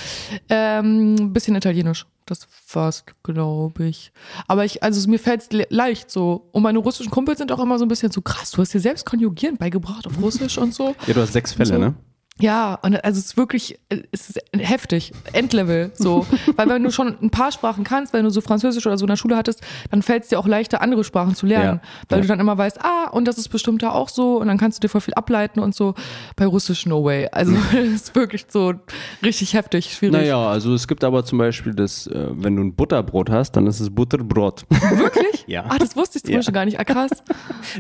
Ähm, ein bisschen Italienisch, das war's, glaube ich. Aber ich, also mir fällt es leicht so. Und meine russischen Kumpels sind auch immer so ein bisschen so krass, du hast dir selbst konjugieren beigebracht auf Russisch und so. Ja, du hast sechs Fälle, So. ne? Ja, und also es ist wirklich, es ist heftig, Endlevel, so. *laughs* Weil wenn du schon ein paar Sprachen kannst, wenn du so Französisch oder so in der Schule hattest, dann fällt es dir auch leichter, andere Sprachen zu lernen. Ja. Weil Ja. du dann immer weißt, ah, und das ist bestimmt da auch so, und dann kannst du dir voll viel ableiten und so. Bei Russisch, no way. Also *laughs* es ist wirklich so richtig heftig, schwierig. Naja, also es gibt aber zum Beispiel das, äh, wenn du ein Butterbrot hast, dann ist es Butterbrot. *laughs* Wirklich? Ja. Ah, das wusste ich zum Ja. Beispiel gar nicht. Ah, krass.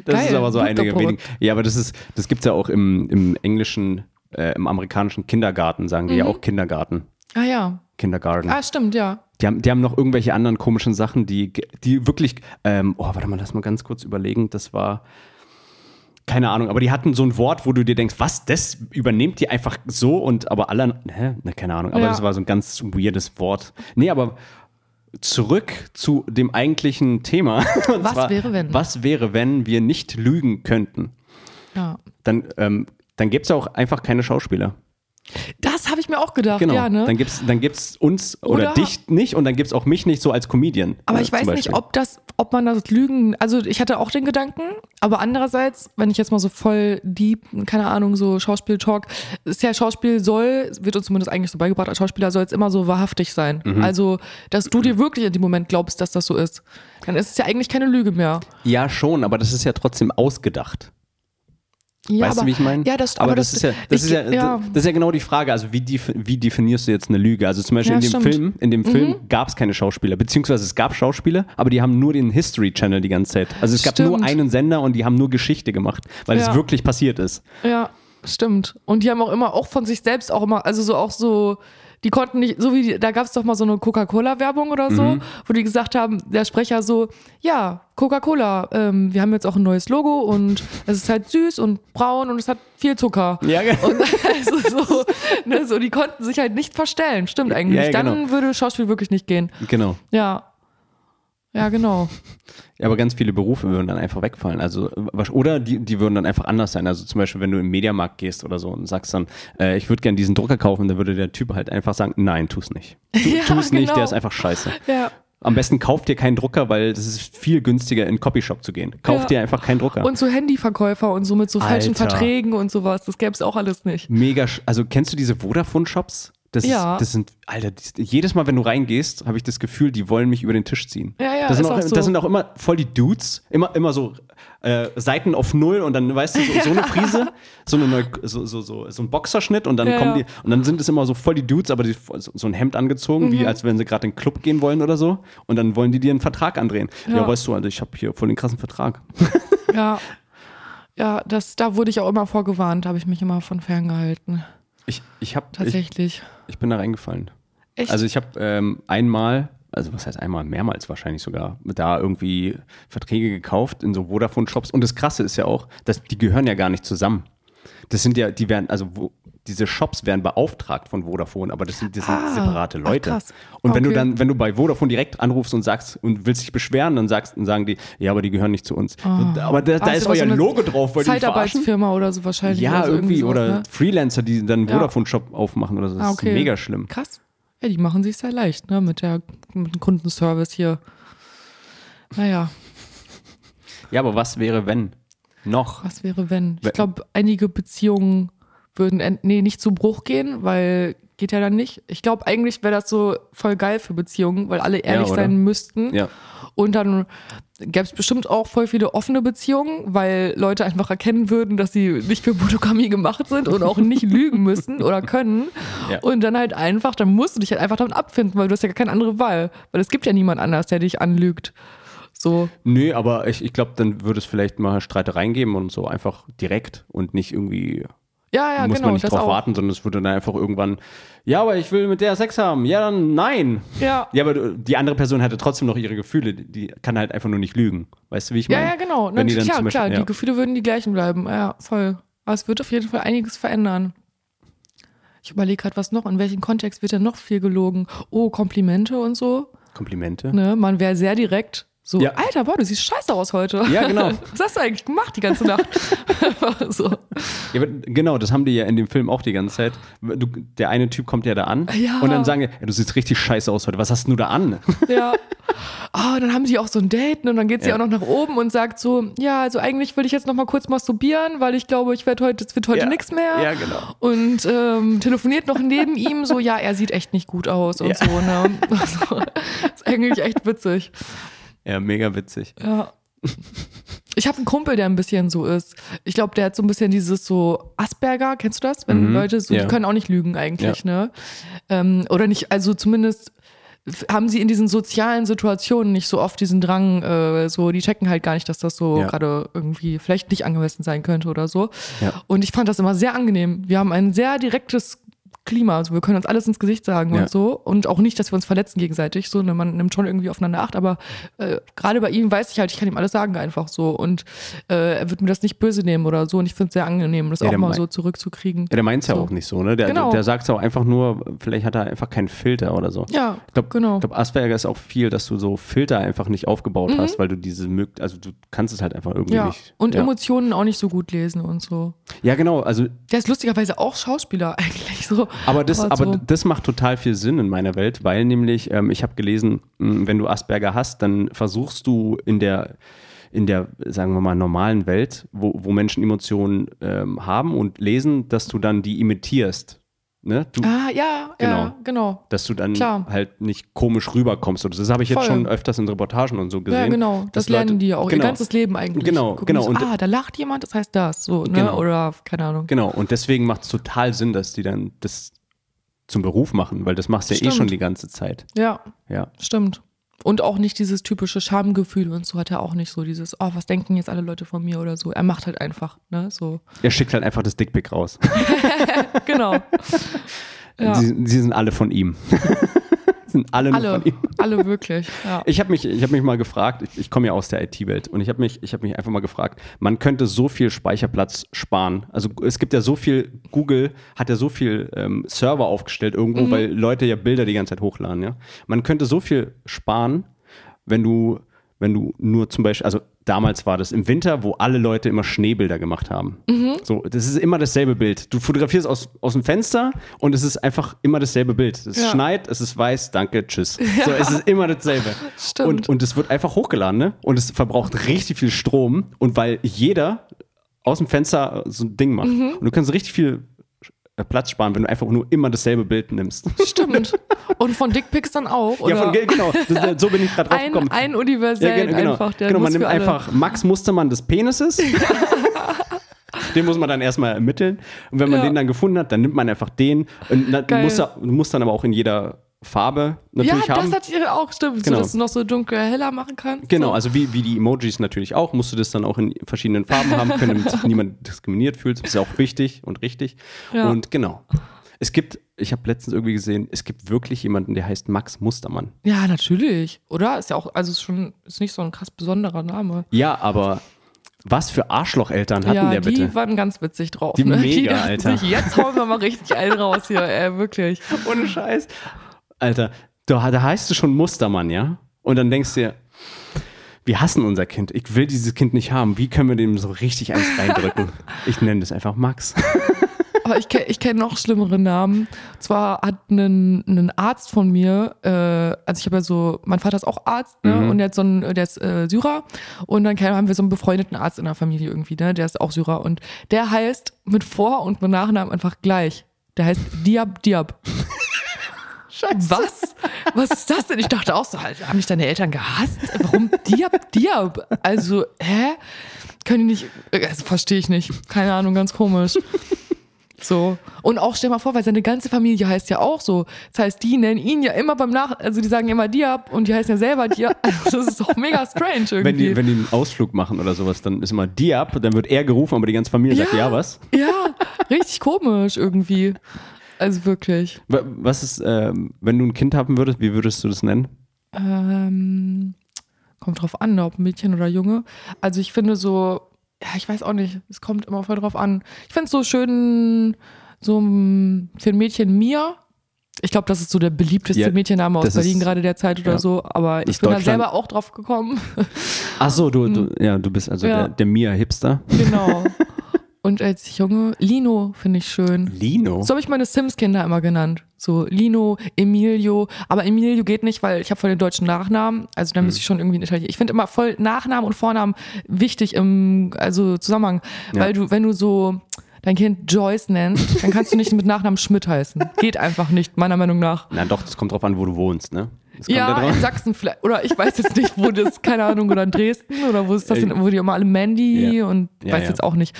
Das Geil, ist aber so einige wenige. Ja, aber das ist, das gibt's ja auch im, im englischen, äh, im amerikanischen Kindergarten, sagen die ja auch Kindergarten. Ah ja. Kindergarten. Ah, stimmt, ja. Die haben, die haben noch irgendwelche anderen komischen Sachen, die, die wirklich, ähm, oh, warte mal, lass mal ganz kurz überlegen. Das war, keine Ahnung, aber die hatten so ein Wort, wo du dir denkst, was, das übernehmt die einfach so und aber alle, hä? Ne, keine Ahnung, aber Ja. das war so ein ganz weirdes Wort. Nee, aber zurück zu dem eigentlichen Thema. *laughs* Was wäre, wenn? Was wäre, wenn wir nicht lügen könnten? ja. Dann, ähm, dann gäbe es ja auch einfach keine Schauspieler. Das habe ich mir auch gedacht, Genau. ja, ne? Dann gibt es dann gibt's uns oder, Oder- dich nicht und dann gibt es auch mich nicht so als Comedian. Aber äh, ich weiß nicht, ob das, ob man das Lügen, also ich hatte auch den Gedanken, aber andererseits, wenn ich jetzt mal so voll deep, keine Ahnung, so Schauspiel-Talk, ist ja Schauspiel soll, wird uns zumindest eigentlich so beigebracht, als Schauspieler soll es immer so wahrhaftig sein. Mhm. Also, dass du dir wirklich in dem Moment glaubst, dass das so ist. Dann ist es ja eigentlich keine Lüge mehr. Ja, schon, aber das ist ja trotzdem ausgedacht. Ja, weißt aber, du, wie ich meine? Ja, das, aber, das, ist ja, das ich- ist ja, ja. das ist ja genau die Frage. Also wie, def wie definierst du jetzt eine Lüge? Also zum Beispiel Ja, in dem stimmt. Mhm. Film, in dem Film gab es keine Schauspieler, beziehungsweise es gab Schauspieler, aber die haben nur den History Channel die ganze Zeit. Also es gab nur Stimmt. einen Sender und die haben nur Geschichte gemacht, weil es wirklich passiert ist. Ja, stimmt. Und die haben auch immer, auch von sich selbst auch immer, also so auch so, die konnten nicht, so wie, da gab es doch mal so eine Coca-Cola-Werbung oder so, Mhm. wo die gesagt haben, der Sprecher so, ja, Coca-Cola, ähm, wir haben jetzt auch ein neues Logo und *laughs* es ist halt süß und braun und es hat viel Zucker. Ja, genau. Und *laughs* also so, ne, so, die konnten sich halt nicht verstellen. Stimmt eigentlich. Ja, ja, Dann genau. würde Schauspiel wirklich nicht gehen. Genau. Ja. Ja, genau. Ja, aber ganz viele Berufe würden dann einfach wegfallen. Also, oder die, die würden dann einfach anders sein. Also zum Beispiel, wenn du im Mediamarkt gehst oder so und sagst dann, äh, ich würde gerne diesen Drucker kaufen, dann würde der Typ halt einfach sagen, nein, tu's nicht. Tu, *laughs* Ja, tu's nicht, genau. der ist einfach scheiße. Ja. Am besten kauft dir keinen Drucker, weil es ist viel günstiger, in Copyshop zu gehen. Kauf Ja. dir einfach keinen Drucker. Und so Handyverkäufer und so mit so falschen Alter. Verträgen und sowas. Das gäbe es auch alles nicht. Mega, also kennst du diese Vodafone-Shops? Das, Ja. ist, das sind, Alter, jedes Mal, wenn du reingehst, habe ich das Gefühl, die wollen mich über den Tisch ziehen. Ja, ja, das sind, ist auch, auch so. das sind auch immer voll die Dudes, immer, immer so äh, Seiten auf Null und dann, weißt du, so, so eine *laughs* Frise, so, eine so, so, so, so ein Boxerschnitt und dann Ja, kommen die, und dann sind es immer so voll die Dudes, aber die, so, ein Hemd angezogen, Mhm. wie als wenn sie gerade in den Club gehen wollen oder so. Und dann wollen die dir einen Vertrag andrehen. Ja, weißt du, also ich habe hier voll den krassen Vertrag. Ja. Ja, das, da wurde ich auch immer vorgewarnt, habe ich mich immer von ferngehalten. Ich, ich, hab, ich, Tatsächlich. ich bin da reingefallen. Echt? Also ich habe ähm, einmal, also was heißt einmal, mehrmals wahrscheinlich sogar, da irgendwie Verträge gekauft in so Vodafone-Shops. Und das Krasse ist ja auch, dass die gehören ja gar nicht zusammen. Das sind ja, die werden, also wo, diese Shops werden beauftragt von Vodafone, aber das sind, das sind Ah, separate ach, Leute. krass. und wenn du Okay. dann, wenn du bei Vodafone direkt anrufst und sagst und willst dich beschweren, dann sagst, dann sagen die, ja, aber die gehören nicht zu uns. aber da, da Ah, ist euer so Logo drauf, weil. Zeitarbeitsfirma oder so wahrscheinlich. Ja, oder so, irgendwie, sowas, oder ne? Freelancer, die dann einen Ja. Vodafone-Shop aufmachen oder so. Das Ah, okay. ist mega schlimm. Krass. Ja, die machen sich sehr leicht, ne, mit, der, mit dem Kundenservice hier. Naja, Ja, aber was wäre, wenn? Noch. was wäre? Wenn- Ich glaube, einige Beziehungen würden, nee, nicht zu Bruch gehen, weil geht ja dann nicht. Ich glaube, eigentlich wäre das so voll geil für Beziehungen, weil alle ehrlich oder? sein müssten. Ja. Und dann gäbe es bestimmt auch voll viele offene Beziehungen, weil Leute einfach erkennen würden, dass sie nicht für Monogamie gemacht sind und auch nicht *laughs* lügen müssen oder können. Ja. Und dann halt einfach, dann musst du dich halt einfach damit abfinden, weil du hast ja gar keine andere Wahl. Weil es gibt ja niemand anders, der dich anlügt. So. Nö, aber ich, ich glaube, dann würde es vielleicht mal Streitereien geben und so einfach direkt und nicht irgendwie, Ja, ja, muss genau. man nicht drauf auch. warten, sondern es würde dann einfach irgendwann, ja, aber ich will mit der Sex haben. Ja, dann nein. Ja. Ja, aber die andere Person hatte trotzdem noch ihre Gefühle. Die- kann halt einfach nur nicht lügen. Weißt du, wie ich Ja, meine? ja, genau. Wenn die dann ja, Beispiel- klar, ja. die Gefühle würden die gleichen bleiben. Ja, voll. Aber es wird auf jeden Fall einiges verändern. Ich überlege gerade, was noch, in welchem Kontext wird denn noch viel gelogen? Oh, Komplimente und so. Komplimente. Ne? Man wäre sehr direkt. So, Ja. Alter, boah, du siehst scheiße aus heute. Ja, genau. *laughs* Was hast du eigentlich gemacht die ganze Nacht? *laughs* so. Ja, genau, das haben die ja in dem Film auch die ganze Zeit. Du, der eine Typ kommt ja da an Ja. und dann sagen die, ja, du siehst richtig scheiße aus heute. Was hast du da an? Ja. Oh, dann haben sie auch so ein Date ne? und dann geht sie Ja. auch noch nach oben und sagt so, ja, also eigentlich will ich jetzt noch mal kurz masturbieren, weil ich glaube, ich werde heute, es wird heute nichts mehr. Ja, genau. Und ähm, telefoniert noch neben *laughs* ihm so, ja, er sieht echt nicht gut aus und so. Ne? Also, ist eigentlich echt witzig. Ja, mega witzig. Ja. Ich habe einen Kumpel, der ein bisschen so ist. Ich glaube, der hat so ein bisschen dieses so Asperger, kennst du das? Wenn Mhm, Leute so, ja. die können auch nicht lügen eigentlich, ne? Ähm, oder nicht, also zumindest haben sie in diesen sozialen Situationen nicht so oft diesen Drang, äh, so, die checken halt gar nicht, dass das so Ja. gerade irgendwie vielleicht nicht angemessen sein könnte oder so. Ja. Und ich fand das immer sehr angenehm. Wir haben ein sehr direktes Klima, also wir können uns alles ins Gesicht sagen Ja. und so. Und auch nicht, dass wir uns verletzen gegenseitig. So, ne, man nimmt schon irgendwie aufeinander Acht, aber äh, gerade bei ihm weiß ich halt, ich kann ihm alles sagen einfach so. Und äh, er wird mir das nicht böse nehmen oder so. Und ich finde es sehr angenehm, das Ja, auch der mal so zurückzukriegen. Ja, der meint es ja So. auch nicht so, ne? Der, Genau. der sagt es auch einfach nur, vielleicht hat er einfach keinen Filter oder so. Ja, Ich glaube, genau. Mhm. glaub, Asperger ist auch viel, dass du so Filter einfach nicht aufgebaut hast, weil du diese also du kannst es halt einfach irgendwie Ja. nicht. Und ja. Emotionen auch nicht so gut lesen und so. ja, genau, also Der ist lustigerweise auch Schauspieler *laughs* eigentlich so. Aber das, aber so. das macht total viel Sinn in meiner Welt, weil nämlich, ähm, ich habe gelesen, wenn du Asperger hast, dann versuchst du in der, in der, sagen wir mal, normalen Welt, wo, wo Menschen Emotionen ähm, haben und lesen, dass du dann die imitierst. Ne? Du, Ah, ja, Genau. ja, genau. dass du dann klar. halt nicht komisch rüberkommst. Das habe ich jetzt Voll. schon öfters in Reportagen und so gesehen. Ja, genau. Das dass Leute- lernen die ja auch genau, ihr ganzes Leben eigentlich. Genau, Gucken genau. So, Und- ah, da lacht jemand, das heißt das. So, ne? Genau. Oder keine Ahnung. Genau, und deswegen macht es total Sinn, dass die dann das zum Beruf machen, weil das machst du ja eh Stimmt. schon die ganze Zeit. Ja, Ja. stimmt. Und auch nicht dieses typische Schamgefühl und so hat er auch nicht so dieses, oh, was denken jetzt alle Leute von mir oder so. Er macht halt einfach, ne, so. Er schickt halt einfach das Dickpick raus. *laughs* Genau. Ja. *laughs* Sie, sie sind alle von ihm. *laughs* sind alle, Alle, von ihm. *laughs* alle wirklich, ja. Ich habe mich, ich hab mich mal gefragt, ich, ich komme ja aus der IT-Welt und ich habe mich, ich hab mich einfach mal gefragt, man könnte so viel Speicherplatz sparen. Also es gibt ja so viel, Google hat ja so viel ähm, Server aufgestellt irgendwo, Mhm. weil Leute ja Bilder die ganze Zeit hochladen. Ja? Man könnte so viel sparen, wenn du, wenn du nur zum Beispiel, also damals war das im Winter, wo alle Leute immer Schneebilder gemacht haben. Mhm. So, das ist immer dasselbe Bild. Du fotografierst aus, aus dem Fenster und es ist einfach immer dasselbe Bild. Es Ja. schneit, es ist weiß, danke, tschüss. *laughs* So, es ist immer dasselbe. Stimmt. Und, und es wird einfach hochgeladen, ne? Und es verbraucht richtig viel Strom. Und weil jeder aus dem Fenster so ein Ding macht. Mhm. Und du kannst richtig viel Platz sparen, wenn du einfach nur immer dasselbe Bild nimmst. Stimmt. *laughs* Und von Dickpics dann auch, oder? Ja, von, genau. Das, so bin ich gerade drauf ein, gekommen. ein universellen gen- genau. einfach, der genau, man muss nimmt einfach Max Mustermann des Penises. *laughs* Den muss man dann erstmal ermitteln. Und wenn man Ja. den dann gefunden hat, dann nimmt man einfach den. Und du musst dann aber auch in jeder Farbe Ja, natürlich haben. das hat ihr auch, stimmt. Genau. So, dass du noch so dunkel heller machen kannst. Genau, so. also wie, wie die Emojis natürlich auch, musst du das dann auch in verschiedenen Farben haben können, damit sich *laughs* niemand diskriminiert fühlt. Das ist ja auch wichtig und richtig. Ja. Und genau. Es gibt, ich habe letztens irgendwie gesehen, es gibt wirklich jemanden, der heißt Max Mustermann. Ja, natürlich. Oder? Ist ja auch, also ist schon, ist nicht so ein krass besonderer Name. Ja, aber was für Arschlocheltern hatten ja, der bitte? die waren ganz witzig drauf. Die ne? mega, die Alter. Sich, jetzt hauen wir mal richtig einen raus hier, ey, wirklich. *laughs* Ohne Scheiß. Alter, da, da heißt du schon Mustermann, ja? Und dann denkst du dir, wir hassen unser Kind. Ich will dieses Kind nicht haben. Wie können wir dem so richtig eins reindrücken? *laughs* Ich nenne das einfach Max. Aber ich kenne kenn noch schlimmere Namen. Zwar hat ein, ein Arzt von mir, äh, also ich habe ja so, mein Vater ist auch Arzt, ne? Mhm. Und der, hat so einen, der ist äh, Syrer. Und dann haben wir so einen befreundeten Arzt in der Familie irgendwie, ne? Der ist auch Syrer. Und der heißt mit Vor- und mit Nachnamen einfach gleich. Der heißt Diab Diab. Scheiße. Was? Was ist das denn? Ich dachte auch so, halt, haben mich deine Eltern gehasst? Warum Diab Diab? Also, hä? Können die nicht, also verstehe ich nicht. Keine Ahnung, ganz komisch. So. Und auch stell mal vor, weil seine ganze Familie heißt ja auch so. Das heißt, die nennen ihn ja immer beim Nach, also die sagen immer Diab und die heißen ja selber Diab. Also das ist doch mega strange irgendwie. Wenn die, wenn die einen Ausflug machen oder sowas, dann ist immer die ab, dann wird er gerufen, aber die ganze Familie sagt, ja, was? ja, richtig komisch irgendwie. Also wirklich. Wa- Was ist, ähm, wenn du ein Kind haben würdest, wie würdest du das nennen? Ähm, kommt drauf an, ob Mädchen oder Junge. Also ich finde so, ja, ich weiß auch nicht, es kommt immer voll drauf an. Ich finde es so schön, so für ein Mädchen Mia. Ich glaube, das ist so der beliebteste Ja, Mädchenname aus Berlin ist- gerade derzeit oder ja. so. Aber ich bin da selber auch drauf gekommen. Ach so, du, du, *laughs* ja, du bist also der, der Mia-Hipster. genau. *laughs* Und als Junge, Lino finde ich schön. Lino? So habe ich meine Sims-Kinder immer genannt. So Lino, Emilio. Aber Emilio geht nicht, weil ich habe voll den deutschen Nachnamen. Also da Hm. müsste ich schon irgendwie einen Italiener. Ich finde immer voll Nachnamen und Vornamen wichtig im also Zusammenhang. Ja. Weil du, wenn du so dein Kind Joyce nennst, dann kannst du nicht mit Nachnamen Schmidt heißen. Geht einfach nicht, meiner Meinung nach. Na doch, das kommt drauf an, wo du wohnst, ne? Ja, in Sachsen vielleicht. Oder ich weiß jetzt nicht, wo das, keine Ahnung, oder in Dresden oder wo ist das denn, wo die immer alle Mandy Ja. und Ja, weiß ja. jetzt auch nicht.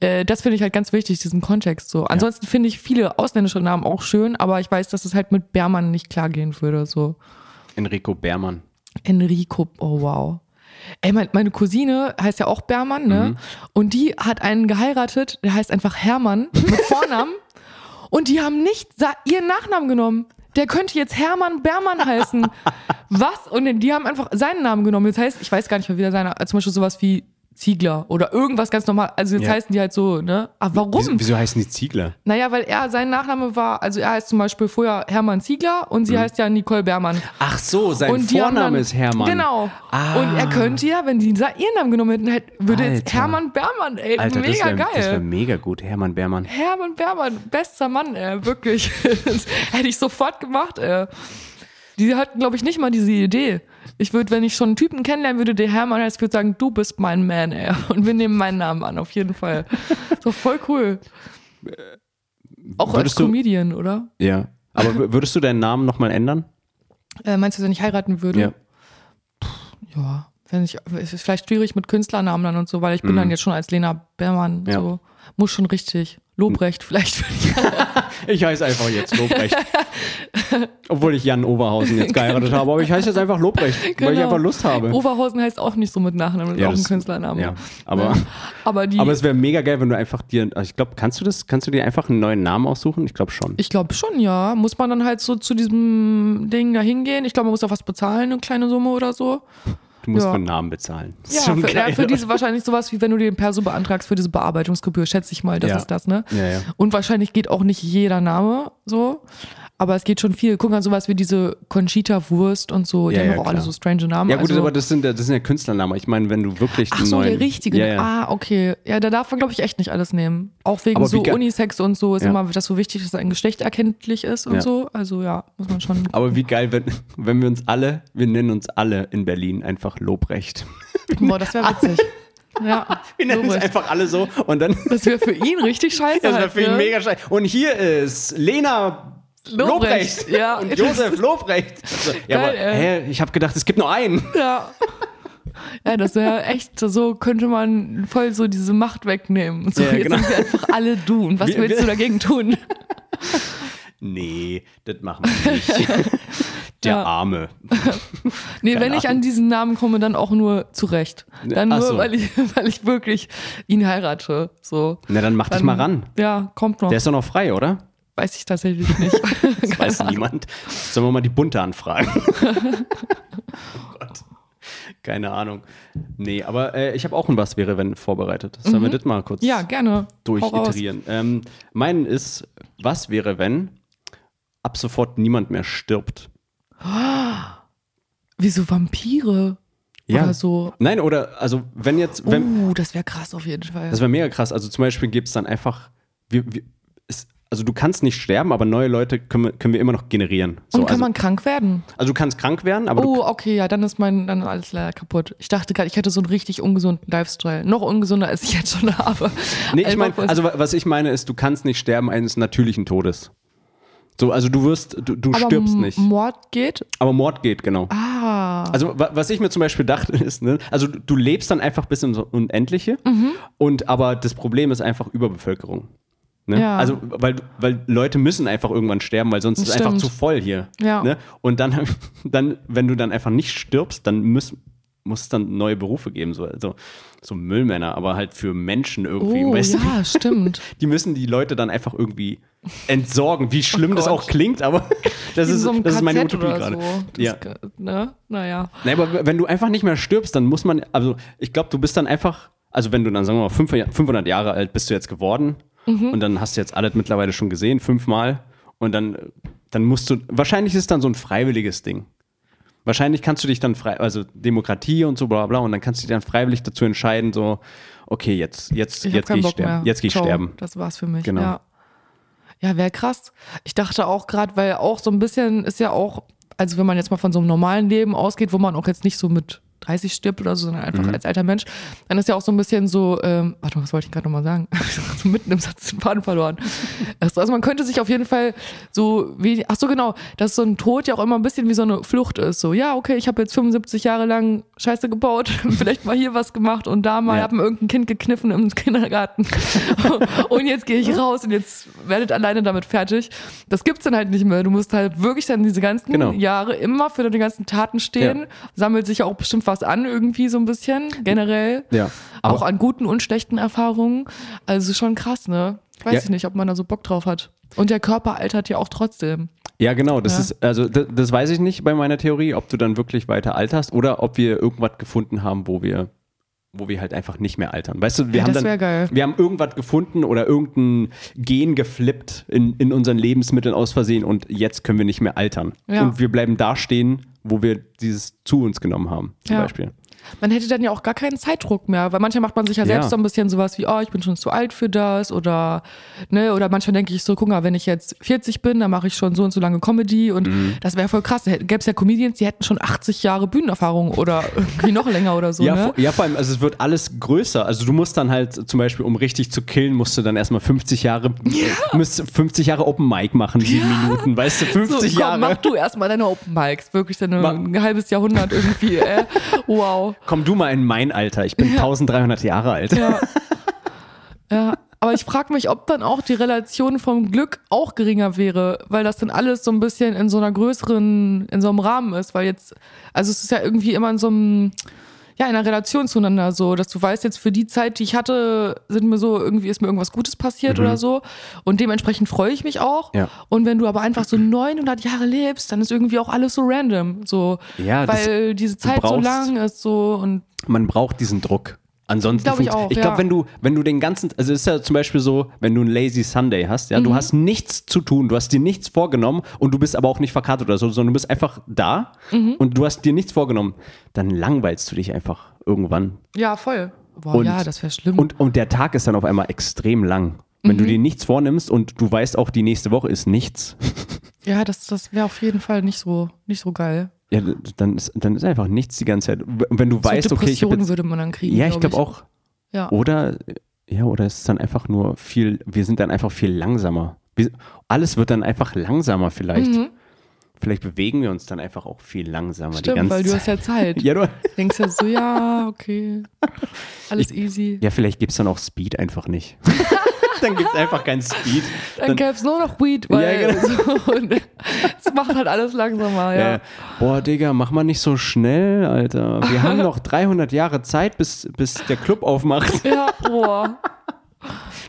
Äh, das finde ich halt ganz wichtig, diesen Kontext so. Ansonsten finde ich viele ausländische Namen auch schön, aber ich weiß, dass es halt mit Bermann nicht klar gehen würde. So Enrico Bermann. Enrico, oh wow. Ey, mein, meine Cousine heißt ja auch Bermann, ne? Mhm. Und die hat einen geheiratet, der heißt einfach Hermann mit Vornamen. *laughs* und die haben nicht ihren Nachnamen genommen. Der könnte jetzt Hermann Bermann heißen. *laughs* Was? Und die haben einfach seinen Namen genommen. Jetzt heißt, ich weiß gar nicht mehr, wie der seiner, zum Beispiel sowas wie Ziegler oder irgendwas ganz normal. Also jetzt Ja. heißen die halt so, ne? Aber warum? Wieso, wieso heißen die Ziegler? Naja, weil er, sein Nachname war, also er heißt zum Beispiel vorher Hermann Ziegler und sie heißt ja Nicole Bermann. Ach so, sein Und Vorname dann, ist Hermann. Genau. Ah. Und er könnte ja, wenn die sa- ihren Namen genommen hätten, hätte, würde jetzt Alter. Hermann Bermann, ey, Alter, das mega wäre geil. wär mega gut. Hermann Bermann. Hermann Bermann, bester Mann, ey, wirklich. *laughs* das hätte ich sofort gemacht, ey. Die hatten, glaube ich, nicht mal diese Idee. Ich würde, wenn ich schon einen Typen kennenlernen würde, der Hermann heißt, würde sagen, du bist mein Man, ey. *laughs* Und wir nehmen meinen Namen an, auf jeden Fall. *laughs* So voll cool. Auch als Würdest du- Comedian, oder? Ja. Aber würdest du deinen Namen nochmal ändern? Äh, meinst du, wenn ich heiraten würde? Ja. Ja, wenn ich, es ist vielleicht schwierig mit Künstlernamen dann und so, weil ich bin dann jetzt schon als Lena Bermann Mhm. Ja. so, muss schon richtig. Lobrecht vielleicht. *laughs* Ich heiße einfach jetzt Lobrecht. Obwohl ich Jan Oberhausen jetzt geheiratet habe, aber ich heiße jetzt einfach Lobrecht, weil ich Genau. einfach Lust habe. Oberhausen heißt auch nicht so mit Nachnamen, Ja, auch ein das- Künstlername. Ja, aber, Aber die, aber es wäre mega geil, wenn du einfach dir, also ich glaube, kannst du das, kannst du dir einfach einen neuen Namen aussuchen? Ich glaube schon. ich glaube schon, ja. Muss man dann halt so zu diesem Ding da hingehen? Ich glaube, man muss auch was bezahlen, eine kleine Summe oder so. Du musst ja. einen Namen bezahlen. Ja, für, ja, für diese wahrscheinlich sowas wie wenn du den Perso beantragst für diese Bearbeitungsgebühr, schätze ich mal, das Ja. ist das, ne? Ja. Und wahrscheinlich geht auch nicht jeder Name so, aber es geht schon viel. Guck mal, sowas wie diese Conchita Wurst und so, die Ja, haben auch alle so strange Namen. Ja gut, also, aber das sind, ja- das sind ja Künstlernamen. Ich meine, wenn du wirklich Ach so, neuen, der richtige. Ah, okay. Ja, da darf man, glaube ich, echt nicht alles nehmen. Auch wegen Aber so Unisex und so ist immer das so wichtig, dass ein Geschlecht erkenntlich ist und so. Also ja, muss man schon. Aber wie geil, wenn, wenn wir uns alle, wir nennen uns alle in Berlin einfach Lobrecht. Boah, das wäre witzig. *laughs* Ja, Wir nennen uns Lobrecht. einfach alle so und dann Das wäre für ihn richtig *laughs* scheiße. Das wäre halt, für ihn ne? mega scheiße. Und hier ist Lena Lobrecht, Lobrecht, ja. und Josef *laughs* Lobrecht. Also, ja, Geil, aber ey. hä, ich habe gedacht, es gibt nur einen. Ja. Ja, das wäre echt, so könnte man voll so diese Macht wegnehmen. So, Ja, jetzt genau. sind wir einfach alle du. Und was Wir- willst wir- du dagegen tun? Nee, das machen wir nicht. *laughs* Der Ja. Arme. *laughs* Nee, Keine wenn ich Ahnung. an diesen Namen komme, dann auch nur zurecht. Dann Ach nur, so. weil, ich, *laughs* weil ich wirklich ihn heirate. So. Na, dann mach dich Dann, mal ran. Ja, kommt noch. Der ist doch noch frei, oder? Weiß ich tatsächlich nicht. Das weiß niemand. Sollen wir mal die Bunte anfragen? oh Gott. Keine Ahnung. Nee, aber äh, ich habe auch ein Was wäre, wenn vorbereitet. Sollen wir das mal kurz ja, gerne. Durchiterieren? Ähm, mein ist, was wäre, wenn ab sofort niemand mehr stirbt? *gasps* Wieso Vampire? Oder so. Nein, oder, also, wenn jetzt, wenn, Uh, das wäre krass auf jeden Fall. das wäre mega krass. Also, zum Beispiel gibt es dann einfach, wir, wir, es, also, du kannst nicht sterben, aber neue Leute können wir, können wir immer noch generieren. So, Und kann also, man krank werden? also, du kannst krank werden, aber Oh, okay, ja, dann ist mein, dann alles leider kaputt. Ich dachte gerade, ich hätte so einen richtig ungesunden Lifestyle. Noch ungesunder, als ich jetzt schon *laughs* habe. nee, ich meine, also, wa- was ich meine ist, du kannst nicht sterben eines natürlichen Todes. So, also, du wirst, du, du aber stirbst nicht. Mord geht? Aber Mord geht, genau. Ah. Also, wa- was ich mir zum Beispiel dachte, *laughs* ist, ne, also du, du lebst dann einfach bis ins Unendliche Mhm. und aber das Problem ist einfach Überbevölkerung. Ne? Ja. Also, weil, weil Leute müssen einfach irgendwann sterben, weil sonst ist es einfach zu voll hier. Ja. Ne? Und dann, *laughs* dann, wenn du dann einfach nicht stirbst, dann muss, muss es dann neue Berufe geben, so, also, so Müllmänner, aber halt für Menschen irgendwie. Oh, weißt du? ja, stimmt. *laughs* Die müssen die Leute dann einfach irgendwie entsorgen, wie schlimm das Oh Gott. auch klingt, aber *laughs* das, ist, so das ist meine Utopie gerade. So. Das, Ja. Ne? Naja. Nee, aber wenn du einfach nicht mehr stirbst, dann muss man, also ich glaube, du bist dann einfach, also wenn du dann, sagen wir mal, fünf- 500 Jahre alt bist du jetzt geworden Mhm. und dann hast du jetzt alles mittlerweile schon gesehen, fünfmal und dann Dann musst du, wahrscheinlich ist es dann so ein freiwilliges Ding. Wahrscheinlich kannst du dich dann frei, also Demokratie und so bla bla, und dann kannst du dich dann freiwillig dazu entscheiden, so, okay, jetzt, jetzt, Ich jetzt gehe ich Bock sterben. mehr. Jetzt gehe ich Ciao. sterben. Das war's für mich. Genau. Ja, ja wäre krass. Ich dachte auch gerade, weil auch so ein bisschen ist ja auch, also wenn man jetzt mal von so einem normalen Leben ausgeht, wo man auch jetzt nicht so mit 30 stirbt oder so, sondern einfach Mhm. als alter Mensch, dann ist ja auch so ein bisschen so, ähm, warte mal, was wollte ich gerade nochmal sagen? *laughs* so mitten im Satz den Faden verloren. Also man könnte sich auf jeden Fall so, wie, ach so genau, dass so ein Tod ja auch immer ein bisschen wie so eine Flucht ist. So, ja, okay, ich habe jetzt 75 Jahre lang Scheiße gebaut, *laughs* vielleicht mal hier was gemacht und da mal, Ja. hab mir irgendein Kind gekniffen im Kindergarten. *laughs* und jetzt gehe ich raus und jetzt werdet alleine damit fertig. Das gibt's dann halt nicht mehr. Du musst halt wirklich dann diese ganzen Genau. Jahre immer für deine ganzen Taten stehen. Ja. Sammelt sich ja auch bestimmt was an, irgendwie so ein bisschen, generell. Ja. auch an guten und schlechten Erfahrungen. Also schon krass, ne? Weiß Ja. ich nicht, ob man da so Bock drauf hat. Und der Körper altert ja auch trotzdem. Ja, genau. Das Ja. ist, also das, das weiß ich nicht bei meiner Theorie, ob du dann wirklich weiter alterst oder ob wir irgendwas gefunden haben, wo wir, wo wir halt einfach nicht mehr altern. Weißt du, wir Ja, haben das dann, geil. wir haben irgendwas gefunden oder irgendein Gen geflippt in, in unseren Lebensmitteln aus Versehen und jetzt können wir nicht mehr altern. Ja. Und wir bleiben da stehen, wo wir dieses zu uns genommen haben, zum Ja. Beispiel. Man hätte dann ja auch gar keinen Zeitdruck mehr, weil manchmal macht man sich ja selbst Ja. so ein bisschen sowas wie, oh, ich bin schon zu alt für das oder, ne, oder manchmal denke ich so, guck mal, wenn ich jetzt 40 bin, dann mache ich schon so und so lange Comedy und Mhm. das wäre voll krass. Da gäbe es ja Comedians, die hätten schon 80 Jahre Bühnenerfahrung oder irgendwie noch länger oder so, ja, ne? vor, ja, vor allem, also es wird alles größer. Also du musst dann halt zum Beispiel, um richtig zu killen, musst du dann erstmal 50 Jahre, müsst 50 Jahre Open Mic machen, sieben Minuten, weißt du, 50 so, komm, Jahre. mach du erstmal deine Open Mics, wirklich deine, ein halbes Jahrhundert irgendwie, äh. *laughs* Wow. Komm du mal in mein Alter, ich bin 1300 Jahre alt. Ja. *laughs* ja. Aber ich frage mich, ob dann auch die Relation vom Glück auch geringer wäre, weil das dann alles so ein bisschen in so einer größeren, in so einem Rahmen ist, weil jetzt, also es ist ja irgendwie immer in so einem, ja, in einer Relation zueinander so, dass du weißt, jetzt für die Zeit, die ich hatte, sind mir so, irgendwie ist mir irgendwas Gutes passiert oder so. Und dementsprechend freue ich mich auch. Mhm. Ja. Und wenn du aber einfach so 900 Jahre lebst, dann ist irgendwie auch alles so random, so, Ja, weil diese Zeit so lang ist so und Man braucht diesen Druck. Ansonsten Glaub ich auch, ich glaube, ja. wenn du, wenn du den ganzen, also es ist ja zum Beispiel so, wenn du einen Lazy Sunday hast, ja, du Mhm. hast nichts zu tun, du hast dir nichts vorgenommen und du bist aber auch nicht verkartet oder so, sondern du bist einfach da Mhm. und du hast dir nichts vorgenommen, dann langweilst du dich einfach irgendwann. ja, voll. Boah, Und- ja, das wäre schlimm. Und, und der Tag ist dann auf einmal extrem lang. Wenn Mhm. du dir nichts vornimmst und du weißt auch, die nächste Woche ist nichts, *laughs* Ja, das, das wäre auf jeden Fall nicht so, nicht so geil. Ja, dann ist, dann ist einfach nichts die ganze Zeit. Wenn du weißt, so okay, ich jetzt würde man dann kriegen. Ja, ich glaube auch. Ja. Oder, ja, oder es ist dann einfach nur viel, wir sind dann einfach viel langsamer. Wir, alles wird dann einfach langsamer vielleicht. Vielleicht bewegen wir uns dann einfach auch viel langsamer die Stimmt, ganze weil du Zeit. hast ja Zeit. *laughs* ja, du, *laughs* Denkst ja so, ja, okay. *laughs* Alles easy. ja, vielleicht gibt es dann auch Speed einfach nicht. Dann gibt es einfach keinen Speed. Dann gäbe es nur noch Weed, weil Ja, genau. so, es macht halt alles langsamer, ja. Äh, boah, Digga, mach mal nicht so schnell, Alter. Wir haben *laughs* noch 300 Jahre Zeit, bis, bis der Club aufmacht. *laughs* Ja, boah.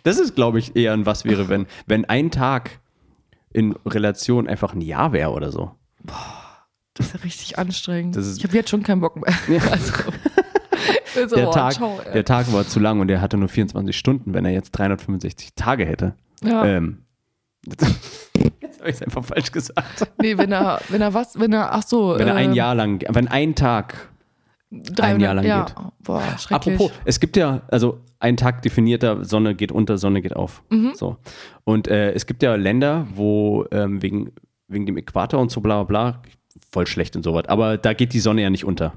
Das ist, glaube ich, eher ein Was wäre, wenn, wenn ein Tag in Relation einfach ein Jahr wäre oder so. Das ist ja richtig anstrengend. Das ist- ich habe jetzt schon keinen Bock mehr. *laughs* Also, *laughs* also, Der, boah, Tag, ciao, der Tag war zu lang und er hatte nur 24 Stunden, wenn er jetzt 365 Tage hätte. ja. Ähm, *laughs* jetzt habe ich es einfach falsch gesagt. Nee, wenn er, wenn er was, wenn er, ach so. Wenn er ein ähm, Jahr lang, wenn ein Tag, 300, Jahr lang ja. geht. Boah, schrecklich. apropos, es gibt ja, also ein Tag definierter, Sonne geht unter, Sonne geht auf. Mhm. So. Und äh, es gibt ja Länder, wo ähm, wegen, wegen dem Äquator und so bla bla bla, voll schlecht und sowas, aber da geht die Sonne ja nicht unter,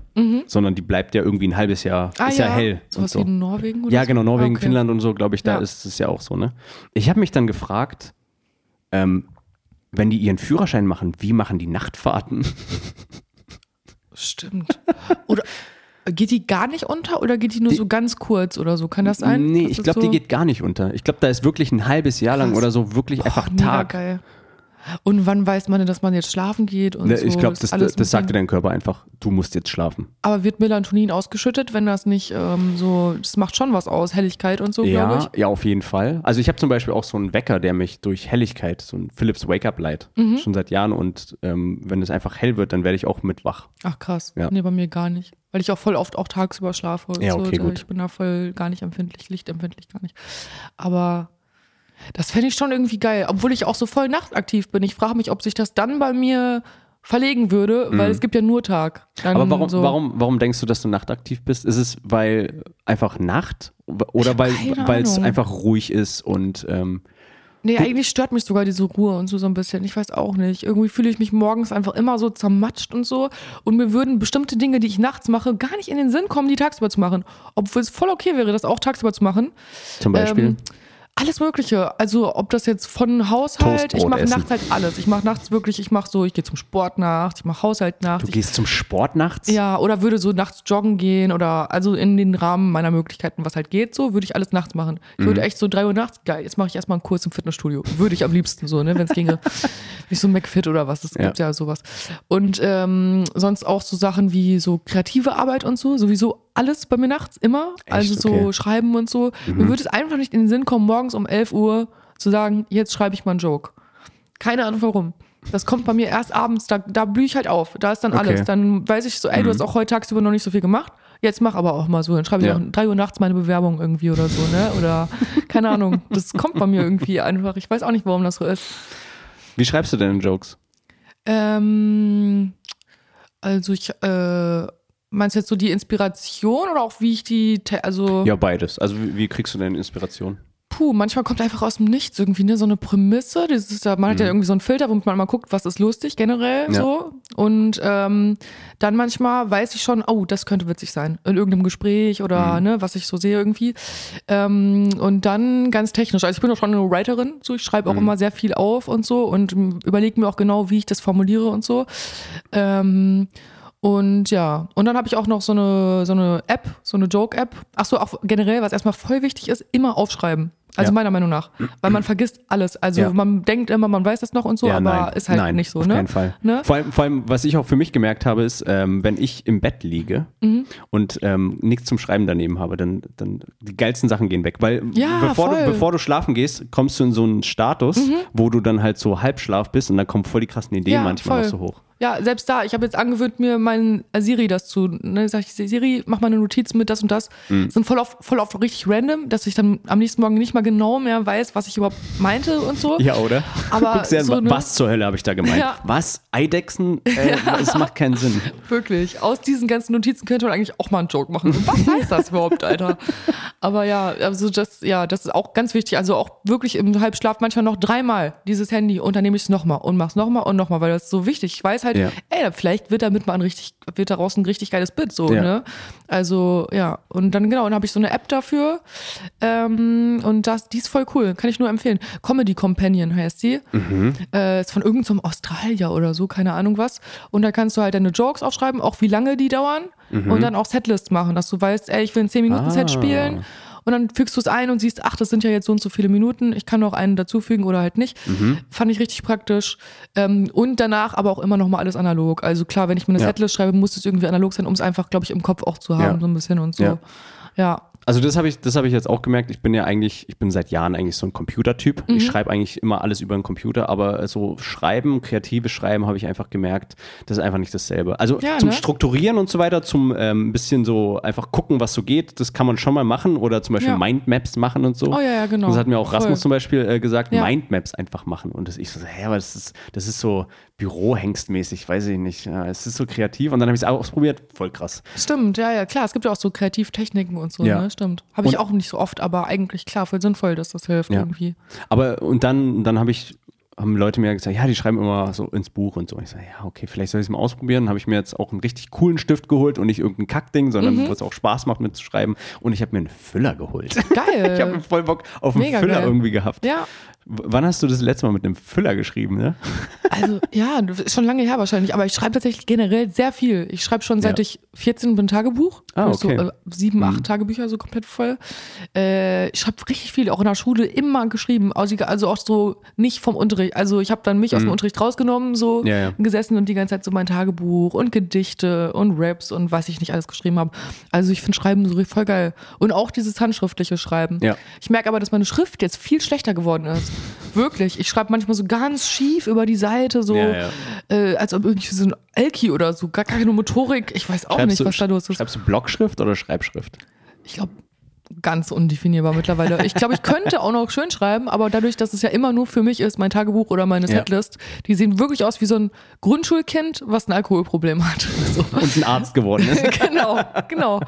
sondern die bleibt ja irgendwie ein halbes Jahr, Mhm. Ah, ist ja, ja. hell. So was so. wie in Norwegen oder Ja, genau, Norwegen, Okay. Finnland und so, glaube ich, da Ja. ist es ja auch so, ne? Ich habe mich dann gefragt, ähm, wenn die ihren Führerschein machen, wie machen die Nachtfahrten? Stimmt. Oder geht die gar nicht unter oder geht die nur so ganz kurz oder so? Kann das sein? nee, ich glaube, so, die geht gar nicht unter. Ich glaube, da ist wirklich ein halbes Jahr lang Krass. oder so wirklich einfach Boah, Tag. Geil. Und wann weiß man denn, dass man jetzt schlafen geht und Ne, so? ich glaube, das, das, das sagt dir dein Körper einfach, du musst jetzt schlafen. Aber wird Melatonin ausgeschüttet, wenn das nicht ähm, so, das macht schon was aus, Helligkeit und so, glaube Ja, ich. ja, auf jeden Fall. Also ich habe zum Beispiel auch so einen Wecker, der mich durch Helligkeit, so ein Philips Wake-up Light, Mhm. schon seit Jahren und ähm, wenn es einfach hell wird, dann werde ich auch mit wach. Ach krass. Ja. Nee, bei mir gar nicht. Weil ich auch voll oft auch tagsüber schlafe. Ja, so. okay, Da- gut. Ich bin da voll gar nicht empfindlich, lichtempfindlich gar nicht. Aber Das fände ich schon irgendwie geil, obwohl ich auch so voll nachtaktiv bin. Ich frage mich, ob sich das dann bei mir verlegen würde, weil es gibt ja nur Tag. Dann Mhm. Aber warum, so. warum, warum denkst du, dass du nachtaktiv bist? Ist es, weil einfach Nacht oder weil es einfach ruhig ist und ähm, Nee, eigentlich stört mich sogar diese Ruhe und so so ein bisschen. Ich weiß auch nicht. Irgendwie fühle ich mich morgens einfach immer so zermatscht und so. Und mir würden bestimmte Dinge, die ich nachts mache, gar nicht in den Sinn kommen, die tagsüber zu machen. Obwohl es voll okay wäre, das auch tagsüber zu machen. zum Beispiel? Ähm, alles Mögliche. Also ob das jetzt von Haushalt, ich mache nachts halt alles. Ich mache nachts wirklich, ich mache so, ich gehe zum Sport nachts, ich mache Haushalt nachts. du ich, gehst zum Sport nachts? ja, oder würde so nachts joggen gehen oder also in den Rahmen meiner Möglichkeiten, was halt geht, so würde ich alles nachts machen. Ich Mhm. würde echt so drei Uhr nachts, geil, jetzt mache ich erstmal einen Kurs im Fitnessstudio. Würde ich am liebsten so, ne, wenn es ginge. *laughs* Nicht so ein McFit oder was, es Ja. gibt ja sowas. Und ähm, sonst auch so Sachen wie so kreative Arbeit und so, sowieso alles bei mir nachts immer. Echt? Also so Okay. schreiben und so. Mhm. Mir würde es einfach nicht in den Sinn kommen, morgens um 11 Uhr zu sagen, jetzt schreibe ich mal einen Joke. Keine Ahnung warum. Das kommt bei mir erst abends, da, da blühe ich halt auf. Da ist dann Okay. Mhm. alles. Dann weiß ich so, ey, du hast auch heute tagsüber noch nicht so viel gemacht. Jetzt mach aber auch mal so. Dann schreibe ich Ja. auch 3 Uhr nachts meine Bewerbung irgendwie oder so, ne? Oder *laughs* keine Ahnung. Das kommt bei mir irgendwie einfach. Ich weiß auch nicht, warum das so ist. Wie schreibst du denn Jokes? Ähm, also ich, äh, meinst du jetzt so die Inspiration oder auch wie ich die, also. Ja, beides. Also wie, wie kriegst du denn Inspiration? Puh, manchmal kommt einfach aus dem Nichts irgendwie ne, so eine Prämisse. Das ist man hat ja irgendwie so einen Filter, womit man mal guckt, was ist lustig generell Mhm. Ja. so. Und ähm, dann manchmal weiß ich schon, oh, das könnte witzig sein. In irgendeinem Gespräch oder Mhm. ne, was ich so sehe irgendwie. Ähm, und dann ganz technisch. Also ich bin auch schon eine Writerin, so ich schreibe auch Mhm. immer sehr viel auf und so und überlege mir auch genau, wie ich das formuliere und so. Ähm, und ja, und dann habe ich auch noch so eine, so eine App, so eine Joke-App. Ach so, auch generell, was erstmal voll wichtig ist, immer aufschreiben. Also Ja. meiner Meinung nach. Weil man vergisst alles. Also Ja. man denkt immer, man weiß das noch und so, aber ist halt nein, nicht so, auf ne? keinen Fall. Ne? Vor, allem, vor allem, was ich auch für mich gemerkt habe, ist, ähm, wenn ich im Bett liege Mhm. und ähm, nichts zum Schreiben daneben habe, dann, dann die geilsten Sachen gehen weg. Weil Ja, bevor, du, voll. Mhm. bevor du schlafen gehst, kommst du in so einen Status, wo du dann halt so Halbschlaf bist und dann kommen voll die krassen Ideen Ja, manchmal voll. auch so hoch. Ja, selbst da, ich habe jetzt angewöhnt, mir meinen Siri das zu, ne, sag ich, Siri, mach mal eine Notiz mit das und das. Mhm. Sind voll oft, voll oft richtig random, dass ich dann am nächsten Morgen nicht mal genau mehr weiß, was ich überhaupt meinte und so. Ja, oder? *laughs* Aber an, so wa- eine- was zur Hölle habe ich da gemeint? Ja. Was? Eidechsen? Äh, Das macht keinen Sinn. *laughs* Wirklich. Aus diesen ganzen Notizen könnte man eigentlich auch mal einen Joke machen. Was heißt das überhaupt, Alter? Aber ja, also das, ja, das ist auch ganz wichtig. Also auch wirklich im Halbschlaf manchmal noch dreimal dieses Handy und dann nehme ich es nochmal und mach's nochmal und nochmal, weil das ist so wichtig. Ich weiß halt, Ja. ey, vielleicht wird damit mal ein richtig, wird daraus ein richtig geiles Bild, so, Ja. ne? Also, ja. Und dann, genau, dann habe ich so eine App dafür. Ähm, und das, die ist voll cool. Kann ich nur empfehlen. Comedy Companion heißt die. Äh, ist von irgendeinem so Australier oder so, keine Ahnung was. Und da kannst du halt deine Jokes aufschreiben, auch wie lange die dauern. Und dann auch Setlists machen, dass du weißt, ey, ich will ein 10-Minuten-Set Ah. spielen. Und dann fügst du es ein und siehst, ach, das sind ja jetzt so und so viele Minuten. Ich kann noch einen dazufügen oder halt nicht. Fand ich richtig praktisch. Ähm, und danach aber auch immer noch mal alles analog. Also klar, wenn ich mir eine Ja. Setlist schreibe, muss es irgendwie analog sein, um es einfach, glaube ich, im Kopf auch zu haben, Ja. so ein bisschen und so. Ja. ja. Also das habe ich, das habe ich jetzt auch gemerkt. Ich bin ja eigentlich, ich bin seit Jahren eigentlich so ein Computertyp. Mhm. Ich schreibe eigentlich immer alles über den Computer, aber so Schreiben, kreatives Schreiben, habe ich einfach gemerkt, das ist einfach nicht dasselbe. Also Ja, zum ne? Strukturieren und so weiter, zum ähm, bisschen so einfach gucken, was so geht, das kann man schon mal machen oder zum Beispiel Ja. Mindmaps machen und so. Oh ja, ja, genau. Das hat mir auch Voll. Rasmus zum Beispiel äh, gesagt, Ja. Mindmaps einfach machen. Und das, ich so, hä, aber das ist, das ist so Bürohengstmäßig, weiß ich nicht. Ja, es ist so kreativ und dann habe ich es auch ausprobiert, voll krass. Stimmt, ja, ja, klar. Es gibt ja auch so Kreativtechniken und so, Ja. ne? Stimmt. Habe ich Und- auch nicht so oft, aber eigentlich klar, voll sinnvoll, dass das hilft Ja. irgendwie. Aber und dann, dann habe ich, haben Leute mir gesagt, ja, die schreiben immer so ins Buch und so. Ich sage, ja, okay, vielleicht soll ich es mal ausprobieren. Habe ich mir jetzt auch einen richtig coolen Stift geholt und nicht irgendein Kackding, sondern Mhm. wo es auch Spaß macht mitzuschreiben. Und ich habe mir einen Füller geholt. Geil. *laughs* ich habe voll Bock auf einen Mega Füller geil. irgendwie gehabt. ja, Wann hast du das letzte Mal mit einem Füller geschrieben, ne? *laughs* also ja, schon lange her wahrscheinlich, aber ich schreibe tatsächlich generell sehr viel. Ich schreibe schon seit Ja. ich 14 bin Tagebuch. Ah, Also okay. So, äh, sieben, acht Tagebücher so komplett voll. Äh, ich schreibe richtig viel, auch in der Schule immer geschrieben. Also also auch so nicht vom Unterricht. Also ich habe dann mich aus dem Unterricht rausgenommen, so Mhm. Ja, ja. gesessen und die ganze Zeit so mein Tagebuch und Gedichte und Raps und was ich nicht alles geschrieben habe. Also ich finde Schreiben so voll geil. Und auch dieses handschriftliche Schreiben. Ja. Ich merke aber, dass meine Schrift jetzt viel schlechter geworden ist. Wirklich. Ich schreibe manchmal so ganz schief über die Seite, so Ja, ja. Äh, als ob irgendwie so ein Elki oder so, gar keine Motorik. Ich weiß auch nicht, du, was da los ist. Schreibst du Blockschrift oder Schreibschrift? Ich glaube, ganz undefinierbar mittlerweile. Ich glaube, ich könnte auch noch schön schreiben, aber dadurch, dass es ja immer nur für mich ist, mein Tagebuch oder meine Ja. Setlist, die sehen wirklich aus wie so ein Grundschulkind, was ein Alkoholproblem hat. *laughs* So. Und ein Arzt geworden ist. *laughs* genau, genau.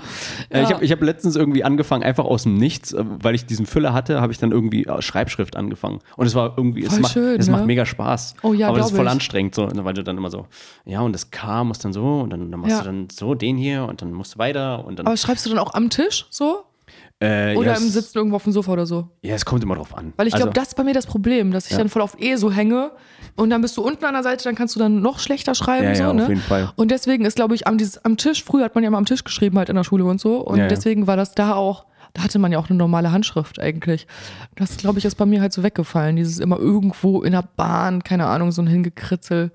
Äh, Ich Ja. habe ich hab letztens irgendwie angefangen, einfach aus dem Nichts, äh, weil ich diesen Füller hatte, habe ich dann irgendwie äh, Schreibschrift angefangen. Und es war irgendwie, es, Voll macht, schön, es ne? macht mega Spaß. Oh ja, Aber das ist voll ich. anstrengend, so, weil du dann immer so, ja, und das K muss dann so, und dann, dann machst Ja. du dann so den hier und dann musst du weiter und dann. Aber schreibst du dann auch am Tisch so? Äh, Oder ja, im Sitzen irgendwo auf dem Sofa oder so? Ja, es kommt immer drauf an. Weil ich Also, glaube, das ist bei mir das Problem, dass ich Ja. dann voll auf E so hänge und dann bist du unten an der Seite, dann kannst du dann noch schlechter schreiben. Ja, so, ja, ne? auf jeden Fall. Und deswegen ist, glaube ich, am, dieses, am Tisch, früher hat man ja immer am Tisch geschrieben, halt in der Schule und so. Und ja. deswegen war das da auch, da hatte man ja auch eine normale Handschrift eigentlich. Das, glaube ich, ist bei mir halt so weggefallen. Dieses immer irgendwo in der Bahn, keine Ahnung, so ein Hingekritzel.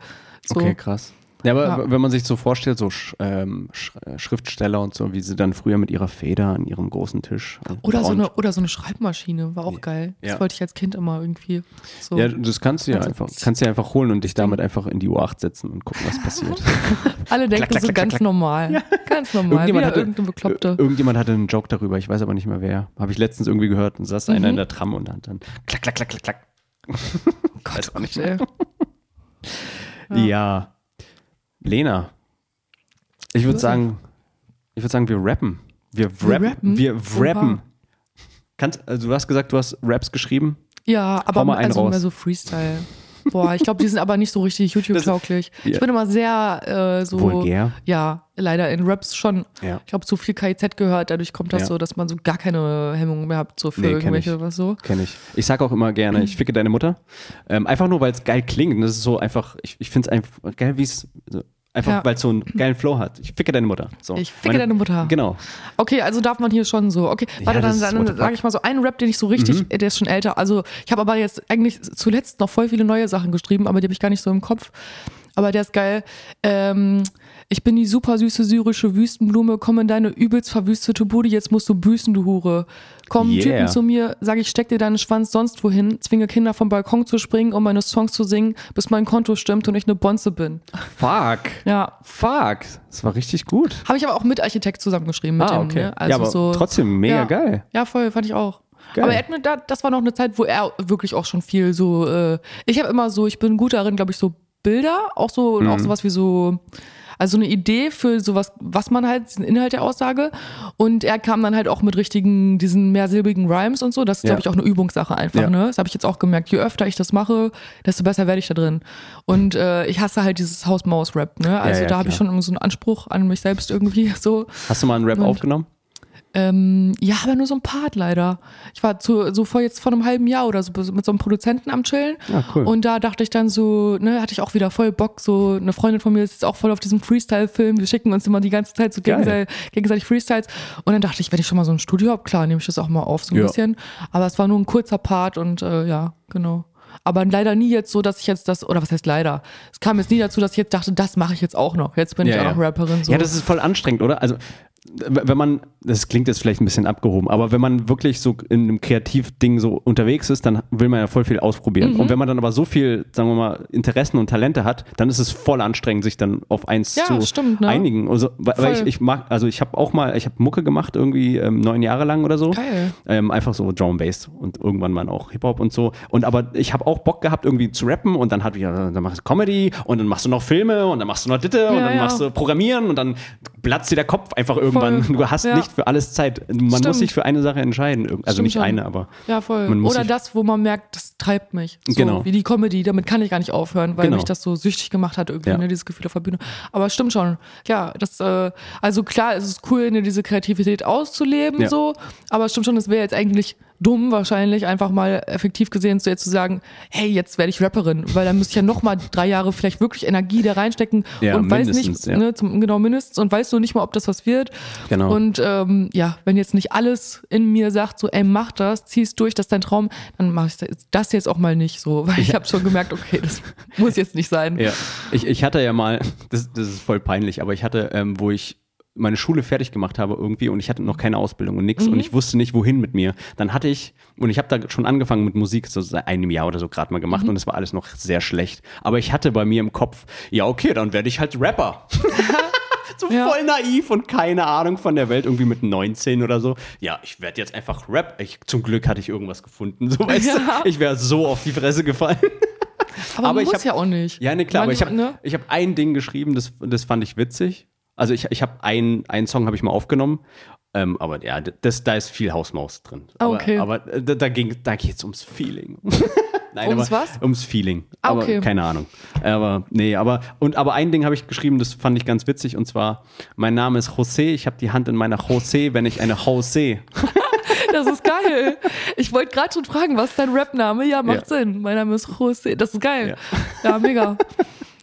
So. Okay, krass. Ja, aber Ja. wenn man sich so vorstellt, so Sch ähm, Sch äh, Schriftsteller und so, wie sie dann früher mit ihrer Feder an ihrem großen Tisch. äh, Oder so, eine, oder so eine Schreibmaschine, war auch geil. Das Ja. wollte ich als Kind immer irgendwie. So. Ja, das kannst du ja Also- einfach, kannst du ja einfach holen und dich damit einfach in die U8 setzen und gucken, was passiert. *laughs* Alle denken so klack, ganz klack. normal. Ganz normal. Wieder irgendeine Bekloppte. ir- irgendjemand hatte einen Joke darüber, ich weiß aber nicht mehr wer. Habe ich letztens irgendwie gehört und saß einer in Mhm. der Tram und hat dann klack, klack, klack, klack, klack. Gott, auch nicht ey. Ja. Lena. Ich würde Was? sagen, ich würde sagen, wir rappen. Wir Wir rappen. Wir rappen. Kannst, also du hast gesagt, du hast Raps geschrieben. Ja, aber also raus. mehr so Freestyle. Boah, ich glaube, die sind aber nicht so richtig YouTube-tauglich. ja. Ich bin immer sehr äh, so. Vulgär. Ja, leider in Raps schon. Ja. Ich glaube, zu viel KIZ gehört, dadurch kommt das Ja. so, dass man so gar keine Hemmung mehr hat, so für Nee, irgendwelche ich. was so. Kenne ich. Ich sage auch immer gerne, ich ficke deine Mutter. Ähm, einfach nur, weil es geil klingt. Das ist so einfach, ich, ich finde es einfach geil, wie es, so, einfach Ja. weil es so einen geilen Flow hat. Ich ficke deine Mutter. So. Ich ficke deine Mutter. Genau. Okay, also darf man hier schon so. Okay, warte, das dann, dann the sage ich mal so einen Rap, den ich so richtig, Mhm. der ist schon älter. Also ich habe aber jetzt eigentlich zuletzt noch voll viele neue Sachen geschrieben, aber die habe ich gar nicht so im Kopf. Aber der ist geil. Ähm, ich bin die super süße syrische Wüstenblume, komm in deine übelst verwüstete Bude, jetzt musst du büßen, du Hure. Kommen Yeah. Typen zu mir, sag ich, steck dir deinen Schwanz sonst wohin, zwinge Kinder vom Balkon zu springen, um meine Songs zu singen, bis mein Konto stimmt und ich eine Bonze bin. Fuck. Ja. Fuck. Das war richtig gut. Habe ich aber auch mit Architekt zusammengeschrieben. Mit ah, dem, okay. ne? Also ja, aber so, trotzdem mega ja. geil. Ja, voll, fand ich auch. Geil. Aber er da, das war noch eine Zeit, wo er wirklich auch schon viel so, äh, ich habe immer so, ich bin gut darin, glaube ich, so Bilder, auch so, und auch sowas wie so, also eine Idee für sowas, was man halt, diesen Inhalt der Aussage. Und er kam dann halt auch mit richtigen, diesen mehrsilbigen Rhymes und so. Das ist, Ja. glaube ich, auch eine Übungssache einfach, Ja. ne? Das habe ich jetzt auch gemerkt. Je öfter ich das mache, desto besser werde ich da drin. Und äh, ich hasse halt dieses Haus-Maus-Rap, ne? Also ja, da habe ich schon so einen Anspruch an mich selbst irgendwie *laughs* so. Hast du mal einen Rap Und- aufgenommen? Ähm, ja, aber nur so ein Part leider. Ich war zu, so vor jetzt vor einem halben Jahr oder so mit so einem Produzenten am Chillen. Ah, cool. Und da dachte ich dann so, ne, hatte ich auch wieder voll Bock. So eine Freundin von mir ist jetzt auch voll auf diesem Freestyle-Film. Wir schicken uns immer die ganze Zeit so gegenseitig, gegenseitig Freestyles. Und dann dachte ich, wenn ich schon mal so ein Studio habe, klar, nehme ich das auch mal auf so ein Ja. bisschen. Aber es war nur ein kurzer Part und äh, ja, genau. Aber leider nie jetzt so, dass ich jetzt das, oder was heißt leider? Es kam jetzt nie dazu, dass ich jetzt dachte, das mache ich jetzt auch noch. Jetzt bin ich Ja, auch ja. noch Rapperin. So. Ja, das ist voll anstrengend, oder? Also, wenn man, das klingt jetzt vielleicht ein bisschen abgehoben, aber wenn man wirklich so in einem Kreativding so unterwegs ist, dann will man ja voll viel ausprobieren. Mhm. Und wenn man dann aber so viel, sagen wir mal, Interessen und Talente hat, dann ist es voll anstrengend, sich dann auf eins Ja, zu stimmt, ne? einigen. Also, weil, weil ich, ich mag, also ich habe auch mal, ich habe Mucke gemacht, irgendwie ähm, neun Jahre lang oder so. Geil. Ähm, einfach so Drum Bass und irgendwann mal auch Hip-Hop und so. Und aber ich habe auch Bock gehabt, irgendwie zu rappen und dann hat wieder, dann machst du Comedy und dann machst du noch Filme und dann machst du noch Ditte und Ja, dann ja. machst du Programmieren und dann platzt dir der Kopf einfach irgendwann. Voll. Du hast Ja. nicht für alles Zeit. Man Stimmt. muss sich für eine Sache entscheiden. Also Stimmt nicht schon. eine, aber Ja, voll. Oder das, wo man merkt, das treibt mich. So Genau. wie die Comedy, damit kann ich gar nicht aufhören, weil Genau. mich das so süchtig gemacht hat, irgendwie, Ja. ne, dieses Gefühl auf der Bühne. Aber stimmt schon. Ja, das, äh, also klar, es ist cool, ne, diese Kreativität auszuleben, Ja. so. Aber es stimmt schon, es wäre jetzt eigentlich dumm, wahrscheinlich einfach mal effektiv gesehen, zu jetzt zu sagen, hey, jetzt werde ich Rapperin, weil dann müsste ich ja noch mal drei Jahre vielleicht wirklich Energie da reinstecken Ja, und weiß nicht, ja. ne, zum, genau mindestens und weißt du nicht mal, ob das was wird. Genau. Und ähm, ja, wenn jetzt nicht alles in mir sagt, so, ey, mach das, zieh's durch, das ist dein Traum, dann mache ich das jetzt auch mal nicht so, weil ich habe schon gemerkt, okay, das muss jetzt nicht sein. Ja, ich, ich hatte ja mal, das, das ist voll peinlich, aber ich hatte, ähm, wo ich meine Schule fertig gemacht habe irgendwie und ich hatte noch keine Ausbildung und nichts Mhm. und ich wusste nicht, wohin mit mir. Dann hatte ich, und ich habe da schon angefangen mit Musik, so seit einem Jahr oder so gerade mal gemacht Mhm. und es war alles noch sehr schlecht. Aber ich hatte bei mir im Kopf, ja okay, dann werde ich halt Rapper. *laughs* so Ja. voll naiv und keine Ahnung von der Welt, irgendwie mit 19 oder so. Ja, ich werde jetzt einfach Rap. Ich, zum Glück hatte ich irgendwas gefunden. So, weißt Ja. du, ich wäre so auf die Fresse gefallen. Aber, Aber ich muss hab- ja auch nicht. Ja, ne, klar, aber ich habe ne? ich hab ein Ding geschrieben, das, das fand ich witzig. Also ich, ich habe ein, einen Song habe ich mal aufgenommen, ähm, aber ja, das, da ist viel Hausmaus drin. Aber, okay. aber äh, da, da, ging- da geht es ums Feeling. *laughs* Nein, Ums aber, was? Ums Feeling. Ah, aber okay. keine Ahnung. Aber nee, aber und aber ein Ding habe ich geschrieben, das fand ich ganz witzig und zwar mein Name ist José, ich habe die Hand in meiner José, wenn ich eine José. *laughs* Das ist geil. Ich wollte gerade schon fragen, was ist dein Rap-Name? Ja, macht Ja. Sinn. Mein Name ist José. Das ist geil. Ja, mega.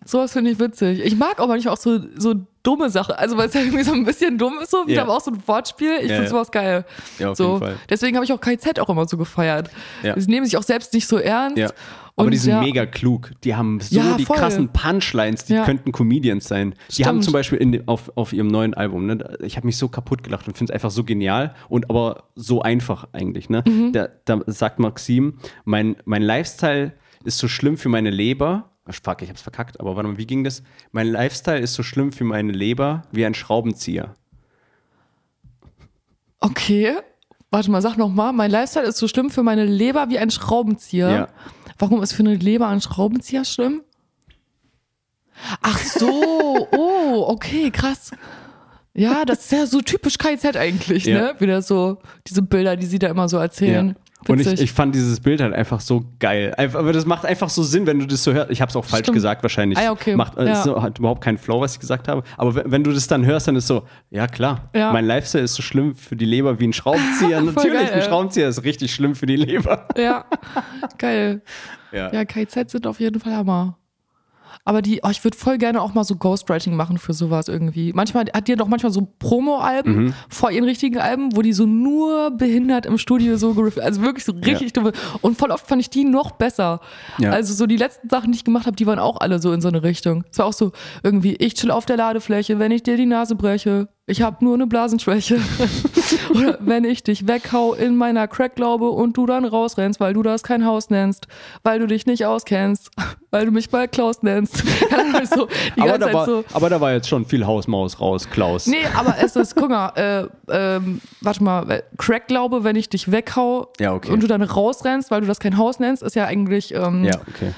Sowas finde ich witzig. Ich mag auch manchmal auch so, so dumme Sachen. Also, weil es ja irgendwie so ein bisschen dumm ist, so wieder aber auch so ein Wortspiel. Ich Ja, finde sowas geil. Ja, auf so. jeden Fall. Deswegen habe ich auch KZ auch immer so gefeiert. Ja. Sie nehmen sich auch selbst nicht so ernst. Ja. Aber Und die sind ja, mega klug. Die haben so Ja, die voll. krassen Punchlines, die Ja. könnten Comedians sein. Die Stimmt. haben zum Beispiel in, auf, auf ihrem neuen Album, ne, ich habe mich so kaputt gelacht und finde es einfach so genial und aber so einfach eigentlich. Ne? Mhm. Da, da sagt Maxim, mein, mein Lifestyle ist so schlimm für meine Leber. Fuck, ich hab's verkackt, aber warte mal, wie ging das? Mein Lifestyle ist so schlimm für meine Leber wie ein Schraubenzieher. Okay. Warte mal, sag noch mal. Mein Lifestyle ist so schlimm für meine Leber wie ein Schraubenzieher. Ja. Warum ist für eine Leber ein Schraubenzieher schlimm? Ach so, *laughs* oh, okay, krass. Ja, das ist ja so typisch KZ eigentlich, Ja. ne? Wieder so diese Bilder, die sie da immer so erzählen. Und ich, ich fand dieses Bild halt einfach so geil. Aber das macht einfach so Sinn, wenn du das so hörst. Ich habe es auch falsch Stimmt. gesagt, wahrscheinlich. Ah, okay. Macht, Ja. ist hat überhaupt keinen Flow, was ich gesagt habe. Aber wenn, wenn du das dann hörst, dann ist so, ja klar, Ja. mein Lifestyle ist so schlimm für die Leber wie ein Schraubenzieher. *laughs* Natürlich, geil, ein. Schraubenzieher ist richtig schlimm für die Leber. ja, *laughs* geil. Ja. Ja, KZ sind auf jeden Fall Hammer. Aber die, oh, ich würde voll gerne auch mal so Ghostwriting machen für sowas irgendwie. Manchmal hat die doch manchmal so Promo-Alben Mhm. vor ihren richtigen Alben, wo die so nur behindert im Studio so geriff, also wirklich so richtig dumme. Und voll oft fand ich die noch besser. Ja. Also so die letzten Sachen, die ich gemacht habe, die waren auch alle so in so eine Richtung. Es war auch so irgendwie, ich chill auf der Ladefläche, wenn ich dir die Nase breche. Ich habe nur eine Blasenschwäche. *laughs* Oder wenn ich dich weghau in meiner Crackglaube und du dann rausrennst, weil du das kein Haus nennst, weil du dich nicht auskennst, *laughs* weil du mich bald Klaus nennst. *laughs* So, die Aber ganze da, Zeit war, so. aber da war jetzt schon viel Hausmaus raus, Klaus. Nee, aber es ist, guck mal, äh, ähm, warte mal, äh, Crackglaube, wenn ich dich weghau Ja, okay. und du dann rausrennst, weil du das kein Haus nennst, ist ja eigentlich ähm, Ja, okay.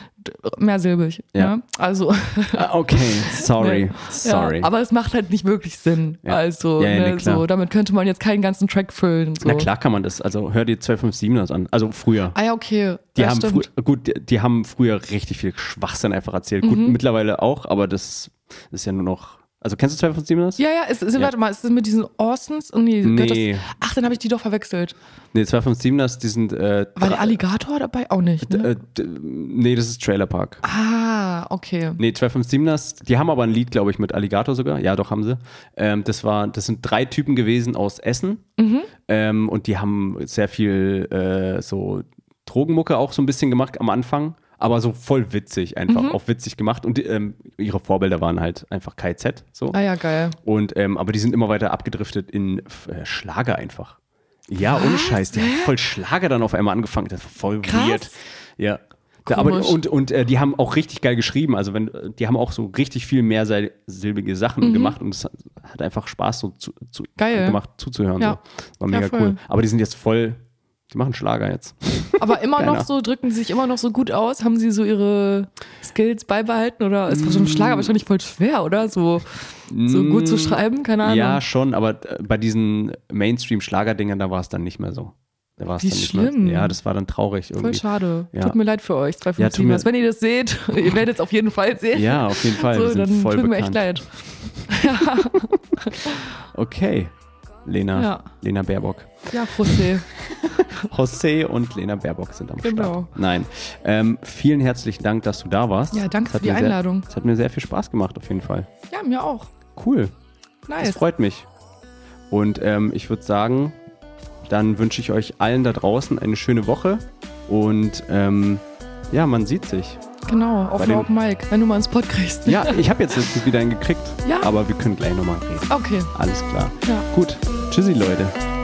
Mehrsilbig. Ja. Ne? Also, *laughs* Ah, Okay, sorry, Ja. sorry. Ja, aber es macht halt nicht wirklich Sinn. Ja. Also, Ja, ne, so, damit könnte man jetzt keinen ganzen Track füllen. So. Na klar kann man das. Also hör dir 257ers an. Also früher. Ah ja, okay. Die ja, haben gut, die, die haben früher richtig viel Schwachsinn einfach erzählt. Gut, Mhm. mittlerweile auch, aber das ist ja nur noch. Also kennst du 257ers? Ja, ja, es, es, Ja. warte mal, ist es mit diesen Orsons? Nee, gehört Nee. Das, ach, dann habe ich die doch verwechselt. Nee, 257ers, die sind. Äh, War der Alligator dabei? Auch nicht, ne? äh, nee, das ist Trailer Park. ah, okay. Nee, 257ers, die haben aber ein Lied, glaube ich, mit Alligator sogar. Ja, doch, haben sie. Ähm, das, war, das sind drei Typen gewesen aus Essen. Mhm. Ähm, und die haben sehr viel äh, so Drogenmucke auch so ein bisschen gemacht am Anfang. Aber so voll witzig, einfach Mhm. auch witzig gemacht. Und ähm, ihre Vorbilder waren halt einfach KZ. So. Ah ja, geil. Und, ähm, aber die sind immer weiter abgedriftet in äh, Schlager einfach. Ja, ohne Was? Scheiß. Die haben voll Schlager dann auf einmal angefangen. Das war voll Krass. weird. Ja. Da, aber, und und äh, die haben auch richtig geil geschrieben. Also wenn die haben auch so richtig viel mehrsilbige Sachen gemacht und es hat, hat einfach Spaß so zu, zu, Mhm. Gemacht zuzuhören. Ja. So. War mega Ja, cool. Aber die sind jetzt voll, die machen Schlager jetzt. Aber *laughs* immer noch so, drücken sie sich immer noch so gut aus? Haben sie so ihre Skills beibehalten? Oder ist so ein Schlager wahrscheinlich voll schwer, oder? So, so gut zu schreiben? Keine Ahnung. Mm. Ja, schon, aber äh, bei diesen Mainstream-Schlagerdingern, da war es dann nicht mehr so. Da war es dann nicht schlimm. Mehr, ja, das war dann traurig Voll irgendwie. schade. Ja. Tut mir leid für euch, Ja, 257 tut mir- Wenn ihr das seht, *laughs* ihr werdet es auf jeden Fall sehen. Ja, auf jeden Fall. so, dann voll tut mir bekannt. echt leid. *laughs* Okay. Lena, Ja. Lena Baerbock. Ja, José. *laughs* José und Lena Baerbock sind am Genau. Start. Nein. Ähm, vielen herzlichen Dank, dass du da warst. Ja, danke für die Einladung. Es hat mir sehr viel Spaß gemacht, auf jeden Fall. Ja, mir auch. Cool. Nice. Das freut mich. Und ähm, ich würde sagen, dann wünsche ich euch allen da draußen eine schöne Woche. Und ähm, ja, man sieht sich. Genau, auf Open Mic, wenn du mal einen Spot kriegst. Ja, ich habe jetzt wieder einen gekriegt. Ja. Aber wir können gleich nochmal reden. Okay. Alles klar. Ja. Gut. Tschüssi, Leute.